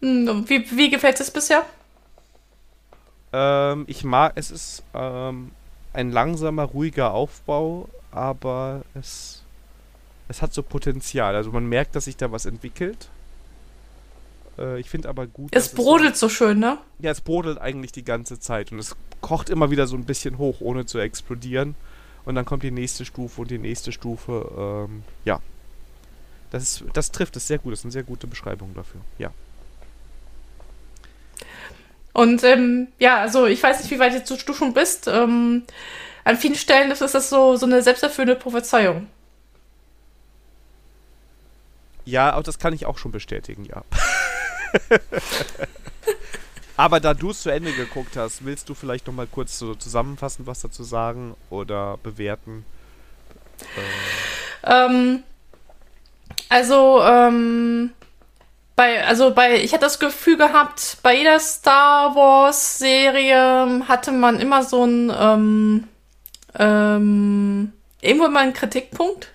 S2: Hm, wie, wie gefällt es bisher?
S1: Ähm, ich mag, es ist ähm, ein langsamer, ruhiger Aufbau, aber es, es hat so Potenzial. Also man merkt, dass sich da was entwickelt. Äh, ich finde aber gut.
S2: Es brodelt so, so schön, ne?
S1: Ja, es brodelt eigentlich die ganze Zeit und es kocht immer wieder so ein bisschen hoch, ohne zu explodieren. Und dann kommt die nächste Stufe und die nächste Stufe. Ähm, ja. Das, ist, das trifft es sehr gut. Das ist eine sehr gute Beschreibung dafür. Ja.
S2: Und ähm, ja, also ich weiß nicht, wie weit jetzt du schon bist. Ähm, an vielen Stellen ist das so, so eine selbsterfüllende Prophezeiung.
S1: Ja, auch das kann ich auch schon bestätigen, ja. Aber da du es zu Ende geguckt hast, willst du vielleicht noch mal kurz so zusammenfassen, was dazu sagen oder bewerten?
S2: Äh. Ähm, also, ähm, bei, also bei, ich hatte das Gefühl gehabt, bei jeder Star Wars Serie hatte man immer so ein, ähm, ähm, irgendwo immer einen Kritikpunkt.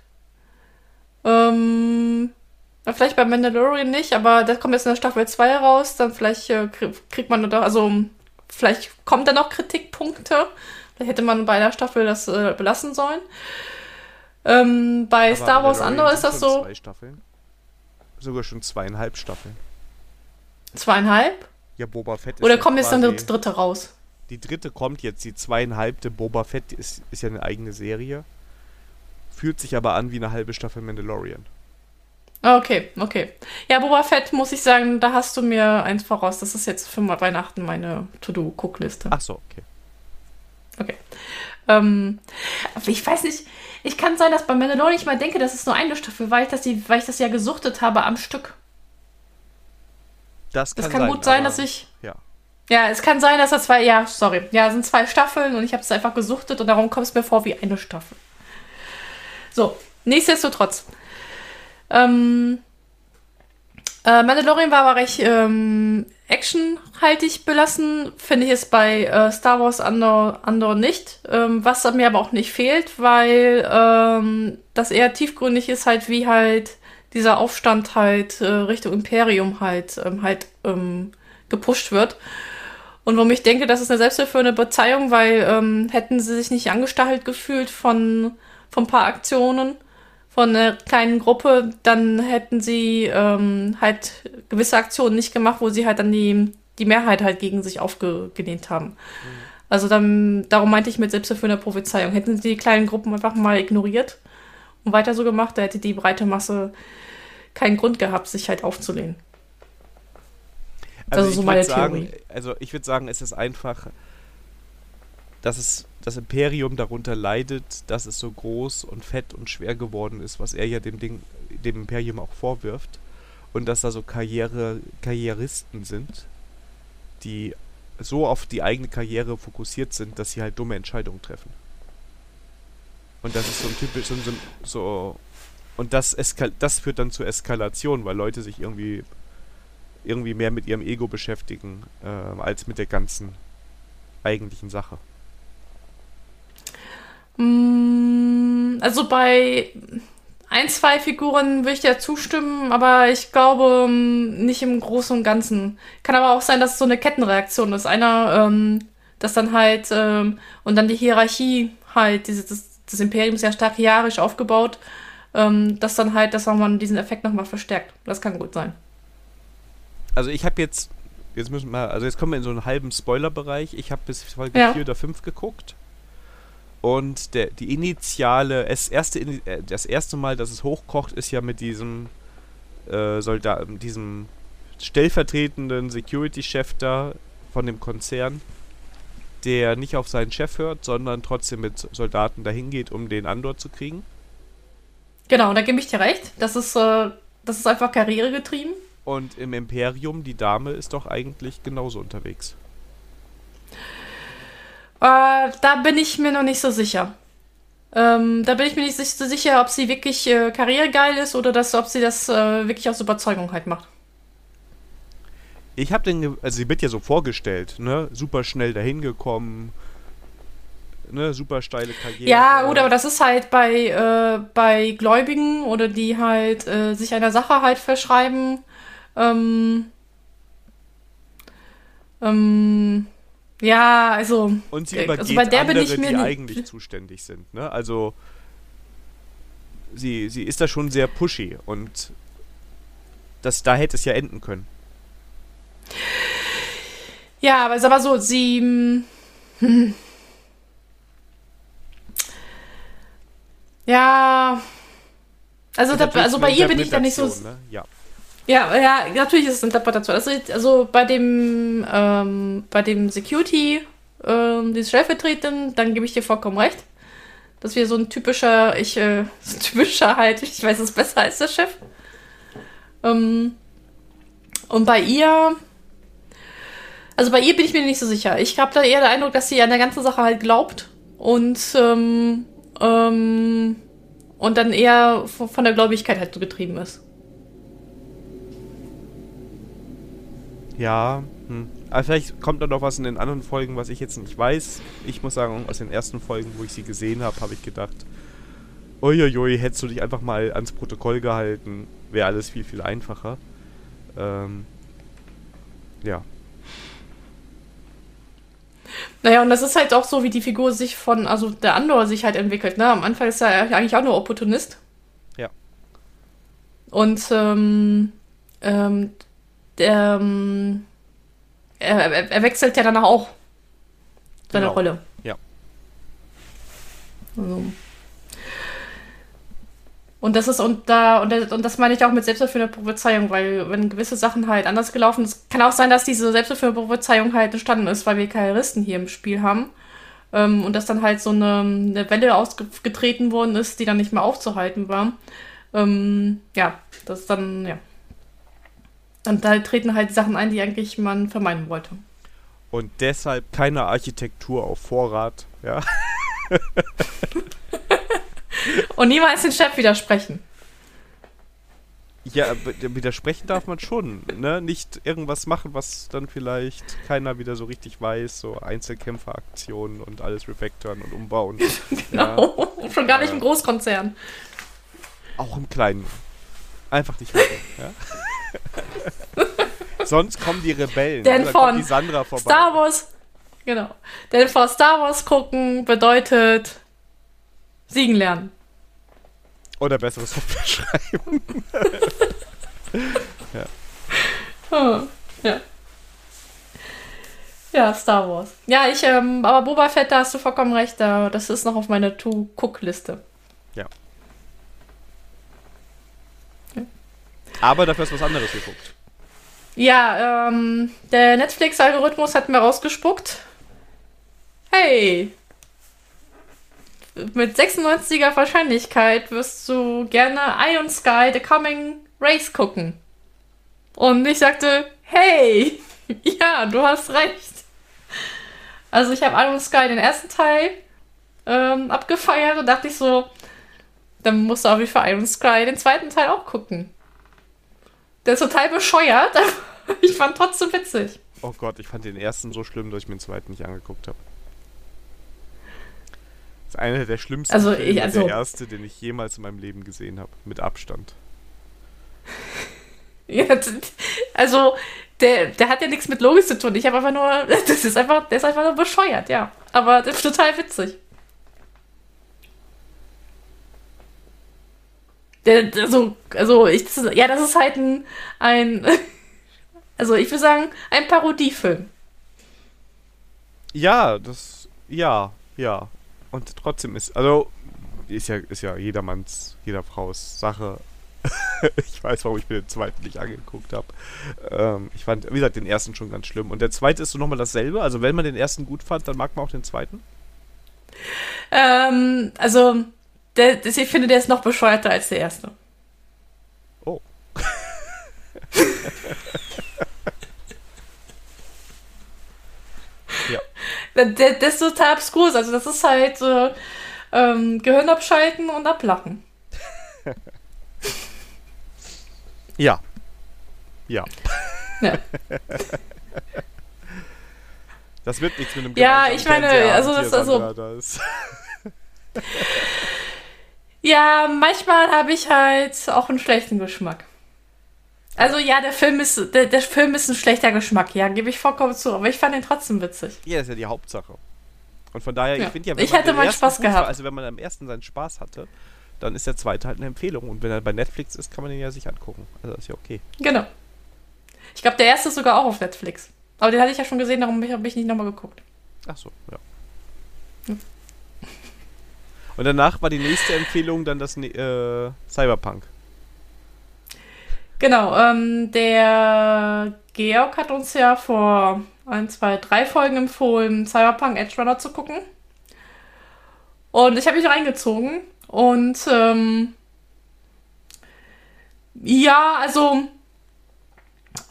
S2: Ähm, vielleicht bei Mandalorian nicht, aber das kommt jetzt in der Staffel 2 raus, dann vielleicht äh, kriegt man da, also vielleicht kommt da noch Kritikpunkte. Vielleicht hätte man bei der Staffel das äh, belassen sollen. Ähm, bei aber Star Wars Andor ist das so.
S1: Zwei Staffeln? Sogar schon zweieinhalb Staffeln.
S2: Zweieinhalb?
S1: Ja, Boba Fett
S2: ist Oder kommt jetzt dann die dritte raus?
S1: Die dritte kommt jetzt, die zweieinhalbte Boba Fett ist, ist ja eine eigene Serie. Fühlt sich aber an wie eine halbe Staffel Mandalorian.
S2: Okay, okay. Ja, Boba Fett muss ich sagen, da hast du mir eins voraus. Das ist jetzt für Weihnachten meine To-Do-Guckliste.
S1: Ach so, okay.
S2: Okay. Ähm, ich weiß nicht, ich kann sein, dass bei Mandalorian ich mal denke, das ist nur eine Staffel, weil ich das, die, weil ich das ja gesuchtet habe am Stück.
S1: Das kann,
S2: Das kann
S1: sein,
S2: gut sein, dass ich.
S1: Ja.
S2: Ja, es kann sein, dass das zwei. Ja, sorry. Ja, es sind zwei Staffeln und ich habe es einfach gesuchtet und darum kommt es mir vor wie eine Staffel. So, nichtsdestotrotz. Ähm, äh, Mandalorian war aber recht ähm, actionhaltig belassen. Finde ich es bei äh, Star Wars Andor, Andor nicht. Ähm, was mir aber auch nicht fehlt, weil ähm, das eher tiefgründig ist, halt wie halt dieser Aufstand halt äh, Richtung Imperium halt ähm, halt ähm, gepusht wird. Und warum ich denke, das ist eine selbsterfüllende Bezeihung, weil ähm, hätten sie sich nicht angestachelt gefühlt von, von ein paar Aktionen, von einer kleinen Gruppe, dann hätten sie ähm, halt gewisse Aktionen nicht gemacht, wo sie halt dann die, die Mehrheit halt gegen sich aufgelehnt haben. Also dann, darum meinte ich mit selbsterfüllender Prophezeiung. Hätten sie die kleinen Gruppen einfach mal ignoriert und weiter so gemacht, da hätte die breite Masse keinen Grund gehabt, sich halt aufzulehnen. Das ist so meine
S1: sagen,
S2: Theorie.
S1: Also ich würde sagen, es ist einfach, dass es das Imperium darunter leidet, dass es so groß und fett und schwer geworden ist, was er ja dem Ding, dem Imperium auch vorwirft. Und dass da so Karriere, Karrieristen sind, die so auf die eigene Karriere fokussiert sind, dass sie halt dumme Entscheidungen treffen. Und das ist so ein typisch so, so, so und das eskal das führt dann zur Eskalation, weil Leute sich irgendwie irgendwie mehr mit ihrem Ego beschäftigen, äh, als mit der ganzen eigentlichen Sache.
S2: Mm, Also bei ein, zwei Figuren würde ich dir zustimmen, aber ich glaube ähm, nicht im Großen und Ganzen. Kann aber auch sein, dass es so eine Kettenreaktion ist. Einer, ähm, das dann halt, ähm, und dann die Hierarchie halt, diese, das, das Imperium ist ja stark hierarchisch aufgebaut, ähm, dass dann halt, dass auch man diesen Effekt nochmal verstärkt. Das kann gut sein.
S1: Also ich habe jetzt, jetzt müssen wir, also jetzt kommen wir in so einen halben Spoiler-Bereich. Ich habe bis Folge
S2: Ja.
S1: 4 oder 5 geguckt. Und der, die initiale, es erste, äh, das erste Mal, dass es hochkocht, ist ja mit diesem äh, Soldat, diesem stellvertretenden Security-Chef da von dem Konzern, der nicht auf seinen Chef hört, sondern trotzdem mit Soldaten dahin geht, um den Andor zu kriegen.
S2: Genau, da gebe ich dir recht. Das ist, äh, das ist einfach karrieregetrieben.
S1: Und im Imperium, die Dame ist doch eigentlich genauso unterwegs.
S2: Äh, da bin ich mir noch nicht so sicher. Ähm, da bin ich mir nicht so sicher, ob sie wirklich äh, karrieregeil ist oder dass, ob sie das äh, wirklich aus Überzeugung halt macht.
S1: Ich habe den, also sie wird ja so vorgestellt, ne? Super schnell dahin gekommen, ne? Super steile Karriere.
S2: Ja, gut, aber das ist halt bei, äh, bei Gläubigen oder die halt äh, sich einer Sache halt verschreiben. Ähm, ähm, ja, also.
S1: Und sie
S2: äh,
S1: übergeht
S2: also bei der bin
S1: andere,
S2: ich mir
S1: die eigentlich zuständig sind, ne? Also sie, sie ist da schon sehr pushy und das, da hätte es ja enden können.
S2: Ja, aber sag mal so, sie. mm, Hm. Ja. Also, da, also bei ihr bin ich da nicht so.
S1: Ne? Ja.
S2: Ja, ja, natürlich ist es Interpretation. Also, also bei dem, ähm, bei dem Security, ähm, dieses Stellvertretenden, dann gebe ich dir vollkommen recht. Dass wir so ein typischer, ich, äh, typischer halt, ich weiß es besser als der Chef. Ähm, und bei ihr, also bei ihr bin ich mir nicht so sicher. Ich habe da eher den Eindruck, dass sie an der ganzen Sache halt glaubt und, ähm, ähm, und dann eher von von der Gläubigkeit halt so getrieben ist.
S1: Ja, hm. Aber vielleicht kommt da noch was in den anderen Folgen, was ich jetzt nicht weiß. Ich muss sagen, aus den ersten Folgen, wo ich sie gesehen habe, habe ich gedacht, uiuiui, hättest du dich einfach mal ans Protokoll gehalten, wäre alles viel, viel einfacher. Ähm, ja.
S2: Naja, und das ist halt auch so, wie die Figur sich von, also der Andor sich halt entwickelt, ne? Am Anfang ist er eigentlich auch nur Opportunist.
S1: Ja.
S2: Und, ähm, ähm, ähm, er, er, wechselt ja danach auch seine
S1: Genau.
S2: Rolle.
S1: Ja.
S2: Also. Und das ist, und da, und das, und das meine ich auch mit selbsterfüllender Prophezeiung, weil wenn gewisse Sachen halt anders gelaufen sind, kann auch sein, dass diese selbsterfüllende Prophezeiung halt entstanden ist, weil wir Karrieristen hier im Spiel haben. Ähm, und dass dann halt so eine, eine Welle ausgetreten worden ist, die dann nicht mehr aufzuhalten war. Ähm, ja, das ist dann, ja. Und da treten halt Sachen ein, die eigentlich man vermeiden wollte.
S1: Und deshalb keine Architektur auf Vorrat, ja.
S2: Und niemals den Chef widersprechen.
S1: Ja, widersprechen darf man schon, ne? Nicht irgendwas machen, was dann vielleicht keiner wieder so richtig weiß, so Einzelkämpferaktionen und alles refactoren und umbauen.
S2: genau, ja. schon gar nicht im Großkonzern.
S1: Auch im Kleinen. Einfach nicht machen, ja? Sonst kommen die Rebellen.
S2: Denn von die Sandra vorbei. Star Wars, genau. Denn vor Star Wars gucken bedeutet siegen lernen.
S1: Oder bessere Software schreiben.
S2: ja. Oh, ja. Ja, Star Wars. Ja, ich, ähm, aber Boba Fett, da hast du vollkommen recht, da, das ist noch auf meiner To-Cook-Liste.
S1: Ja. Aber dafür hast du was anderes geguckt.
S2: Ja, ähm, der Netflix-Algorithmus hat mir rausgespuckt. Hey, mit 96er Wahrscheinlichkeit wirst du gerne Iron Sky The Coming Race gucken. Und ich sagte, hey, ja, du hast recht. Also ich habe Iron Sky den ersten Teil ähm, abgefeiert und dachte ich so, dann musst du auch wie für Iron Sky den zweiten Teil auch gucken. Der ist total bescheuert, aber ich fand trotzdem witzig.
S1: Oh Gott, ich fand den ersten so schlimm, dass ich mir den zweiten nicht angeguckt habe. Das ist einer der schlimmsten
S2: also, Filme, ich, also,
S1: der erste, den ich jemals in meinem Leben gesehen habe. Mit Abstand.
S2: ja, also, der, der hat ja nichts mit Logik zu tun. Ich habe einfach nur, das ist einfach, der ist einfach nur bescheuert, ja. Aber das ist total witzig. Also, also ich, ja, das ist halt ein, ein also ich würde sagen, ein Parodiefilm.
S1: Ja, das, ja, ja. Und trotzdem ist, also, ist ja, ist ja jedermanns, jeder Fraus Sache. ich weiß, warum ich mir den zweiten nicht angeguckt habe. Ähm, ich fand, wie gesagt, den ersten schon ganz schlimm. Und der zweite ist so nochmal dasselbe. Also, wenn man den ersten gut fand, dann mag man auch den zweiten.
S2: Ähm, also, der, das, ich finde, der ist noch bescheuerter als der erste.
S1: Oh.
S2: ja der, der ist total abskurus. Also das ist halt äh, ähm, Gehirn abschalten und ablachen.
S1: ja. Ja. ja. Das wird nichts mit einem
S2: Ja, ich meine, also das also. Ja, manchmal habe ich halt auch einen schlechten Geschmack. Also ja, der Film ist, der, der Film ist ein schlechter Geschmack, ja, gebe ich vollkommen zu, aber ich fand ihn trotzdem witzig.
S1: Ja, das ist ja die Hauptsache. Und von daher, ja. ich finde ja,
S2: wenn ich man hatte mal Spaß gehabt.
S1: War, also wenn man am ersten seinen Spaß hatte, dann ist der zweite halt eine Empfehlung. Und wenn er bei Netflix ist, kann man ihn ja sich angucken. Also das ist ja okay.
S2: Genau. Ich glaube, der erste ist sogar auch auf Netflix. Aber den hatte ich ja schon gesehen, darum habe ich nicht nochmal geguckt.
S1: Ach so, ja. Hm. Und danach war die nächste Empfehlung dann das äh, Cyberpunk.
S2: Genau, ähm, der Georg hat uns ja vor ein, zwei, drei Folgen empfohlen, Cyberpunk Edge Runner zu gucken. Und ich habe mich reingezogen und ähm, ja, also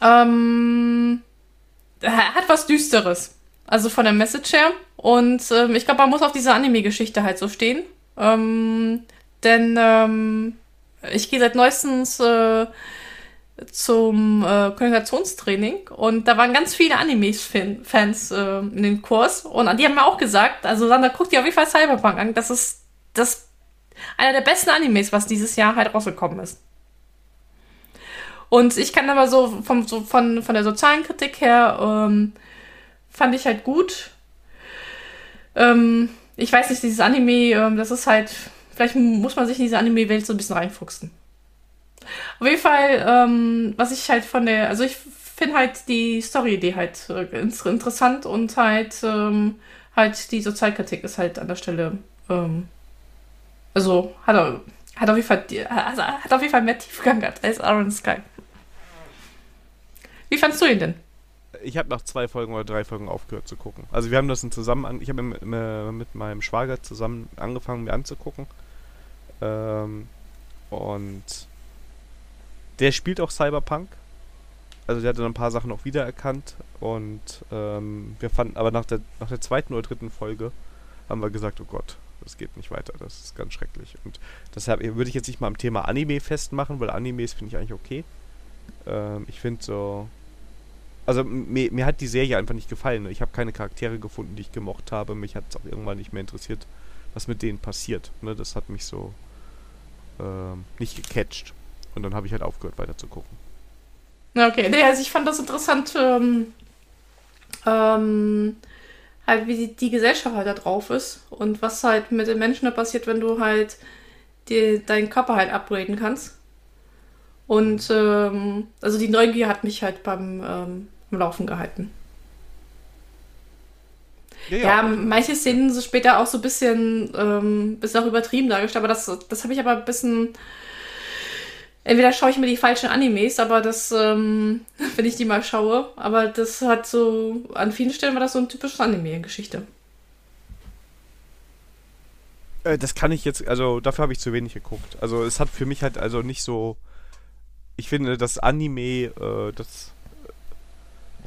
S2: ähm, er hat was Düsteres. Also von der Message her. Und ähm, ich glaube, man muss auf diese Anime-Geschichte halt so stehen. Ähm, denn ähm, ich gehe seit neuestens äh, zum äh, Kommunikationstraining und da waren ganz viele Anime-Fans äh, in dem Kurs und die haben mir auch gesagt, also Sandra, guck dir auf jeden Fall Cyberpunk an, das ist das einer der besten Animes, was dieses Jahr halt rausgekommen ist. Und ich kann aber so, vom, so von, von der sozialen Kritik her, ähm, fand ich halt gut. Ähm, ich weiß nicht, dieses Anime, ähm, das ist halt, vielleicht muss man sich in diese Anime-Welt so ein bisschen reinfuchsen. Auf jeden Fall, ähm, was ich halt von der, also ich finde halt die Story-Idee halt äh, interessant und halt, ähm, halt die Sozialkritik ist halt an der Stelle, ähm, also hat, Hat auf jeden Fall, also hat auf jeden Fall mehr Tiefgang als Iron Sky. Wie fandst du ihn denn?
S1: Ich habe nach zwei Folgen oder drei Folgen aufgehört zu gucken. Also wir haben das zusammen, an, ich habe mit, mit meinem Schwager zusammen angefangen, mir anzugucken. Ähm, und der spielt auch Cyberpunk. Also der hat dann ein paar Sachen auch wiedererkannt. Und ähm, wir fanden, aber nach der, nach der zweiten oder dritten Folge haben wir gesagt, oh Gott, das geht nicht weiter, das ist ganz schrecklich. Und deshalb würde ich jetzt nicht mal am Thema Anime festmachen, weil Animes finde ich eigentlich okay. Ähm, ich finde so. Also mir, mir hat die Serie einfach nicht gefallen. Ich habe keine Charaktere gefunden, die ich gemocht habe. Mich hat es auch irgendwann nicht mehr interessiert, was mit denen passiert. Ne, das hat mich so ähm, nicht gecatcht. Und dann habe ich halt aufgehört, weiter zu gucken.
S2: Okay, nee, also ich fand das interessant, ähm, ähm, halt wie die, die, Gesellschaft halt da drauf ist und was halt mit den Menschen da passiert, wenn du halt die, deinen Körper halt upgraden kannst. Und ähm, also die Neugier hat mich halt beim, ähm, beim Laufen gehalten. Ja, ja. ja, manche Szenen sind später auch so ein bisschen, ähm, bisschen auch übertrieben dargestellt, aber das, das habe ich aber ein bisschen. Entweder schaue ich mir die falschen Animes, aber das, ähm, wenn ich die mal schaue, aber das hat so, an vielen Stellen war das so ein typisches Anime-Geschichte.
S1: Äh, das kann ich jetzt, also dafür habe ich zu wenig geguckt. Also es hat für mich halt also nicht so. Ich finde, das Anime, äh, das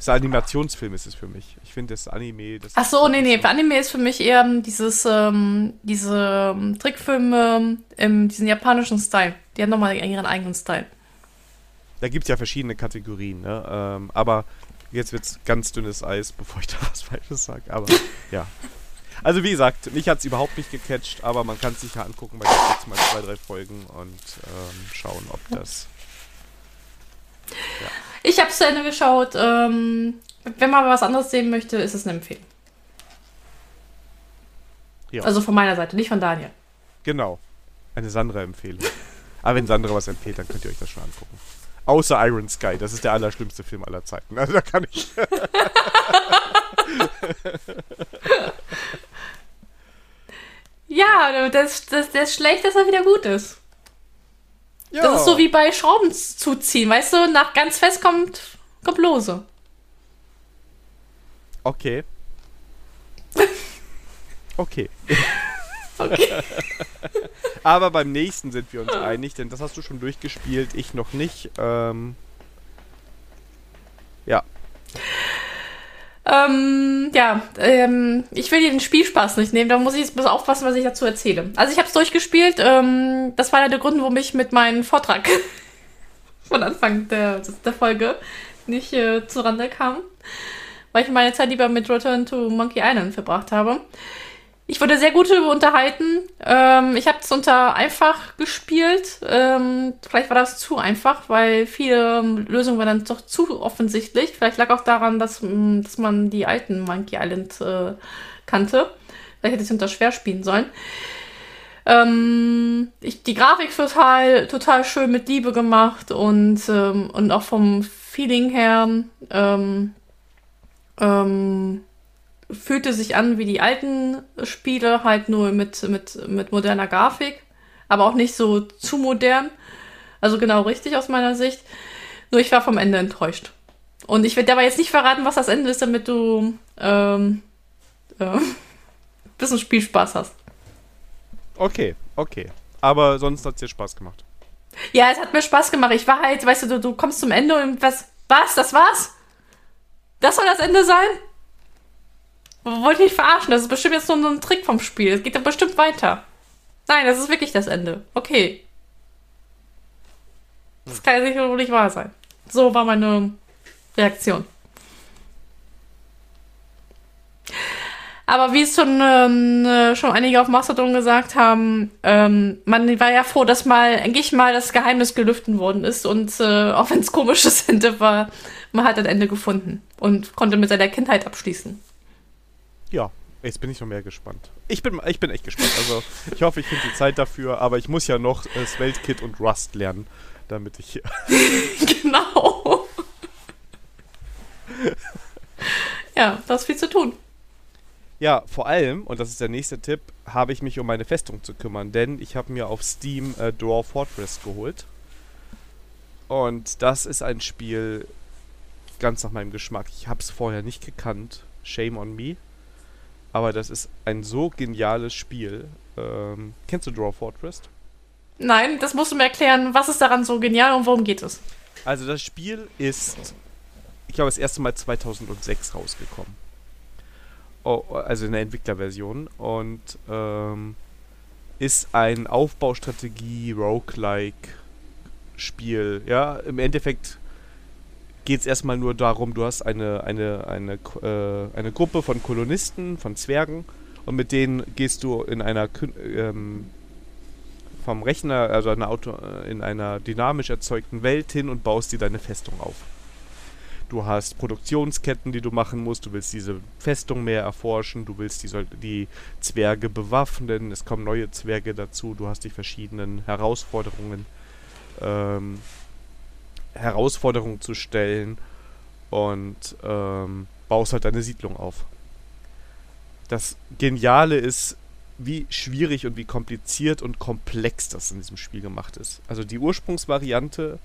S1: das Animationsfilm ist es für mich. Ich finde das Anime. Das
S2: Ach so, nee, nee. So. Anime ist für mich eher dieses, ähm, diese ähm, Trickfilme im diesen japanischen Style. Die haben nochmal ihren eigenen Style.
S1: Da gibt es ja verschiedene Kategorien, ne? Ähm, aber jetzt wird es ganz dünnes Eis, bevor ich da was Falsches sage. Aber ja. Also wie gesagt, mich hat es überhaupt nicht gecatcht, aber man kann es sich ja angucken bei jetzt mal zwei, drei Folgen und ähm, schauen, ob das.
S2: Ja. Ich habe zu Ende geschaut. Ähm, wenn man was anderes sehen möchte, ist es eine Empfehlung. Ja. Also von meiner Seite, nicht von Daniel.
S1: Genau. Eine Sandra-Empfehlung. Aber wenn Sandra was empfiehlt, dann könnt ihr euch das schon angucken. Außer Iron Sky, das ist der allerschlimmste Film aller Zeiten. Also da kann ich.
S2: ja, das, das, das ist schlecht, dass er wieder gut ist. Ja. Das ist so wie bei Schrauben zuziehen, weißt du? Nach ganz fest kommt, kommt lose.
S1: Okay. Okay.
S2: okay.
S1: Aber beim nächsten sind wir uns einig, denn das hast du schon durchgespielt, ich noch nicht. Ähm, ja.
S2: Ähm, ja, ähm, ich will dir den Spielspaß nicht nehmen, da muss ich jetzt bisschen aufpassen, was ich dazu erzähle. Also ich habe es durchgespielt, ähm, das war einer der Gründe, warum ich mit meinem Vortrag von Anfang der, der Folge nicht äh, zurande kam, weil ich meine Zeit lieber mit Return to Monkey Island verbracht habe. Ich wurde sehr gut unterhalten. Ähm, ich habe es unter einfach gespielt. Ähm, vielleicht war das zu einfach, weil viele Lösungen waren dann doch zu offensichtlich. Vielleicht lag auch daran, dass, mm, dass man die alten Monkey Island äh, kannte. Vielleicht hätte ich unter schwer spielen sollen. Ähm, ich, die Grafik total, total schön mit Liebe gemacht und, ähm, und auch vom Feeling her ähm, ähm, fühlte sich an wie die alten Spiele, halt nur mit, mit, mit moderner Grafik, aber auch nicht so zu modern. Also genau richtig aus meiner Sicht. Nur ich war vom Ende enttäuscht. Und ich werde dir aber jetzt nicht verraten, was das Ende ist, damit du ähm, äh, bisschen Spielspaß hast.
S1: Okay, okay. Aber sonst hat es dir Spaß gemacht.
S2: Ja, es hat mir Spaß gemacht. Ich war halt, weißt du, du, du kommst zum Ende und was, was, das war's? Das soll das Ende sein? Wollte ich nicht verarschen, das ist bestimmt jetzt nur so ein Trick vom Spiel. Es geht dann bestimmt weiter. Nein, das ist wirklich das Ende. Okay. Das kann ja sicher nicht wahr sein. So war meine Reaktion. Aber wie es schon, ähm, äh, schon einige auf Mastodon gesagt haben, ähm, man war ja froh, dass mal endlich mal das Geheimnis gelüften worden ist und äh, auch wenn es komisches Ende war, man hat ein Ende gefunden und konnte mit seiner Kindheit abschließen
S1: ja, jetzt bin ich noch mehr gespannt. Ich bin, ich bin echt gespannt. Also ich hoffe, ich finde die Zeit dafür, aber ich muss ja noch äh, Svelte und Rust lernen, damit ich.
S2: genau. ja, das ist viel zu tun.
S1: Ja, vor allem, und das ist der nächste Tipp, habe ich mich um meine Festung zu kümmern, denn ich habe mir auf Steam äh, Dwarf Fortress geholt. Und das ist ein Spiel ganz nach meinem Geschmack. Ich habe es vorher nicht gekannt. Shame on me. Aber das ist ein so geniales Spiel. Ähm, kennst du Dwarf Fortress?
S2: Nein, das musst du mir erklären. Was ist daran so genial und worum geht es?
S1: Also das Spiel ist, ich glaube, das erste Mal 2006 rausgekommen. Oh, also in der Entwicklerversion. Und ähm, ist ein Aufbaustrategie-Roguelike-Spiel. Ja, im Endeffekt geht es erstmal nur darum, du hast eine, eine, eine, äh, eine Gruppe von Kolonisten, von Zwergen. Und mit denen gehst du in einer ähm, vom Rechner, also eine Auto, äh, in einer dynamisch erzeugten Welt hin und baust dir deine Festung auf. Du hast Produktionsketten, die du machen musst. Du willst diese Festung mehr erforschen. Du willst die, die Zwerge bewaffnen. Es kommen neue Zwerge dazu. Du hast die verschiedenen Herausforderungen, ähm, Herausforderungen zu stellen und ähm, baust halt deine Siedlung auf. Das Geniale ist, wie schwierig und wie kompliziert und komplex das in diesem Spiel gemacht ist. Also die Ursprungsvariante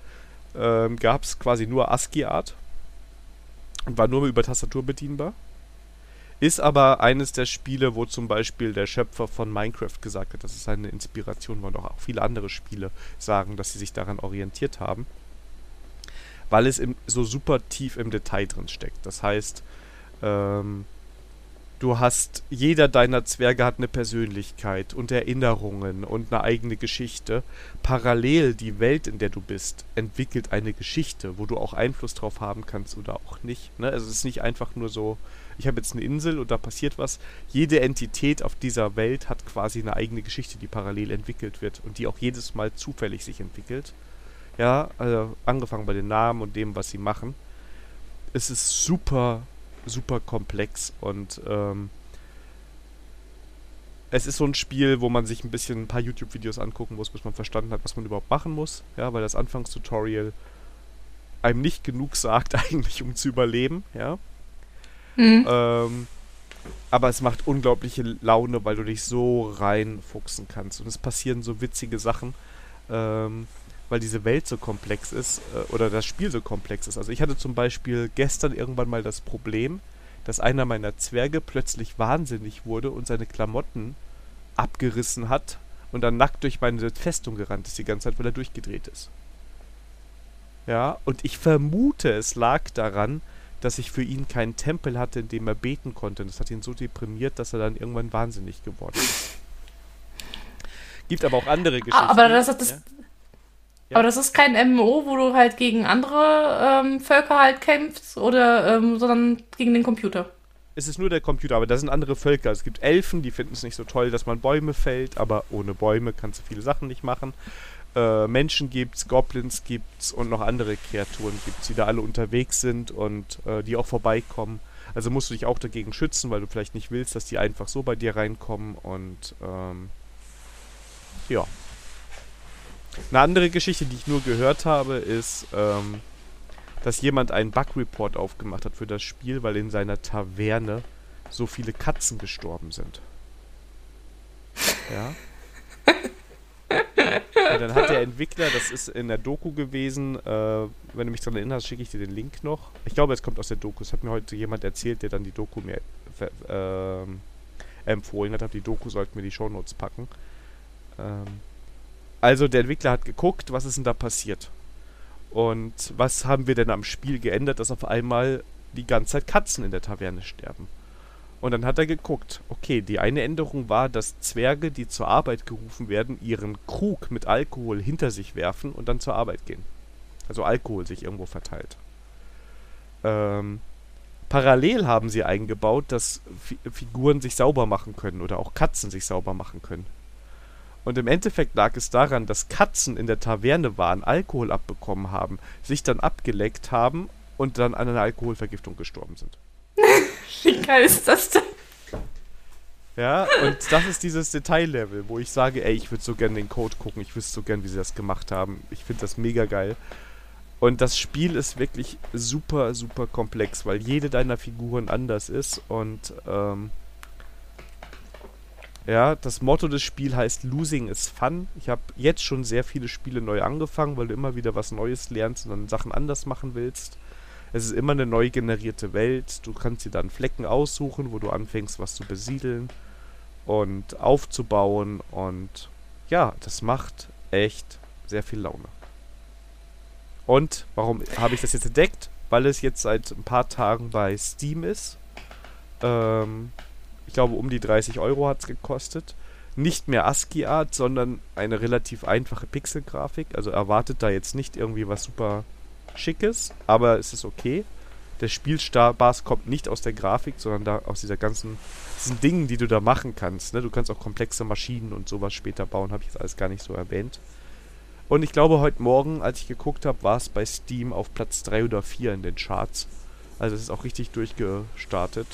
S1: ähm, gab es quasi nur ASCII-Art und war nur über Tastatur bedienbar. Ist aber eines der Spiele, wo zum Beispiel der Schöpfer von Minecraft gesagt hat, dass es seine Inspiration war und auch viele andere Spiele sagen, dass sie sich daran orientiert haben. Weil es im, so super tief im Detail drin steckt. Das heißt, ähm, Du hast, jeder deiner Zwerge hat eine Persönlichkeit und Erinnerungen und eine eigene Geschichte. Parallel die Welt, in der du bist, entwickelt eine Geschichte, wo du auch Einfluss drauf haben kannst oder auch nicht. Ne? Also es ist nicht einfach nur so, ich habe jetzt eine Insel und da passiert was. Jede Entität auf dieser Welt hat quasi eine eigene Geschichte, die parallel entwickelt wird und die auch jedes Mal zufällig sich entwickelt. Ja, also angefangen bei den Namen und dem, was sie machen. Es ist super super komplex und ähm, es ist so ein Spiel, wo man sich ein bisschen ein paar YouTube-Videos angucken muss, bis man verstanden hat, was man überhaupt machen muss. Ja, weil das Anfangstutorial einem nicht genug sagt, eigentlich, um zu überleben, ja. Mhm. Ähm, aber es macht unglaubliche Laune, weil du dich so reinfuchsen kannst. Und es passieren so witzige Sachen. Ähm, weil diese Welt so komplex ist äh, oder das Spiel so komplex ist. Also ich hatte zum Beispiel gestern irgendwann mal das Problem, dass einer meiner Zwerge plötzlich wahnsinnig wurde und seine Klamotten abgerissen hat und dann nackt durch meine Festung gerannt ist die ganze Zeit, weil er durchgedreht ist. Ja, und ich vermute, es lag daran, dass ich für ihn keinen Tempel hatte, in dem er beten konnte. Und das hat ihn so deprimiert, dass er dann irgendwann wahnsinnig geworden ist. Gibt aber auch andere ah, Geschichten.
S2: Aber das, das, ja? Ja. Aber das ist kein MMO, wo du halt gegen andere ähm, Völker halt kämpfst, oder, ähm, sondern gegen den Computer.
S1: Es ist nur der Computer, aber da sind andere Völker. Es gibt Elfen, die finden es nicht so toll, dass man Bäume fällt, aber ohne Bäume kannst du viele Sachen nicht machen. Äh, Menschen gibt's, Goblins gibt's und noch andere Kreaturen gibt's, die da alle unterwegs sind und äh, die auch vorbeikommen. Also musst du dich auch dagegen schützen, weil du vielleicht nicht willst, dass die einfach so bei dir reinkommen und ähm, ja. Eine andere Geschichte, die ich nur gehört habe, ist, ähm, dass jemand einen Bug-Report aufgemacht hat für das Spiel, weil in seiner Taverne so viele Katzen gestorben sind. Ja. Und dann hat der Entwickler, das ist in der Doku gewesen, äh, wenn du mich daran erinnerst, schicke ich dir den Link noch. Ich glaube, es kommt aus der Doku. Es hat mir heute jemand erzählt, der dann die Doku mir äh, empfohlen hat. Die Doku sollten wir die Shownotes packen. Ähm, also der Entwickler hat geguckt, was ist denn da passiert? Und was haben wir denn am Spiel geändert, dass auf einmal die ganze Zeit Katzen in der Taverne sterben? Und dann hat er geguckt, okay, die eine Änderung war, dass Zwerge, die zur Arbeit gerufen werden, ihren Krug mit Alkohol hinter sich werfen und dann zur Arbeit gehen. Also Alkohol sich irgendwo verteilt. Ähm, parallel haben sie eingebaut, dass F Figuren sich sauber machen können oder auch Katzen sich sauber machen können. Und im Endeffekt lag es daran, dass Katzen in der Taverne waren, Alkohol abbekommen haben, sich dann abgeleckt haben und dann an einer Alkoholvergiftung gestorben sind.
S2: Wie geil ist das denn?
S1: Ja, und das ist dieses Detaillevel, wo ich sage, ey, ich würde so gerne den Code gucken, ich wüsste so gern, wie sie das gemacht haben. Ich finde das mega geil. Und das Spiel ist wirklich super, super komplex, weil jede deiner Figuren anders ist und ähm, Ja, das Motto des Spiels heißt Losing is Fun. Ich habe jetzt schon sehr viele Spiele neu angefangen, weil du immer wieder was Neues lernst und dann Sachen anders machen willst. Es ist immer eine neu generierte Welt. Du kannst dir dann Flecken aussuchen, wo du anfängst, was zu besiedeln und aufzubauen. Und ja, das macht echt sehr viel Laune. Und warum habe ich das jetzt entdeckt? Weil es jetzt seit ein paar Tagen bei Steam ist. Ähm, ich glaube, um die 30 Euro hat es gekostet. Nicht mehr ASCII-Art, sondern eine relativ einfache Pixelgrafik. Also erwartet da jetzt nicht irgendwie was super Schickes, aber es ist okay. Der Spielspaß kommt nicht aus der Grafik, sondern da aus dieser ganzen diesen Dingen, die du da machen kannst. Ne? Du kannst auch komplexe Maschinen und sowas später bauen, habe ich jetzt alles gar nicht so erwähnt. Und ich glaube, heute Morgen, als ich geguckt habe, war es bei Steam auf Platz 3 oder 4 in den Charts. Also es ist auch richtig durchgestartet.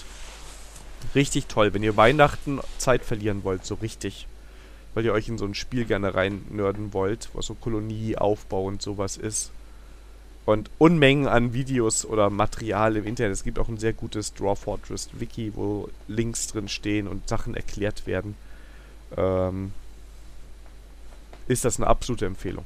S1: Richtig toll, wenn ihr Weihnachten Zeit verlieren wollt, so richtig. Weil ihr euch in so ein Spiel gerne rein nörden wollt, was so Kolonie, Aufbau und sowas ist. Und Unmengen an Videos oder Material im Internet. Es gibt auch ein sehr gutes Draw Fortress Wiki, wo Links drin stehen und Sachen erklärt werden. Ähm, ist das eine absolute Empfehlung.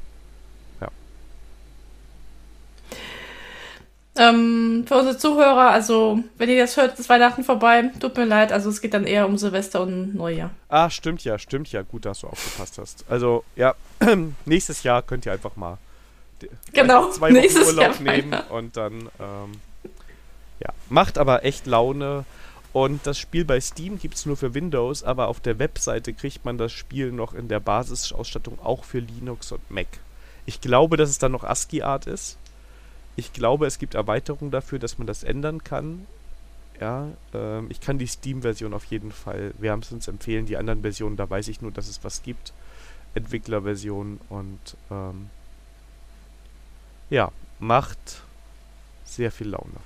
S2: Ähm, für unsere Zuhörer, also wenn ihr das hört, ist Weihnachten vorbei. Tut mir leid, also es geht dann eher um Silvester und Neujahr.
S1: Ah, stimmt ja, stimmt ja. Gut, dass du aufgepasst hast. Also ja, nächstes Jahr könnt ihr einfach mal
S2: genau,
S1: zwei Wochen Urlaub Jahr nehmen und dann ähm, ja, macht aber echt Laune. Und das Spiel bei Steam gibt es nur für Windows, aber auf der Webseite kriegt man das Spiel noch in der Basisausstattung auch für Linux und Mac. Ich glaube, dass es dann noch ASCII-Art ist. Ich glaube, es gibt Erweiterungen dafür, dass man das ändern kann. Ja, ähm, ich kann die Steam-Version auf jeden Fall wärmstens empfehlen. Die anderen Versionen, da weiß ich nur, dass es was gibt. Entwicklerversion und ähm, ja, macht sehr viel Laune.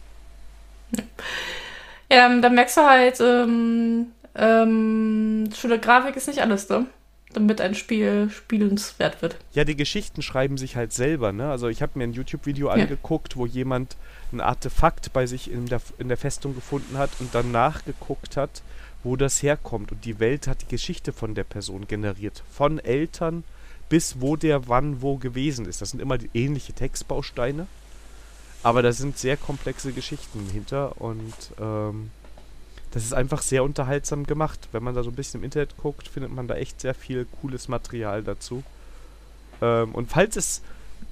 S2: Ja, ähm, dann merkst du halt, ähm, ähm, schöne Grafik ist nicht alles, ne? Damit ein Spiel spielenswert wird.
S1: Ja, die Geschichten schreiben sich halt selber, ne? Also ich habe mir ein YouTube-Video ja. angeguckt, wo jemand ein Artefakt bei sich in der, in der Festung gefunden hat und dann nachgeguckt hat, wo das herkommt. Und die Welt hat die Geschichte von der Person generiert. Von Eltern bis wo der wann wo gewesen ist. Das sind immer ähnliche Textbausteine. Aber da sind sehr komplexe Geschichten hinter und ähm, das ist einfach sehr unterhaltsam gemacht. Wenn man da so ein bisschen im Internet guckt, findet man da echt sehr viel cooles Material dazu. Ähm, und falls es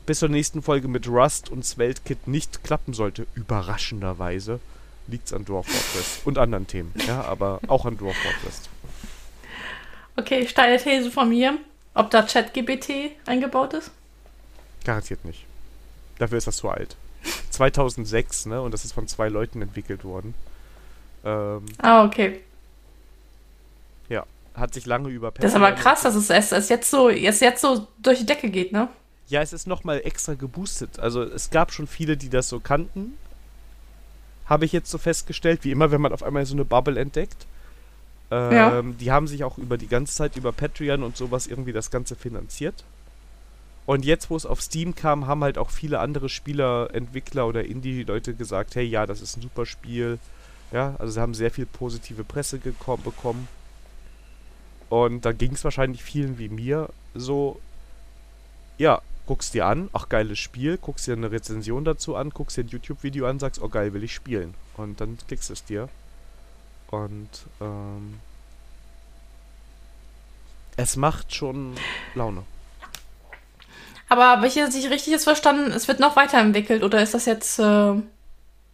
S1: bis zur nächsten Folge mit Rust und Svelte-Kit nicht klappen sollte, überraschenderweise, liegt es an Dwarf Fortress und anderen Themen. Ja, aber auch an Dwarf Fortress.
S2: Okay, steile These von mir. Ob da ChatGBT eingebaut ist?
S1: Garantiert nicht. Dafür ist das zu alt. 2006, ne? Und das ist von zwei Leuten entwickelt worden.
S2: Ähm, ah, okay.
S1: Ja, hat sich lange über
S2: Das ist aber krass, dass es erst, jetzt so, erst jetzt so durch die Decke geht, ne?
S1: Ja, es ist nochmal extra geboostet. Also es gab schon viele, die das so kannten. Habe ich jetzt so festgestellt, wie immer, wenn man auf einmal so eine Bubble entdeckt. Ähm, ja. Die haben sich auch über die ganze Zeit über Patreon und sowas irgendwie das Ganze finanziert. Und jetzt, wo es auf Steam kam, haben halt auch viele andere Spieler, Entwickler oder Indie-Leute gesagt, hey, ja, das ist ein super Spiel. Ja, also sie haben sehr viel positive Presse bekommen. Und da ging es wahrscheinlich vielen wie mir so, ja, guckst dir an, ach geiles Spiel, guckst dir eine Rezension dazu an, guckst dir ein YouTube-Video an, sagst, oh geil, will ich spielen. Und dann klickst es dir. Und ähm, es macht schon Laune.
S2: Aber habe ich jetzt nicht richtig verstanden, es wird noch weiterentwickelt oder ist das jetzt äh,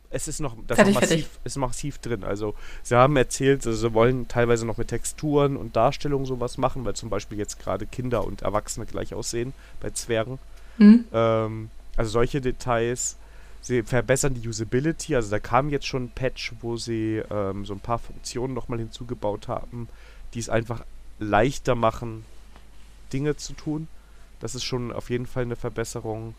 S1: es ist noch, das fertig, massiv, ist massiv drin. Also sie haben erzählt, also sie wollen teilweise noch mit Texturen und Darstellungen sowas machen, weil zum Beispiel jetzt gerade Kinder und Erwachsene gleich aussehen bei Zwergen. Mhm. Ähm, also solche Details. Sie verbessern die Usability. Also da kam jetzt schon ein Patch, wo sie ähm, so ein paar Funktionen nochmal hinzugebaut haben, die es einfach leichter machen, Dinge zu tun. Das ist schon auf jeden Fall eine Verbesserung.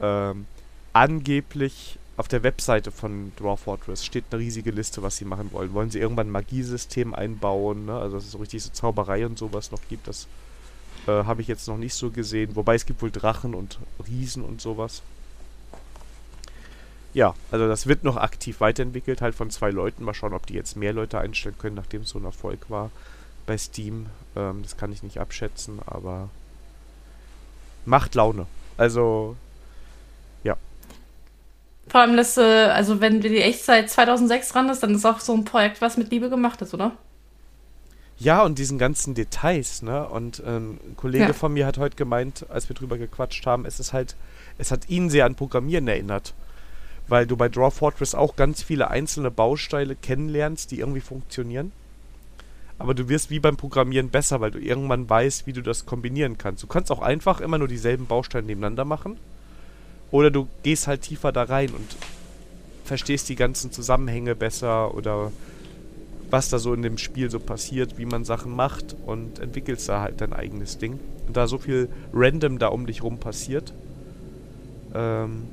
S1: Ähm, angeblich auf der Webseite von Dwarf Fortress steht eine riesige Liste, was sie machen wollen. Wollen sie irgendwann ein Magiesystem einbauen, ne? also dass es so richtig so Zauberei und sowas noch gibt, das äh, habe ich jetzt noch nicht so gesehen. Wobei es gibt wohl Drachen und Riesen und sowas. Ja, also das wird noch aktiv weiterentwickelt, halt von zwei Leuten. Mal schauen, ob die jetzt mehr Leute einstellen können, nachdem es so ein Erfolg war. bei Steam. Ähm, das kann ich nicht abschätzen, aber macht Laune. Also.
S2: Vor allem, dass, äh, also wenn die echt seit 2006 dran ist, dann ist auch so ein Projekt, was mit Liebe gemacht ist, oder?
S1: Ja, und diesen ganzen Details, ne? Und ähm, ein Kollege ja. von mir hat heute gemeint, als wir drüber gequatscht haben, es ist halt, es hat ihn sehr an Programmieren erinnert. Weil du bei Draw Fortress auch ganz viele einzelne Bausteine kennenlernst, die irgendwie funktionieren. Aber du wirst wie beim Programmieren besser, weil du irgendwann weißt, wie du das kombinieren kannst. Du kannst auch einfach immer nur dieselben Bausteine nebeneinander machen. Oder du gehst halt tiefer da rein und verstehst die ganzen Zusammenhänge besser oder was da so in dem Spiel so passiert, wie man Sachen macht und entwickelst da halt dein eigenes Ding. Und da so viel random da um dich rum passiert, ähm,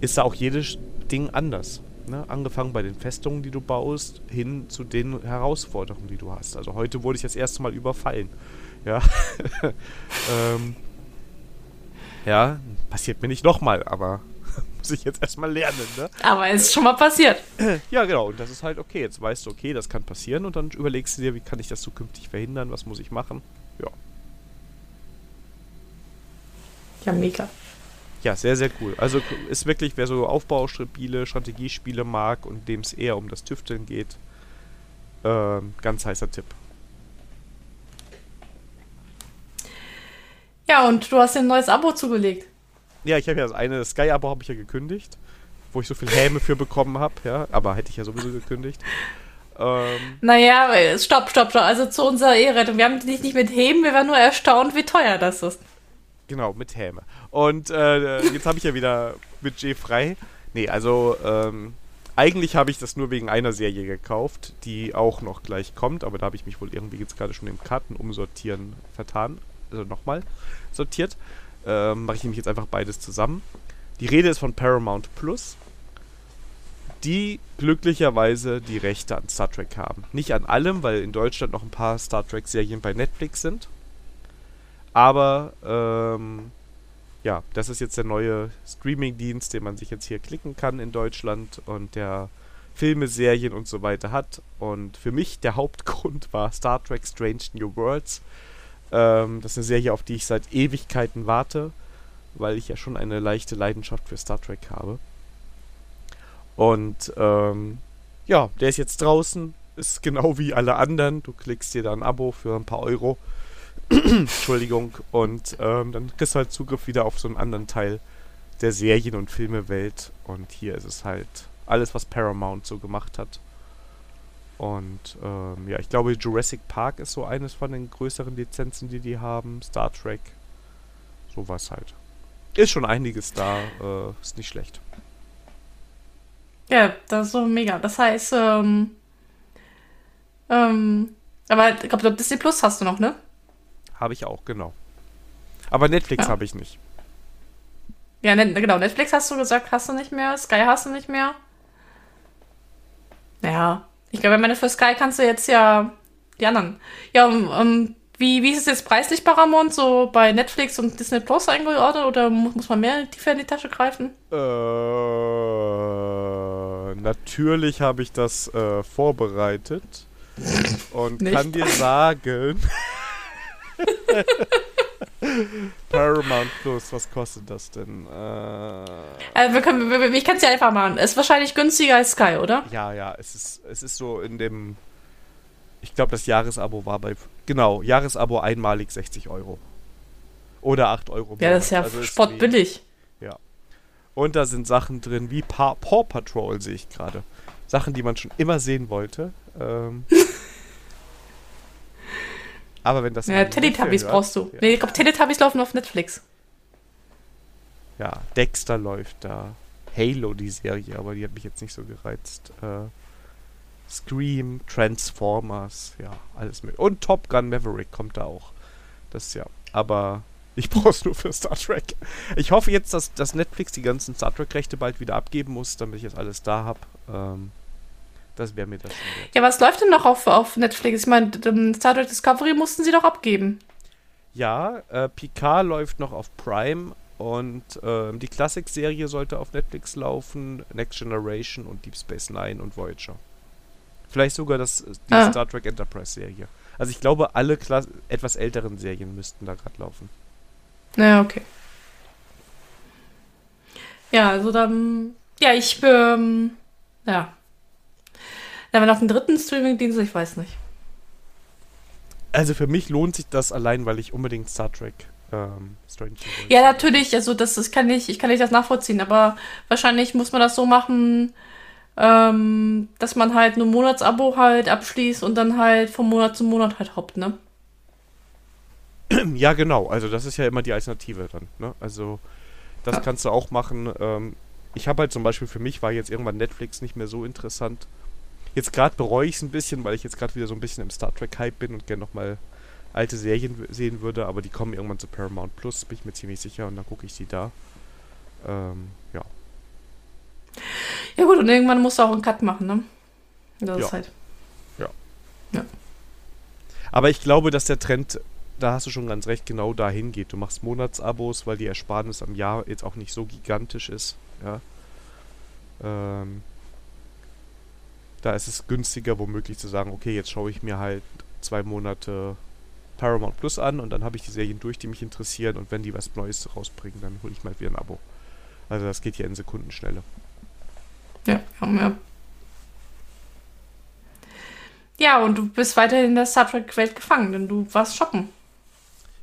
S1: ist da auch jedes Ding anders. Ne? Angefangen bei den Festungen, die du baust, hin zu den Herausforderungen, die du hast. Also heute wurde ich das erste Mal überfallen. Ja. ähm, ja, passiert mir nicht nochmal, aber muss ich jetzt erstmal lernen, ne?
S2: Aber es ist schon mal passiert.
S1: Ja, genau. Und das ist halt okay. Jetzt weißt du, okay, das kann passieren und dann überlegst du dir, wie kann ich das zukünftig verhindern, was muss ich machen. Ja.
S2: Ja, mega.
S1: Ja, sehr, sehr cool. Also ist wirklich, wer so Aufbauspiele, Strategiespiele mag und dem es eher um das Tüfteln geht, äh, ganz heißer Tipp.
S2: Ja, und du hast dir ein neues Abo zugelegt.
S1: Ja, ich habe ja das eine Sky-Abo habe ich ja gekündigt, wo ich so viel Häme für bekommen habe, ja, aber hätte ich ja sowieso gekündigt.
S2: Ähm, naja, stopp, stopp, stopp. Also zu unserer Eherettung. Wir haben dich nicht mit Hämen, wir waren nur erstaunt, wie teuer das ist.
S1: Genau, mit Häme. Und äh, jetzt habe ich ja wieder Budget frei. Nee, also ähm, eigentlich habe ich das nur wegen einer Serie gekauft, die auch noch gleich kommt, aber da habe ich mich wohl irgendwie jetzt gerade schon im Karten umsortieren vertan. Also nochmal sortiert. Ähm, Mache ich nämlich jetzt einfach beides zusammen. Die Rede ist von Paramount Plus, die glücklicherweise die Rechte an Star Trek haben. Nicht an allem, weil in Deutschland noch ein paar Star Trek-Serien bei Netflix sind. Aber ähm, ja, das ist jetzt der neue Streaming-Dienst, den man sich jetzt hier klicken kann in Deutschland und der Filme, Serien und so weiter hat. Und für mich der Hauptgrund war Star Trek Strange New Worlds. Ähm, das ist eine Serie, auf die ich seit Ewigkeiten warte, weil ich ja schon eine leichte Leidenschaft für Star Trek habe. Und ähm, ja, der ist jetzt draußen. Ist genau wie alle anderen. Du klickst dir da ein Abo für ein paar Euro. Entschuldigung. Und ähm, dann kriegst du halt Zugriff wieder auf so einen anderen Teil der Serien- und Filmewelt. Und hier ist es halt alles, was Paramount so gemacht hat. Und ähm, ja, ich glaube, Jurassic Park ist so eines von den größeren Lizenzen, die die haben. Star Trek. Sowas halt. Ist schon einiges da. Äh, ist nicht schlecht.
S2: Ja, das ist so mega. Das heißt, ähm, ähm, aber ich glaube, Disney Plus hast du noch, ne?
S1: Habe ich auch, genau. Aber Netflix ja. habe ich nicht.
S2: Ja, ne, genau. Netflix hast du gesagt, hast du nicht mehr. Sky hast du nicht mehr. Ja, ich glaube, meine für Sky kannst du jetzt ja die anderen. Ja, um, um, wie, wie ist es jetzt preislich Paramount so bei Netflix und Disney Plus eingeordnet oder muss man mehr tiefer in die Tasche greifen?
S1: Äh, natürlich habe ich das äh, vorbereitet und kann dir sagen. Paramount Plus, was kostet das denn? Äh,
S2: äh, wir können, wir, ich kann es ja einfach machen. Ist wahrscheinlich günstiger als Sky, oder?
S1: Ja, ja, es ist, es ist so in dem. Ich glaube, das Jahresabo war bei. Genau, Jahresabo einmalig 60 Euro. Oder 8 Euro.
S2: Ja, das ist ja also spottbillig.
S1: Ja. Und da sind Sachen drin wie pa Paw Patrol, sehe ich gerade. Sachen, die man schon immer sehen wollte. Ähm. Aber wenn das.
S2: Ja, Teletubbies brauchst du. Ja. Nee, ich glaube, Teletubbies laufen auf Netflix.
S1: Ja, Dexter läuft da. Halo, die Serie, aber die hat mich jetzt nicht so gereizt. Äh, Scream, Transformers, ja, alles mit. Und Top Gun Maverick kommt da auch. Das ist ja. Aber ich brauche es nur für Star Trek. Ich hoffe jetzt, dass, dass Netflix die ganzen Star Trek-Rechte bald wieder abgeben muss, damit ich jetzt alles da habe. Ähm, das wäre mir das
S2: wert. Ja, was läuft denn noch auf, auf Netflix? Ich meine, Star Trek Discovery mussten sie doch abgeben.
S1: Ja, äh, Picard läuft noch auf Prime und äh, die Classic-Serie sollte auf Netflix laufen, Next Generation und Deep Space Nine und Voyager. Vielleicht sogar das, die ah. Star Trek Enterprise-Serie. Also ich glaube, alle Kla etwas älteren Serien müssten da gerade laufen.
S2: Naja, okay. Ja, also dann. Ja, ich. Ähm, ja. Dann noch einen dritten Streaming-Dienst, ich weiß nicht.
S1: Also für mich lohnt sich das allein, weil ich unbedingt Star Trek ähm,
S2: Strange Ja, natürlich, also das, das kann ich, ich kann nicht das nachvollziehen, aber wahrscheinlich muss man das so machen, ähm, dass man halt ein Monatsabo halt abschließt und dann halt vom Monat zu Monat halt hoppt, ne?
S1: Ja, genau. Also das ist ja immer die Alternative dann. Ne? Also das ja. kannst du auch machen. Ähm, ich habe halt zum Beispiel für mich war jetzt irgendwann Netflix nicht mehr so interessant. Jetzt gerade bereue ich es ein bisschen, weil ich jetzt gerade wieder so ein bisschen im Star Trek Hype bin und gerne nochmal alte Serien sehen würde, aber die kommen irgendwann zu Paramount Plus, bin ich mir ziemlich sicher, und dann gucke ich sie da. Ähm, ja.
S2: Ja gut, und irgendwann musst du auch einen Cut machen, ne? Das
S1: ja.
S2: ist halt.
S1: Ja.
S2: Ja.
S1: Aber ich glaube, dass der Trend, da hast du schon ganz recht, genau dahin geht. Du machst Monatsabos, weil die Ersparnis am Jahr jetzt auch nicht so gigantisch ist. Ja. Ähm, da ist es günstiger, womöglich zu sagen, okay, jetzt schaue ich mir halt zwei Monate Paramount Plus an und dann habe ich die Serien durch, die mich interessieren und wenn die was Neues rausbringen, dann hole ich mal wieder ein Abo. Also das geht ja in Sekundenschnelle.
S2: Ja, ja. Ja, und du bist weiterhin in der Star Trek-Welt gefangen, denn du warst shoppen.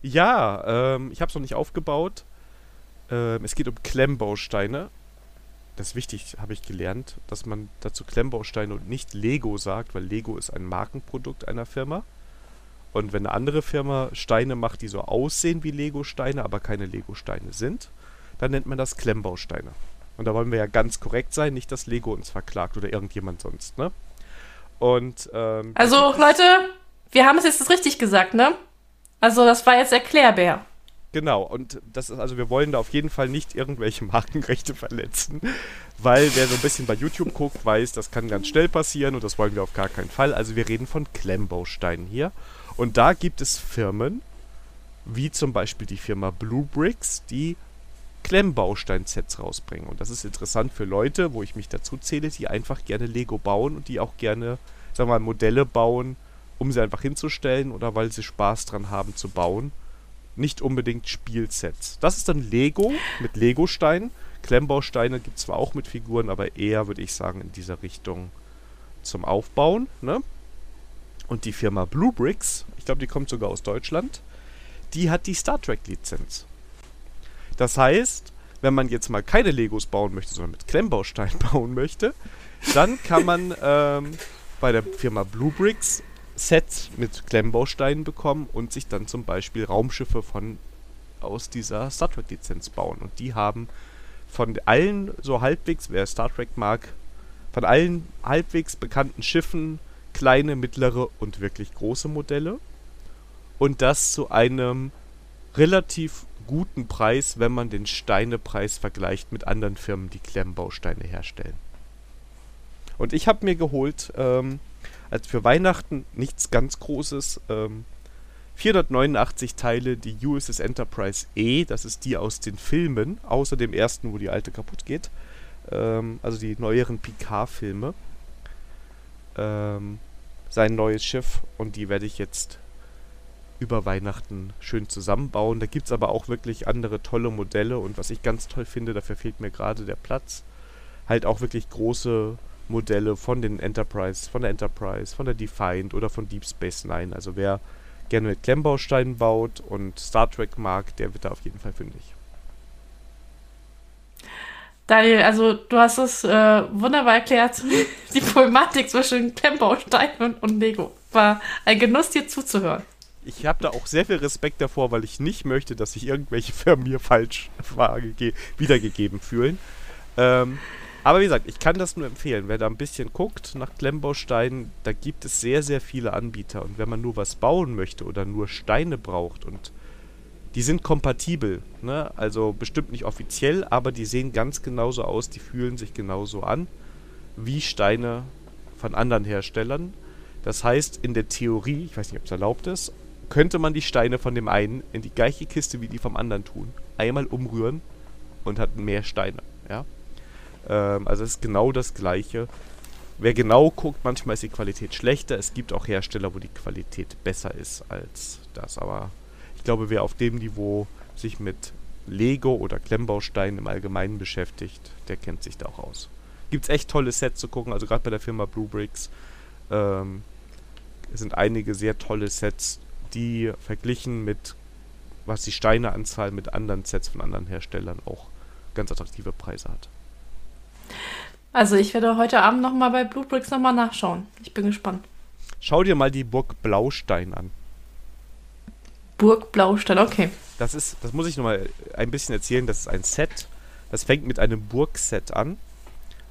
S1: Ja, ähm, ich habe es noch nicht aufgebaut. Ähm, es geht um Klemmbausteine. Das ist wichtig, habe ich gelernt, dass man dazu Klemmbausteine und nicht Lego sagt, weil Lego ist ein Markenprodukt einer Firma. Und wenn eine andere Firma Steine macht, die so aussehen wie Lego-Steine, aber keine Lego-Steine sind, dann nennt man das Klemmbausteine. Und da wollen wir ja ganz korrekt sein, nicht, dass Lego uns verklagt oder irgendjemand sonst, ne? Und, ähm,
S2: Also, Leute, wir haben es jetzt richtig gesagt, ne? Also, das war jetzt Erklärbär.
S1: Genau, und das ist, also wir wollen da auf jeden Fall nicht irgendwelche Markenrechte verletzen, weil wer so ein bisschen bei YouTube guckt, weiß, das kann ganz schnell passieren und das wollen wir auf gar keinen Fall. Also wir reden von Klemmbausteinen hier. Und da gibt es Firmen, wie zum Beispiel die Firma Blue Bricks, die Klemmbausteinsets rausbringen. Und das ist interessant für Leute, wo ich mich dazu zähle, die einfach gerne Lego bauen und die auch gerne, sagen wir mal, Modelle bauen, um sie einfach hinzustellen oder weil sie Spaß dran haben zu bauen. Nicht unbedingt Spielsets. Das ist dann Lego mit Lego-Steinen. Klemmbausteine gibt es zwar auch mit Figuren, aber eher, würde ich sagen, in dieser Richtung zum Aufbauen. Ne? Und die Firma Blue Bricks, ich glaube, die kommt sogar aus Deutschland, die hat die Star Trek-Lizenz. Das heißt, wenn man jetzt mal keine Legos bauen möchte, sondern mit Klemmbausteinen bauen möchte, dann kann man ähm, bei der Firma Blue Bricks Sets mit Klemmbausteinen bekommen und sich dann zum Beispiel Raumschiffe von aus dieser Star Trek Lizenz bauen. Und die haben von allen so halbwegs, wer Star Trek mag, von allen halbwegs bekannten Schiffen kleine, mittlere und wirklich große Modelle. Und das zu einem relativ guten Preis, wenn man den Steinepreis vergleicht mit anderen Firmen, die Klemmbausteine herstellen. Und ich habe mir geholt, ähm, als für Weihnachten nichts ganz Großes, ähm, 489 Teile die USS Enterprise E, das ist die aus den Filmen, außer dem ersten, wo die alte kaputt geht. Ähm, also die neueren Picard-Filme. Ähm, sein neues Schiff und die werde ich jetzt über Weihnachten schön zusammenbauen. Da gibt es aber auch wirklich andere tolle Modelle und was ich ganz toll finde, dafür fehlt mir gerade der Platz, halt auch wirklich große Modelle von den Enterprise, von der Enterprise, von der Defiant oder von Deep Space Nine. Also wer gerne mit Klemmbausteinen baut und Star Trek mag, der wird da auf jeden Fall fündig.
S2: Daniel, also du hast es äh, wunderbar erklärt, die Problematik zwischen Klemmbausteinen und Lego. War ein Genuss, dir zuzuhören.
S1: Ich habe da auch sehr viel Respekt davor, weil ich nicht möchte, dass sich irgendwelche Firmen mir falsch wiedergegeben fühlen. Ähm, aber wie gesagt, ich kann das nur empfehlen. Wer da ein bisschen guckt nach Klemmbausteinen, da gibt es sehr, sehr viele Anbieter. Und wenn man nur was bauen möchte oder nur Steine braucht und die sind kompatibel. Ne? Also bestimmt nicht offiziell, aber die sehen ganz genauso aus, die fühlen sich genauso an wie Steine von anderen Herstellern. Das heißt, in der Theorie, ich weiß nicht, ob es erlaubt ist, könnte man die Steine von dem einen in die gleiche Kiste wie die vom anderen tun, einmal umrühren und hat mehr Steine. Ja? Ähm, also es ist genau das gleiche. wer genau guckt, manchmal ist die Qualität schlechter. Es gibt auch Hersteller, wo die Qualität besser ist als das. Aber ich glaube, wer auf dem Niveau sich mit Lego oder Klemmbausteinen im Allgemeinen beschäftigt, der kennt sich da auch aus. Gibt es echt tolle Sets zu gucken, also gerade bei der Firma Blue Bricks ähm, sind einige sehr tolle Sets, die verglichen mit, was die Steineanzahl mit anderen Sets von anderen Herstellern auch ganz attraktive Preise hat.
S2: Also ich werde heute Abend nochmal bei Blue Bricks nochmal nachschauen. Ich bin gespannt.
S1: Schau dir mal die Burg Blaustein an.
S2: Burg Blaustein, okay.
S1: Das ist, das muss ich nochmal ein bisschen erzählen, das ist ein Set. Das fängt mit einem Burgset an.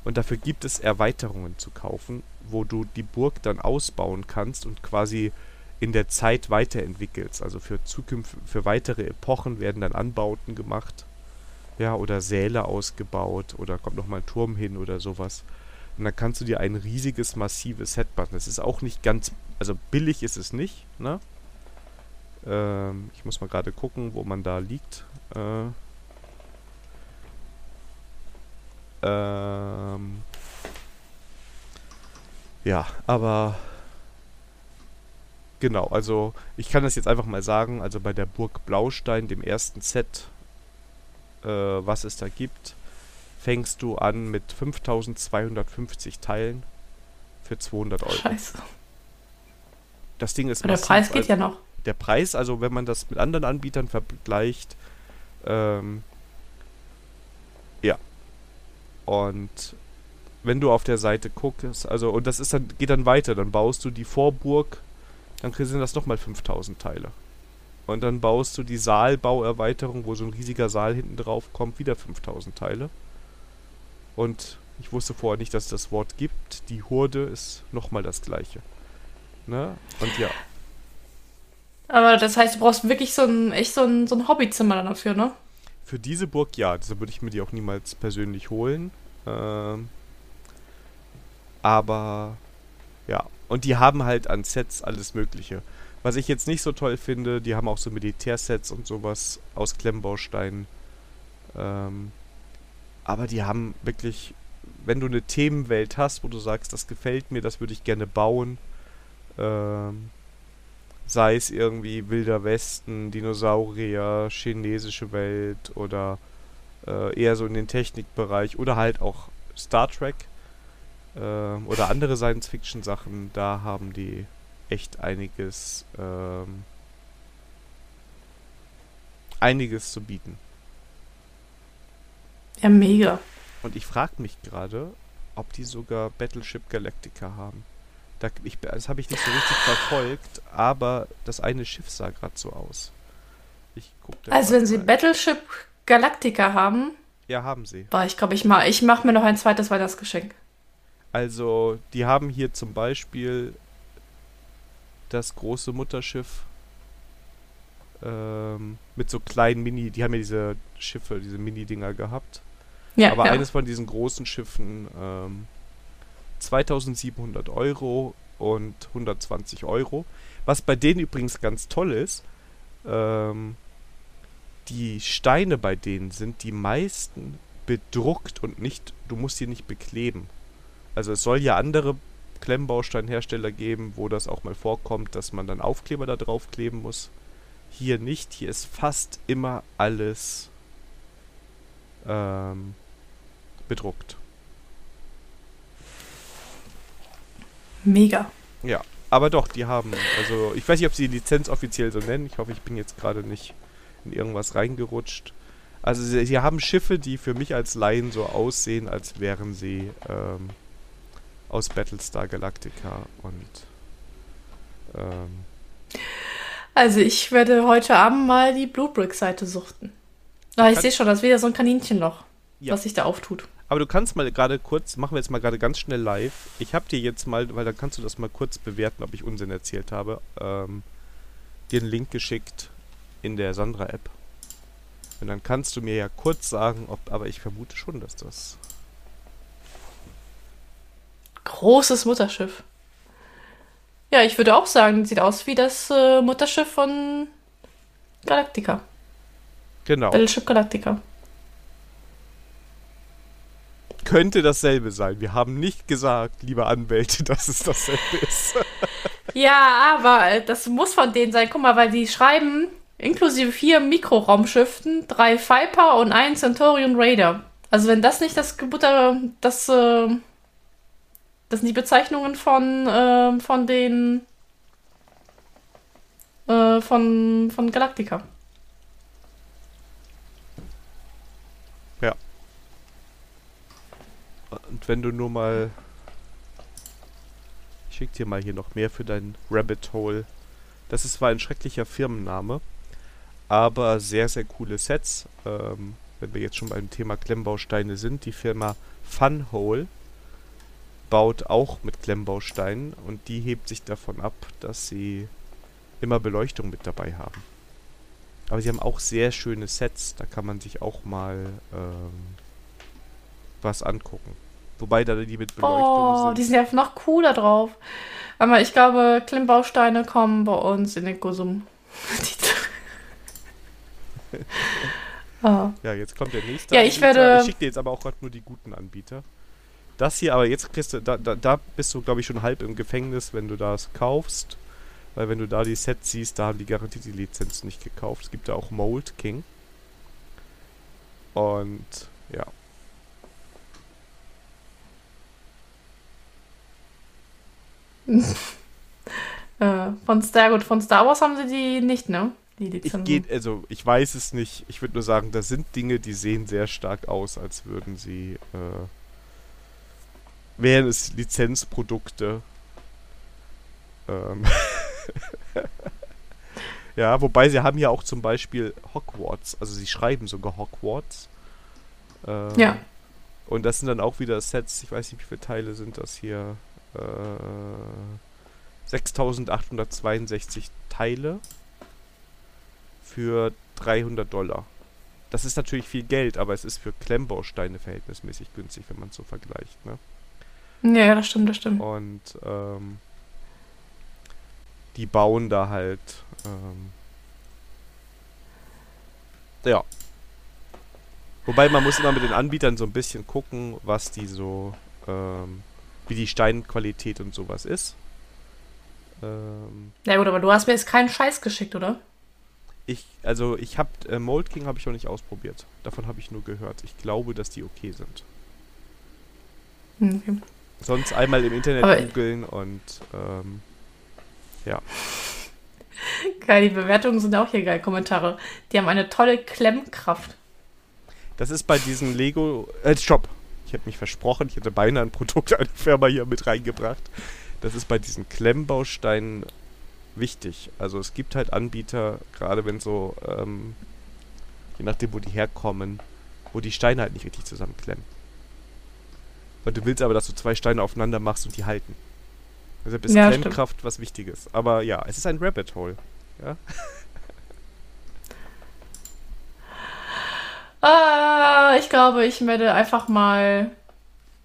S1: Und dafür gibt es Erweiterungen zu kaufen, wo du die Burg dann ausbauen kannst und quasi in der Zeit weiterentwickelst. Also für Zukunft, für weitere Epochen werden dann Anbauten gemacht ja, oder Säle ausgebaut oder kommt nochmal ein Turm hin oder sowas. Und dann kannst du dir ein riesiges, massives Set bauen. Das ist auch nicht ganz, also billig ist es nicht, ne? Ähm, ich muss mal gerade gucken, wo man da liegt. Äh, ähm, ja, aber genau, also ich kann das jetzt einfach mal sagen, also bei der Burg Blaustein, dem ersten Set, äh, was es da gibt, fängst du an mit 5250 Teilen für 200 Euro.
S2: Scheiße.
S1: Das Ding ist
S2: Aber der Preis geht
S1: also
S2: ja noch.
S1: Der Preis, also wenn man das mit anderen Anbietern vergleicht, ähm, ja. Und wenn du auf der Seite guckst, also und das ist dann geht dann weiter, dann baust du die Vorburg, dann sind das nochmal 5000 Teile. Und dann baust du die Saalbauerweiterung, wo so ein riesiger Saal hinten drauf kommt, wieder 5000 Teile. Und ich wusste vorher nicht, dass es das Wort gibt. Die Hurde ist nochmal das gleiche. Ne? Und ja.
S2: Aber das heißt, du brauchst wirklich so ein, echt so ein, so ein Hobbyzimmer dafür, ne?
S1: Für diese Burg ja, deshalb würde ich mir die auch niemals persönlich holen. Ähm, aber ja, und die haben halt an Sets alles Mögliche. Was ich jetzt nicht so toll finde, die haben auch so Militärsets und sowas aus Klemmbausteinen. Ähm, aber die haben wirklich, wenn du eine Themenwelt hast, wo du sagst, das gefällt mir, das würde ich gerne bauen, ähm, sei es irgendwie Wilder Westen, Dinosaurier, chinesische Welt oder äh, eher so in den Technikbereich oder halt auch Star Trek äh, oder andere Science-Fiction-Sachen, da haben die echt einiges, ähm, einiges zu bieten.
S2: Ja, mega.
S1: Und ich frage mich gerade, ob die sogar Battleship Galactica haben. Da, ich, das habe ich nicht so richtig verfolgt, aber das eine Schiff sah gerade so aus.
S2: Also wenn sie
S1: rein.
S2: Battleship Galactica haben,
S1: Ja, haben sie.
S2: boah, ich glaube, ich mach, ich mach mir noch ein zweites Weihnachtsgeschenk.
S1: Also, die haben hier zum Beispiel das große Mutterschiff ähm, mit so kleinen Mini, die haben ja diese Schiffe, diese Mini-Dinger gehabt.
S2: Ja,
S1: Aber
S2: ja.
S1: eines von diesen großen Schiffen ähm, 2700 Euro und 120 Euro. Was bei denen übrigens ganz toll ist, ähm, die Steine bei denen sind die meisten bedruckt und nicht, du musst die nicht bekleben. Also es soll ja andere Klemmbausteinhersteller geben, wo das auch mal vorkommt, dass man dann Aufkleber da drauf kleben muss. Hier nicht, hier ist fast immer alles ähm, bedruckt.
S2: Mega.
S1: Ja, aber doch, die haben, also ich weiß nicht, ob sie die Lizenz offiziell so nennen. Ich hoffe, ich bin jetzt gerade nicht in irgendwas reingerutscht. Also sie, sie haben Schiffe, die für mich als Laien so aussehen, als wären sie ähm, aus Battlestar Galactica und ähm,
S2: Also ich werde heute Abend mal die Blue Brick Seite suchten. Ah, ich sehe schon, das ist wieder so ein Kaninchenloch,
S1: Ja.
S2: was sich da auftut.
S1: Aber du kannst mal gerade kurz, machen wir jetzt mal gerade ganz schnell live. Ich habe dir jetzt mal, weil dann kannst du das mal kurz bewerten, ob ich Unsinn erzählt habe, ähm, dir einen Link geschickt in der Sandra-App. Und dann kannst du mir ja kurz sagen, ob, aber ich vermute schon, dass das.
S2: Großes Mutterschiff. Ja, ich würde auch sagen, sieht aus wie das äh, Mutterschiff von Galactica.
S1: Genau.
S2: Battleship Galactica.
S1: könnte dasselbe sein. Wir haben nicht gesagt, liebe Anwälte, dass es dasselbe ist.
S2: ja, aber äh, das muss von denen sein. Guck mal, weil die schreiben inklusive vier Mikroraumschiffen, drei Viper und ein Centurion Raider. Also wenn das nicht das Gebutter, das, äh, das sind die Bezeichnungen von, äh, von den äh, von, von Galactica.
S1: Ja. Und wenn du nur mal. Ich schick dir mal hier noch mehr für dein Rabbit Hole. Das ist zwar ein schrecklicher Firmenname, aber sehr, sehr coole Sets. Ähm, wenn wir jetzt schon beim Thema Klemmbausteine sind, die Firma Funhole baut auch mit Klemmbausteinen und die hebt sich davon ab, dass sie immer Beleuchtung mit dabei haben. Aber sie haben auch sehr schöne Sets, da kann man sich auch mal ähm, was angucken. Wobei da die mit Beleuchtung
S2: oh, sind. die sind ja noch cooler drauf. Aber ich glaube, Klemmbausteine kommen bei uns in den Gusum.
S1: oh. Ja, jetzt kommt der nächste.
S2: Ja, ich werde.
S1: Ich schicke dir jetzt aber auch gerade nur die guten Anbieter. Das hier, aber jetzt kriegst du, da, da, da bist du, glaube ich, schon halb im Gefängnis, wenn du das kaufst. Weil wenn du da die Sets siehst, da haben die garantiert die Lizenz nicht gekauft. Es gibt da auch Mold King. Und ja.
S2: äh, von Star, gut, von Star Wars haben sie die nicht, ne? Die
S1: Lizenzen. Ich geht, also ich weiß es nicht. Ich würde nur sagen, da sind Dinge, die sehen sehr stark aus, als würden sie äh, wären es Lizenzprodukte. Ähm ja, wobei sie haben ja auch zum Beispiel Hogwarts, also sie schreiben sogar Hogwarts.
S2: Ähm, ja.
S1: Und das sind dann auch wieder Sets, ich weiß nicht, wie viele Teile sind das hier. Äh, 6862 Teile für 300 Dollar. Das ist natürlich viel Geld, aber es ist für Klemmbausteine verhältnismäßig günstig, wenn man es so vergleicht. Ne?
S2: Ja, das stimmt, das stimmt.
S1: Und ähm, die bauen da halt. Ähm, ja. Wobei man muss immer mit den Anbietern so ein bisschen gucken, was die so, ähm, wie die Steinqualität und sowas ist.
S2: Ähm, ja gut, aber du hast mir jetzt keinen Scheiß geschickt, oder?
S1: Ich, also ich habe äh, Mold King habe ich noch nicht ausprobiert. Davon habe ich nur gehört. Ich glaube, dass die okay sind.
S2: Hm, okay.
S1: Sonst einmal im Internet googeln und ähm, ja.
S2: Geil, die Bewertungen sind auch hier geil. Kommentare. Die haben eine tolle Klemmkraft.
S1: Das ist bei diesen Lego. Äh, Stopp. Ich habe mich versprochen. Ich hätte beinahe ein Produkt einer Firma hier mit reingebracht. Das ist bei diesen Klemmbausteinen wichtig. Also es gibt halt Anbieter, gerade wenn so, ähm, je nachdem, wo die herkommen, wo die Steine halt nicht richtig zusammenklemmen. Weil du willst aber, dass du zwei Steine aufeinander machst und die halten. Deshalb ist ja, Klemmkraft stimmt. was Wichtiges. Aber ja, es ist ein Rabbit Hole. Ja.
S2: ah, ich glaube, ich werde einfach mal.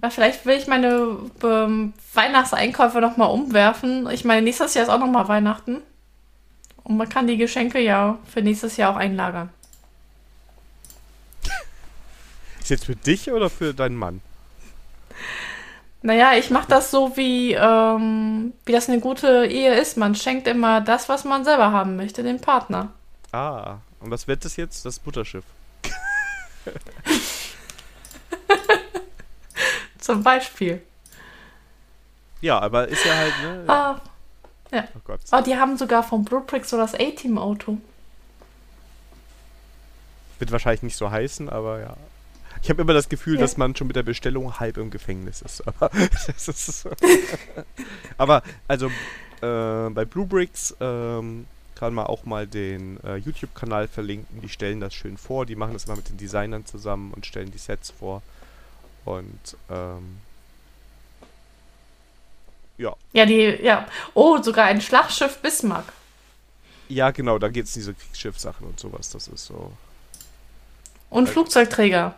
S2: Ja, vielleicht will ich meine ähm, Weihnachtseinkäufe nochmal umwerfen. Ich meine, nächstes Jahr ist auch nochmal Weihnachten. Und man kann die Geschenke ja für nächstes Jahr auch einlagern.
S1: Ist jetzt für dich oder für deinen Mann?
S2: Naja, ich mache das so, wie, ähm, wie das eine gute Ehe ist. Man schenkt immer das, was man selber haben möchte, dem Partner.
S1: Ah, und was wird das jetzt? Das Butterschiff.
S2: Zum Beispiel.
S1: Ja, aber ist ja halt, ne?
S2: Ah, ja. Oh Gott. Oh, die haben sogar vom Blueprint so das A-Team-Auto.
S1: Wird wahrscheinlich nicht so heißen, aber ja. Ich habe immer das Gefühl, ja. dass man schon mit der Bestellung halb im Gefängnis ist. Aber, ist so. aber also äh, bei Bluebricks ähm, kann man auch mal den äh, YouTube-Kanal verlinken. Die stellen das schön vor. Die machen das immer mit den Designern zusammen und stellen die Sets vor. Und ähm, ja.
S2: Ja, die, ja. Oh, sogar ein Schlachtschiff Bismarck.
S1: Ja, genau, da geht es diese Kriegsschiffsachen und sowas. Das ist so.
S2: Und Flugzeugträger.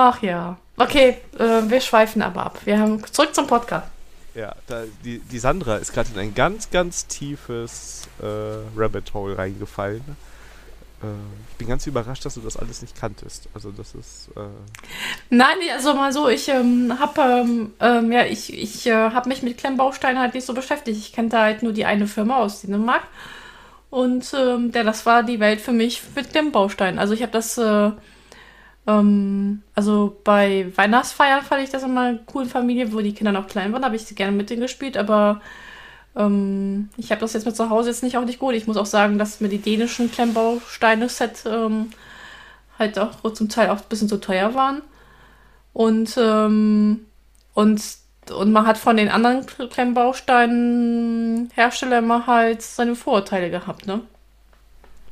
S2: Ach ja. Okay, äh, wir schweifen aber ab. Wir haben zurück zum Podcast.
S1: Ja, da, die, die Sandra ist gerade in ein ganz, ganz tiefes äh, Rabbit Hole reingefallen. Äh, ich bin ganz überrascht, dass du das alles nicht kanntest. Also das ist. Äh
S2: Nein, also mal so, ich ähm, habe ähm, ähm, ja, ich, ich äh, habe mich mit Klemmbausteinen halt nicht so beschäftigt. Ich kenne da halt nur die eine Firma aus Dänemark. Und ähm, ja, das war die Welt für mich mit Klemmbausteinen. Also ich habe das, äh, ähm, also bei Weihnachtsfeiern fand ich das immer cool in Familie, wo die Kinder noch klein waren, habe ich gerne mit denen gespielt, aber ähm, ich habe das jetzt mit zu Hause jetzt nicht auch nicht gut. Ich muss auch sagen, dass mir die dänischen Klemmbausteine-Set ähm, halt auch zum Teil auch ein bisschen zu teuer waren. Und, ähm, und, und man hat von den anderen Klemmbausteinen-Herstellern immer halt seine Vorurteile gehabt, ne?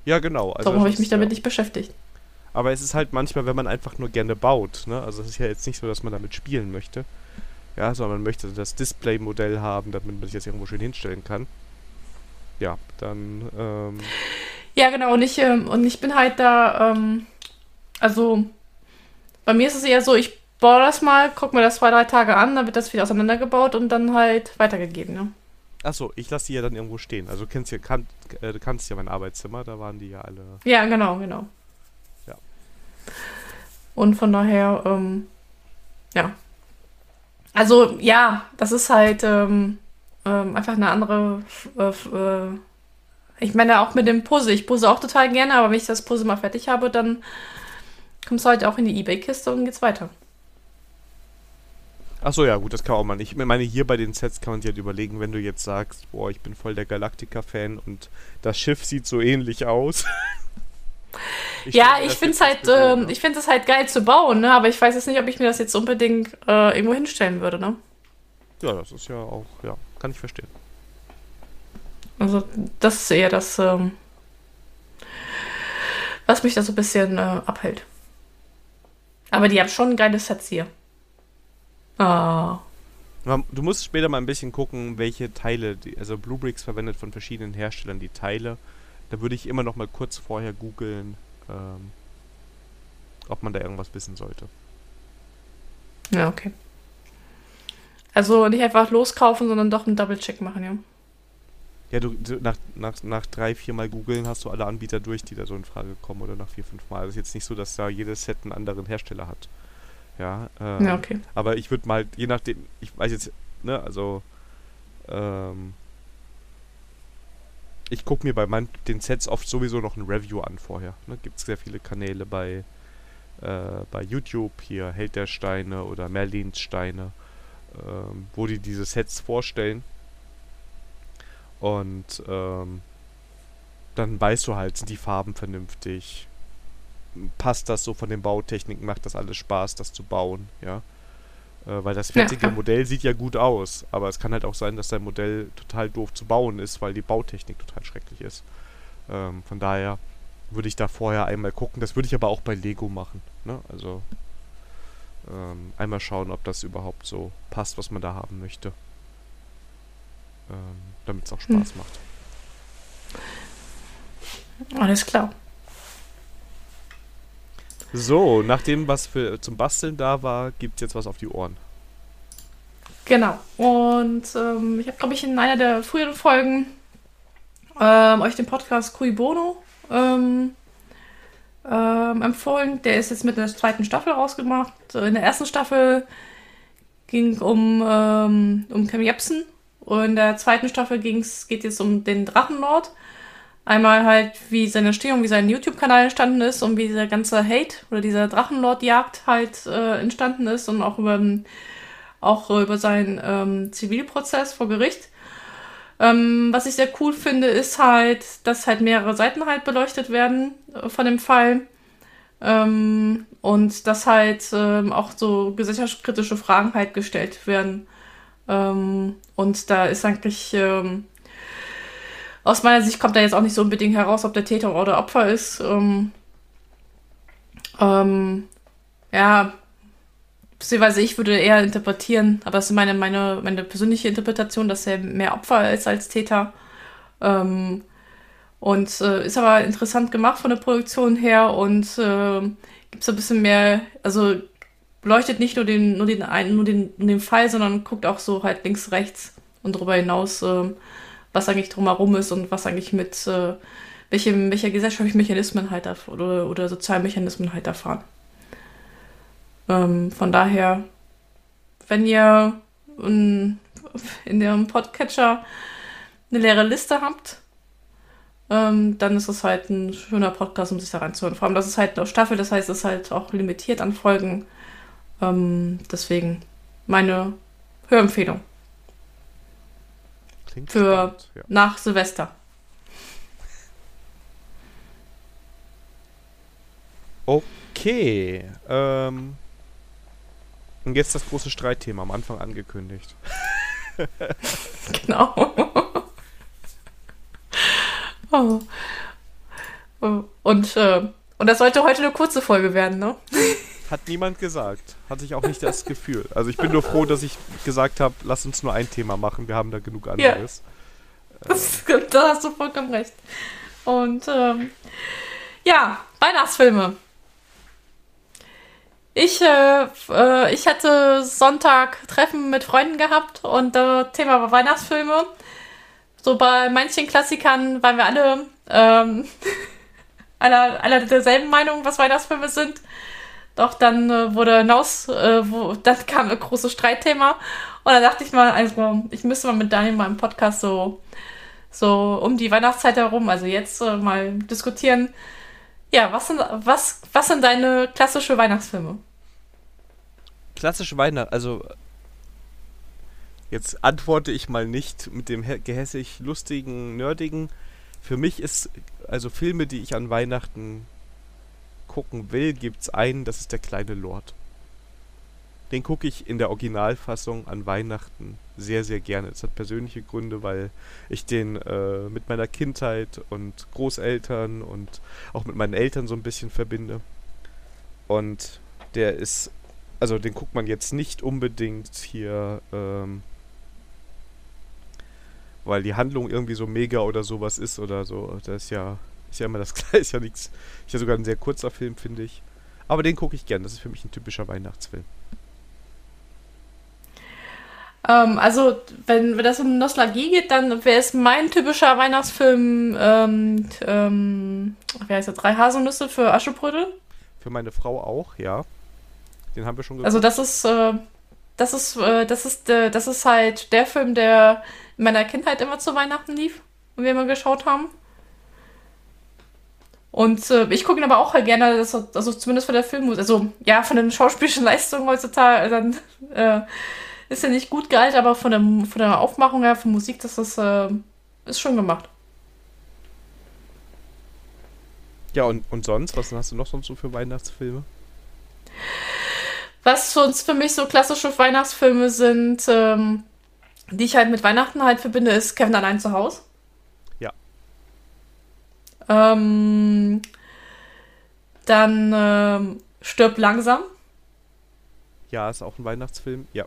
S1: Ja, genau.
S2: Also Darum habe ich mich damit ja. nicht beschäftigt.
S1: Aber es ist halt manchmal, wenn man einfach nur gerne baut, ne? Also es ist ja jetzt nicht so, dass man damit spielen möchte. Ja, sondern man möchte das Display-Modell haben, damit man sich das irgendwo schön hinstellen kann. Ja, dann. Ähm
S2: ja, genau. Und ich, ähm, und ich bin halt da. Ähm, also, bei mir ist es eher so, ich baue das mal, guck mir das zwei, drei Tage an, dann wird das wieder auseinandergebaut und dann halt weitergegeben, ne?
S1: Achso, ich lasse die ja dann irgendwo stehen. Also, du kennst ja, kann, äh, du kannst ja mein Arbeitszimmer, da waren die ja alle.
S2: Ja, genau, genau. Und von daher, ähm, ja, also ja, das ist halt ähm, ähm, einfach eine andere. Äh, äh, ich meine auch mit dem Puzzle. Ich puzzle auch total gerne, aber wenn ich das Puzzle mal fertig habe, dann kommst du halt auch in die Ebay-Kiste und geht's weiter.
S1: Achso, ja, gut, das kann auch mal nicht. Ich meine, hier bei den Sets kann man sich halt überlegen, wenn du jetzt sagst, boah, ich bin voll der Galactica-Fan und das Schiff sieht so ähnlich aus.
S2: Ich ja, ich finde es halt, äh, ich finde es halt geil zu bauen, ne? aber ich weiß jetzt nicht, ob ich mir das jetzt unbedingt äh, irgendwo hinstellen würde, ne?
S1: Ja, das ist ja auch, ja, kann ich verstehen.
S2: Also, das ist eher das, ähm, was mich da so ein bisschen äh, abhält. Aber die haben schon geile Sets hier. Ah.
S1: Du musst später mal ein bisschen gucken, welche Teile, die, also Bluebricks verwendet von verschiedenen Herstellern die Teile. Da würde ich immer noch mal kurz vorher googeln, ähm, ob man da irgendwas wissen sollte.
S2: Ja, okay. Also nicht einfach loskaufen, sondern doch einen Double-Check machen, ja.
S1: Ja, du, du, nach, nach, nach drei, vier Mal googeln hast du alle Anbieter durch, die da so in Frage kommen oder nach vier, fünf Mal. Es ist jetzt nicht so, dass da jedes Set einen anderen Hersteller hat. Ja, ähm,
S2: ja okay.
S1: Aber ich würde mal, je nachdem, ich weiß jetzt, ne, also, ähm, ich gucke mir bei mein, den Sets oft sowieso noch ein Review an vorher. Ne? Gibt es sehr viele Kanäle bei, äh, bei YouTube, hier Held der Steine oder Merlins Steine, ähm, wo die diese Sets vorstellen. Und ähm, dann weißt du halt, sind die Farben vernünftig? Passt das so von den Bautechniken? Macht das alles Spaß, das zu bauen? Ja. Äh, weil das fertige ja. Modell sieht ja gut aus, aber es kann halt auch sein, dass dein Modell total doof zu bauen ist, weil die Bautechnik total schrecklich ist. Ähm, von daher würde ich da vorher einmal gucken. Das würde ich aber auch bei Lego machen. Ne? Also ähm, einmal schauen, ob das überhaupt so passt, was man da haben möchte. Ähm, Damit es auch Spaß hm. macht.
S2: Alles klar.
S1: So, nachdem was für, zum Basteln da war, gibt es jetzt was auf die Ohren.
S2: Genau. Und ähm, ich habe, glaube ich, in einer der früheren Folgen ähm, euch den Podcast Cui Bono ähm, ähm, empfohlen. Der ist jetzt mit der zweiten Staffel rausgemacht. In der ersten Staffel ging um, ähm, um Cam Jepsen. Und in der zweiten Staffel geht es jetzt um den Drachenlord. Einmal halt, wie seine Entstehung, wie sein YouTube-Kanal entstanden ist und wie dieser ganze Hate oder dieser Drachenlord-Jagd halt äh, entstanden ist und auch über, auch über seinen ähm, Zivilprozess vor Gericht. Ähm, was ich sehr cool finde, ist halt, dass halt mehrere Seiten halt beleuchtet werden äh, von dem Fall. Ähm, und dass halt ähm, auch so gesellschaftskritische Fragen halt gestellt werden. Ähm, und da ist eigentlich ähm, aus meiner Sicht kommt da jetzt auch nicht so unbedingt heraus, ob der Täter oder Opfer ist. Ähm, ähm, ja, beziehungsweise ich würde eher interpretieren, aber das ist meine, meine, meine persönliche Interpretation, dass er mehr Opfer ist als Täter. Ähm, und äh, ist aber interessant gemacht von der Produktion her und äh, gibt so ein bisschen mehr, also beleuchtet nicht nur den, nur den einen, nur den, nur den Fall, sondern guckt auch so halt links, rechts und darüber hinaus äh, was eigentlich drumherum ist und was eigentlich mit, äh, welche, welche gesellschaftlichen Mechanismen halt da, oder, oder sozialen Mechanismen halt erfahren. Ähm, von daher, wenn ihr in, in dem Podcatcher eine leere Liste habt, ähm, dann ist es halt ein schöner Podcast, um sich da reinzuhören. Vor allem, das ist halt eine Staffel, das heißt, es ist halt auch limitiert an Folgen. Ähm, deswegen meine Hörempfehlung. Klingt für spannend, ja. nach Silvester.
S1: Okay. Ähm, und jetzt das große Streitthema am Anfang angekündigt.
S2: genau. oh. Und, äh, und das sollte heute eine kurze Folge werden, ne?
S1: Hat niemand gesagt. Hatte ich auch nicht das Gefühl. Also ich bin nur froh, dass ich gesagt habe, lass uns nur ein Thema machen. Wir haben da genug anderes.
S2: Ja. Das, da hast du vollkommen recht. Und ähm, ja, Weihnachtsfilme. Ich, äh, äh, ich hatte Sonntag Treffen mit Freunden gehabt und äh, Thema war Weihnachtsfilme. So bei manchen Klassikern waren wir alle, ähm, alle, alle derselben Meinung, was Weihnachtsfilme sind. Doch dann äh, wurde hinaus, äh, wo, dann kam ein großes Streitthema. Und dann dachte ich mal, also ich müsste mal mit Daniel mal im Podcast so, so um die Weihnachtszeit herum, also jetzt äh, mal diskutieren. Ja, was sind, was, was sind deine klassische Weihnachtsfilme?
S1: Klassische Weihnachten, also jetzt antworte ich mal nicht mit dem gehässig lustigen, nerdigen. Für mich ist also Filme, die ich an Weihnachten gucken will, gibt es einen, das ist der kleine Lord. Den gucke ich in der Originalfassung an Weihnachten sehr, sehr gerne. Das hat persönliche Gründe, weil ich den äh, mit meiner Kindheit und Großeltern und auch mit meinen Eltern so ein bisschen verbinde. Und der ist, also den guckt man jetzt nicht unbedingt hier, ähm, weil die Handlung irgendwie so mega oder sowas ist oder so. Das ist ja ist ja immer das Gleiche, ist ja nichts. Ist ja sogar ein sehr kurzer Film, finde ich. Aber den gucke ich gern. Das ist für mich ein typischer Weihnachtsfilm.
S2: Ähm, also, wenn, wenn das um Nostalgie geht, dann wäre es mein typischer Weihnachtsfilm, ähm, ähm, wie heißt der, Drei Haselnüsse für Aschebrödel.
S1: Für meine Frau auch, ja. Den haben wir schon
S2: geguckt. Also, das ist, äh, das ist, äh, das ist, äh, das ist halt der Film, der in meiner Kindheit immer zu Weihnachten lief und wir immer geschaut haben. Und äh, ich gucke ihn aber auch halt gerne, dass, also zumindest von der Filmmusik, also ja, von den schauspielischen Leistungen heutzutage, dann äh, ist er nicht gut gehalten, aber von der, von der Aufmachung her, von Musik, das ist, äh, ist schon gemacht.
S1: Ja, und, und sonst? Was hast du noch sonst so für Weihnachtsfilme?
S2: Was sonst für mich so klassische Weihnachtsfilme sind, ähm, die ich halt mit Weihnachten halt verbinde, ist Kevin allein zu Hause. Ähm, dann ähm, Stirb langsam.
S1: Ja, ist auch ein Weihnachtsfilm, ja.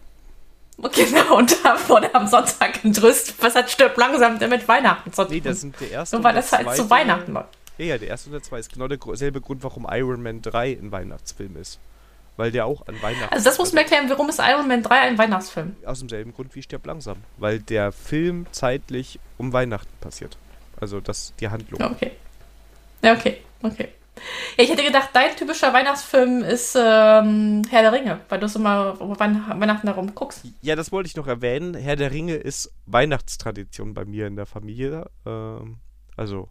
S2: Genau, und da wurde am Sonntag entrüstet. Was hat Stirb langsam denn mit Weihnachten
S1: zu tun? Nee, das sind der erste.
S2: Nur weil das halt zu Weihnachten war.
S1: Ja, ja, der erste und der zweite ist genau derselbe Grund, warum Iron Man 3 ein Weihnachtsfilm ist. Weil der auch an Weihnachten.
S2: Also, das muss mir erklären, warum ist Iron Man 3 ein Weihnachtsfilm?
S1: Aus demselben Grund wie Stirb langsam. Weil der Film zeitlich um Weihnachten passiert. Also, das die Handlung.
S2: Okay. Ja, okay, okay. Ja, ich hätte gedacht, dein typischer Weihnachtsfilm ist ähm, Herr der Ringe, weil du es immer Weihnachten darum guckst.
S1: Ja, das wollte ich noch erwähnen. Herr der Ringe ist Weihnachtstradition bei mir in der Familie. Ähm, also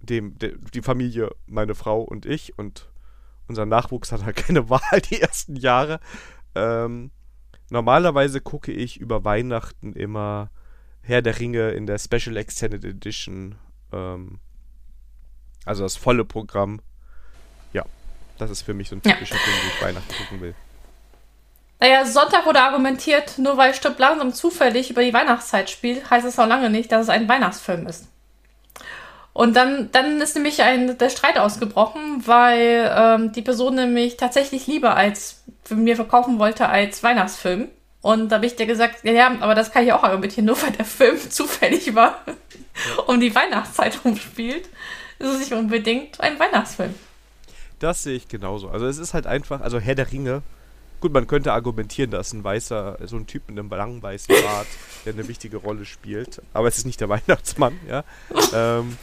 S1: dem, de, die Familie, meine Frau und ich und unser Nachwuchs hat halt keine Wahl die ersten Jahre. Ähm, normalerweise gucke ich über Weihnachten immer Herr der Ringe in der Special Extended Edition. Ähm, also das volle Programm. Ja, das ist für mich so ein typischer ja. Film, den ich Weihnachten gucken will.
S2: Naja, Sonntag wurde argumentiert, nur weil Stirb langsam zufällig über die Weihnachtszeit spielt, heißt es auch lange nicht, dass es ein Weihnachtsfilm ist. Und dann, dann ist nämlich ein, der Streit ausgebrochen, weil ähm, die Person nämlich tatsächlich lieber als für mir verkaufen wollte als Weihnachtsfilm. Und da habe ich dir gesagt, ja, ja, aber das kann ich auch argumentieren, nur weil der Film zufällig über um die Weihnachtszeit rumspielt ist es nicht unbedingt ein Weihnachtsfilm.
S1: Das sehe ich genauso. Also es ist halt einfach, also Herr der Ringe, gut, man könnte argumentieren, dass ein weißer, so ein Typ mit einem langen weißen Bart, der eine wichtige Rolle spielt, aber es ist nicht der Weihnachtsmann, ja. ähm,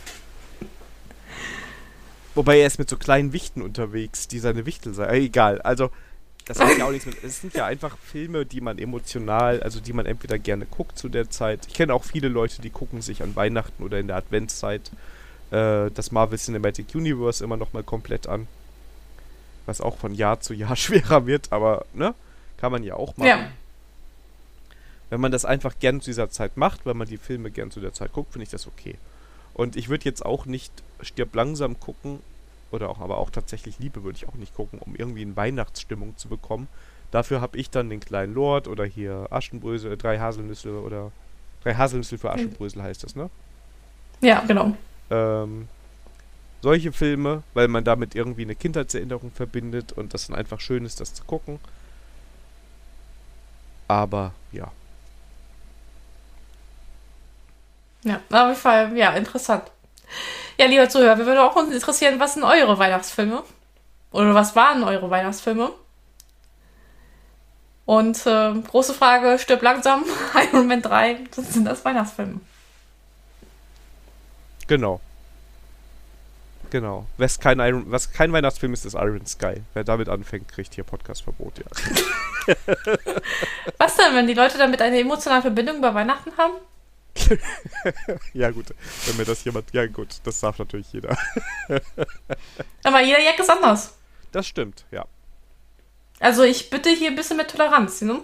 S1: Wobei er ist mit so kleinen Wichten unterwegs, die seine Wichtel sei. Äh, egal, also das hat ja auch nichts mit. Es sind ja einfach Filme, die man emotional, also die man entweder gerne guckt zu der Zeit. Ich kenne auch viele Leute, die gucken sich an Weihnachten oder in der Adventszeit äh, das Marvel Cinematic Universe immer nochmal komplett an. Was auch von Jahr zu Jahr schwerer wird, aber ne? Kann man ja auch machen. Ja. Wenn man das einfach gern zu dieser Zeit macht, weil man die Filme gern zu der Zeit guckt, finde ich das okay. Und ich würde jetzt auch nicht stirb langsam gucken, oder auch, aber auch tatsächlich Liebe würde ich auch nicht gucken, um irgendwie in Weihnachtsstimmung zu bekommen. Dafür habe ich dann den kleinen Lord oder hier Aschenbrösel, drei Haselnüsse oder drei Haselnüsse für Aschenbrösel heißt das, ne?
S2: Ja, genau.
S1: Ähm, solche Filme, weil man damit irgendwie eine Kindheitserinnerung verbindet und das dann einfach schön ist, das zu gucken. Aber ja.
S2: Ja, auf jeden Fall, ja, interessant. Ja, lieber Zuhörer, wir würden auch uns interessieren, was sind eure Weihnachtsfilme? Oder was waren eure Weihnachtsfilme? Und äh, große Frage, stirb langsam, Iron Man 3, das sind das Weihnachtsfilme.
S1: Genau. Genau. Was kein, Iron, was kein Weihnachtsfilm ist, ist Iron Sky. Wer damit anfängt, kriegt hier Podcastverbot, ja.
S2: was denn, wenn die Leute damit eine emotionale Verbindung bei Weihnachten haben?
S1: ja, gut. Wenn mir das jemand. Ja, gut, das darf natürlich jeder.
S2: Aber jeder Jack ist anders.
S1: Das stimmt, ja.
S2: Also, ich bitte hier ein bisschen mit Toleranz, ne?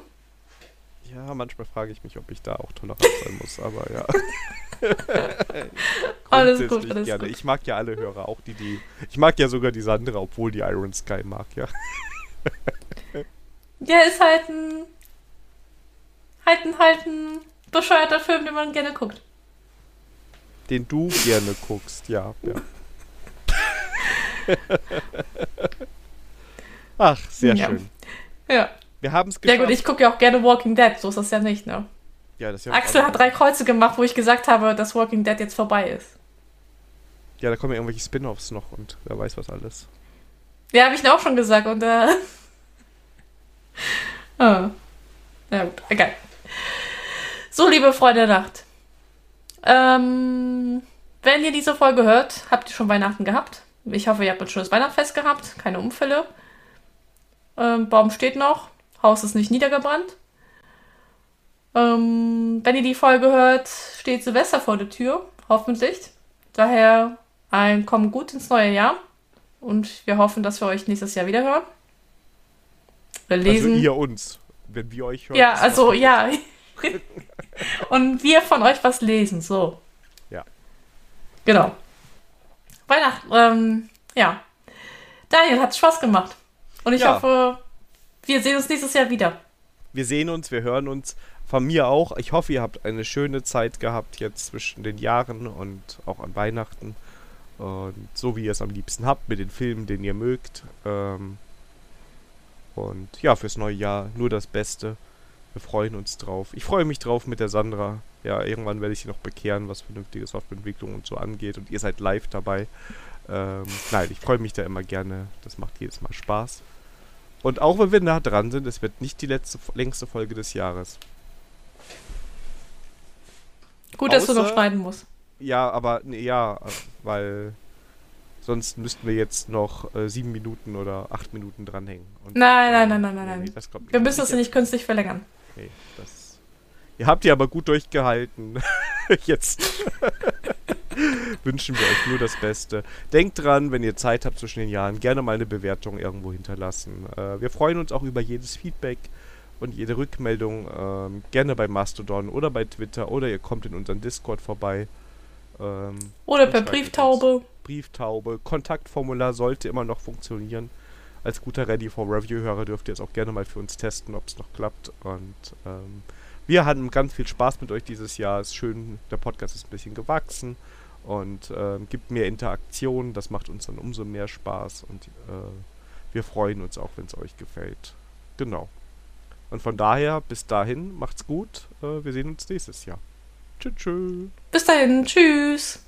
S1: Ja, manchmal frage ich mich, ob ich da auch tolerant sein muss, aber ja.
S2: alles gut, alles
S1: gerne.
S2: gut.
S1: Ich mag ja alle Hörer, auch die, die. Ich mag ja sogar die Sandra, obwohl die Iron Sky mag, ja.
S2: ja, ist halt ein. Halt ein, halt ein bescheuerter Film, den man gerne guckt.
S1: Den du gerne guckst, ja. ja. Ach, sehr ja. schön.
S2: Ja.
S1: Wir haben es
S2: geschafft. Ja gut, ich gucke ja auch gerne Walking Dead, so ist das ja nicht, ne?
S1: Ja, das ja
S2: Axel hat drei Kreuze gemacht, wo ich gesagt habe, dass Walking Dead jetzt vorbei ist.
S1: Ja, da kommen ja irgendwelche Spin-offs noch und wer weiß was alles.
S2: Ja, habe ich auch schon gesagt und äh. oh. Ja gut, egal. So, liebe Freunde der Nacht. Ähm, wenn ihr diese Folge hört, habt ihr schon Weihnachten gehabt. Ich hoffe, ihr habt ein schönes Weihnachtsfest gehabt, keine Unfälle. Ähm, Baum steht noch, Haus ist nicht niedergebrannt. Ähm, wenn ihr die Folge hört, steht Silvester vor der Tür, hoffentlich. Daher ein Kommen gut ins neue Jahr. Und wir hoffen, dass wir euch nächstes Jahr wieder hören.
S1: Wir lesen. Also ihr uns, wenn wir euch hören.
S2: Ja, also ja. und wir von euch was lesen, so.
S1: Ja.
S2: Genau. Weihnachten, ähm, ja. Daniel, hat Spaß gemacht. Und ich ja. hoffe, wir sehen uns nächstes Jahr wieder.
S1: Wir sehen uns, wir hören uns. Von mir auch. Ich hoffe, ihr habt eine schöne Zeit gehabt jetzt zwischen den Jahren und auch an Weihnachten. Und so wie ihr es am liebsten habt, mit den Filmen, den ihr mögt. Ähm und ja, fürs neue Jahr nur das Beste. Wir freuen uns drauf. Ich freue mich drauf mit der Sandra. Ja, irgendwann werde ich sie noch bekehren, was vernünftige Softwareentwicklung und so angeht. Und ihr seid live dabei. Ähm, nein, ich freue mich da immer gerne. Das macht jedes Mal Spaß. Und auch wenn wir nah dran sind, es wird nicht die letzte, längste Folge des Jahres.
S2: Gut, Außer, dass du noch schneiden musst.
S1: Ja, aber nee, ja, weil sonst müssten wir jetzt noch äh, sieben Minuten oder acht Minuten dranhängen.
S2: Und, nein, nein, nein, nein, nein, nein. Nee, wir müssen das nicht künstlich verlängern.
S1: Okay, das. Ihr habt ihr aber gut durchgehalten. Jetzt wünschen wir euch nur das Beste. Denkt dran, wenn ihr Zeit habt zwischen den Jahren, gerne mal eine Bewertung irgendwo hinterlassen. Äh, wir freuen uns auch über jedes Feedback und jede Rückmeldung. Ähm, gerne bei Mastodon oder bei Twitter oder ihr kommt in unseren Discord vorbei. Ähm,
S2: oder per Brieftaube.
S1: Brieftaube. Kontaktformular sollte immer noch funktionieren als guter Ready for Review-Hörer dürft ihr es auch gerne mal für uns testen, ob es noch klappt. Und ähm, wir hatten ganz viel Spaß mit euch dieses Jahr. Es ist schön, der Podcast ist ein bisschen gewachsen und äh, gibt mehr Interaktion. Das macht uns dann umso mehr Spaß und äh, wir freuen uns auch, wenn es euch gefällt. Genau. Und von daher, bis dahin, macht's gut. Äh, wir sehen uns nächstes Jahr. Tschüss.
S2: Bis dahin. Tschüss.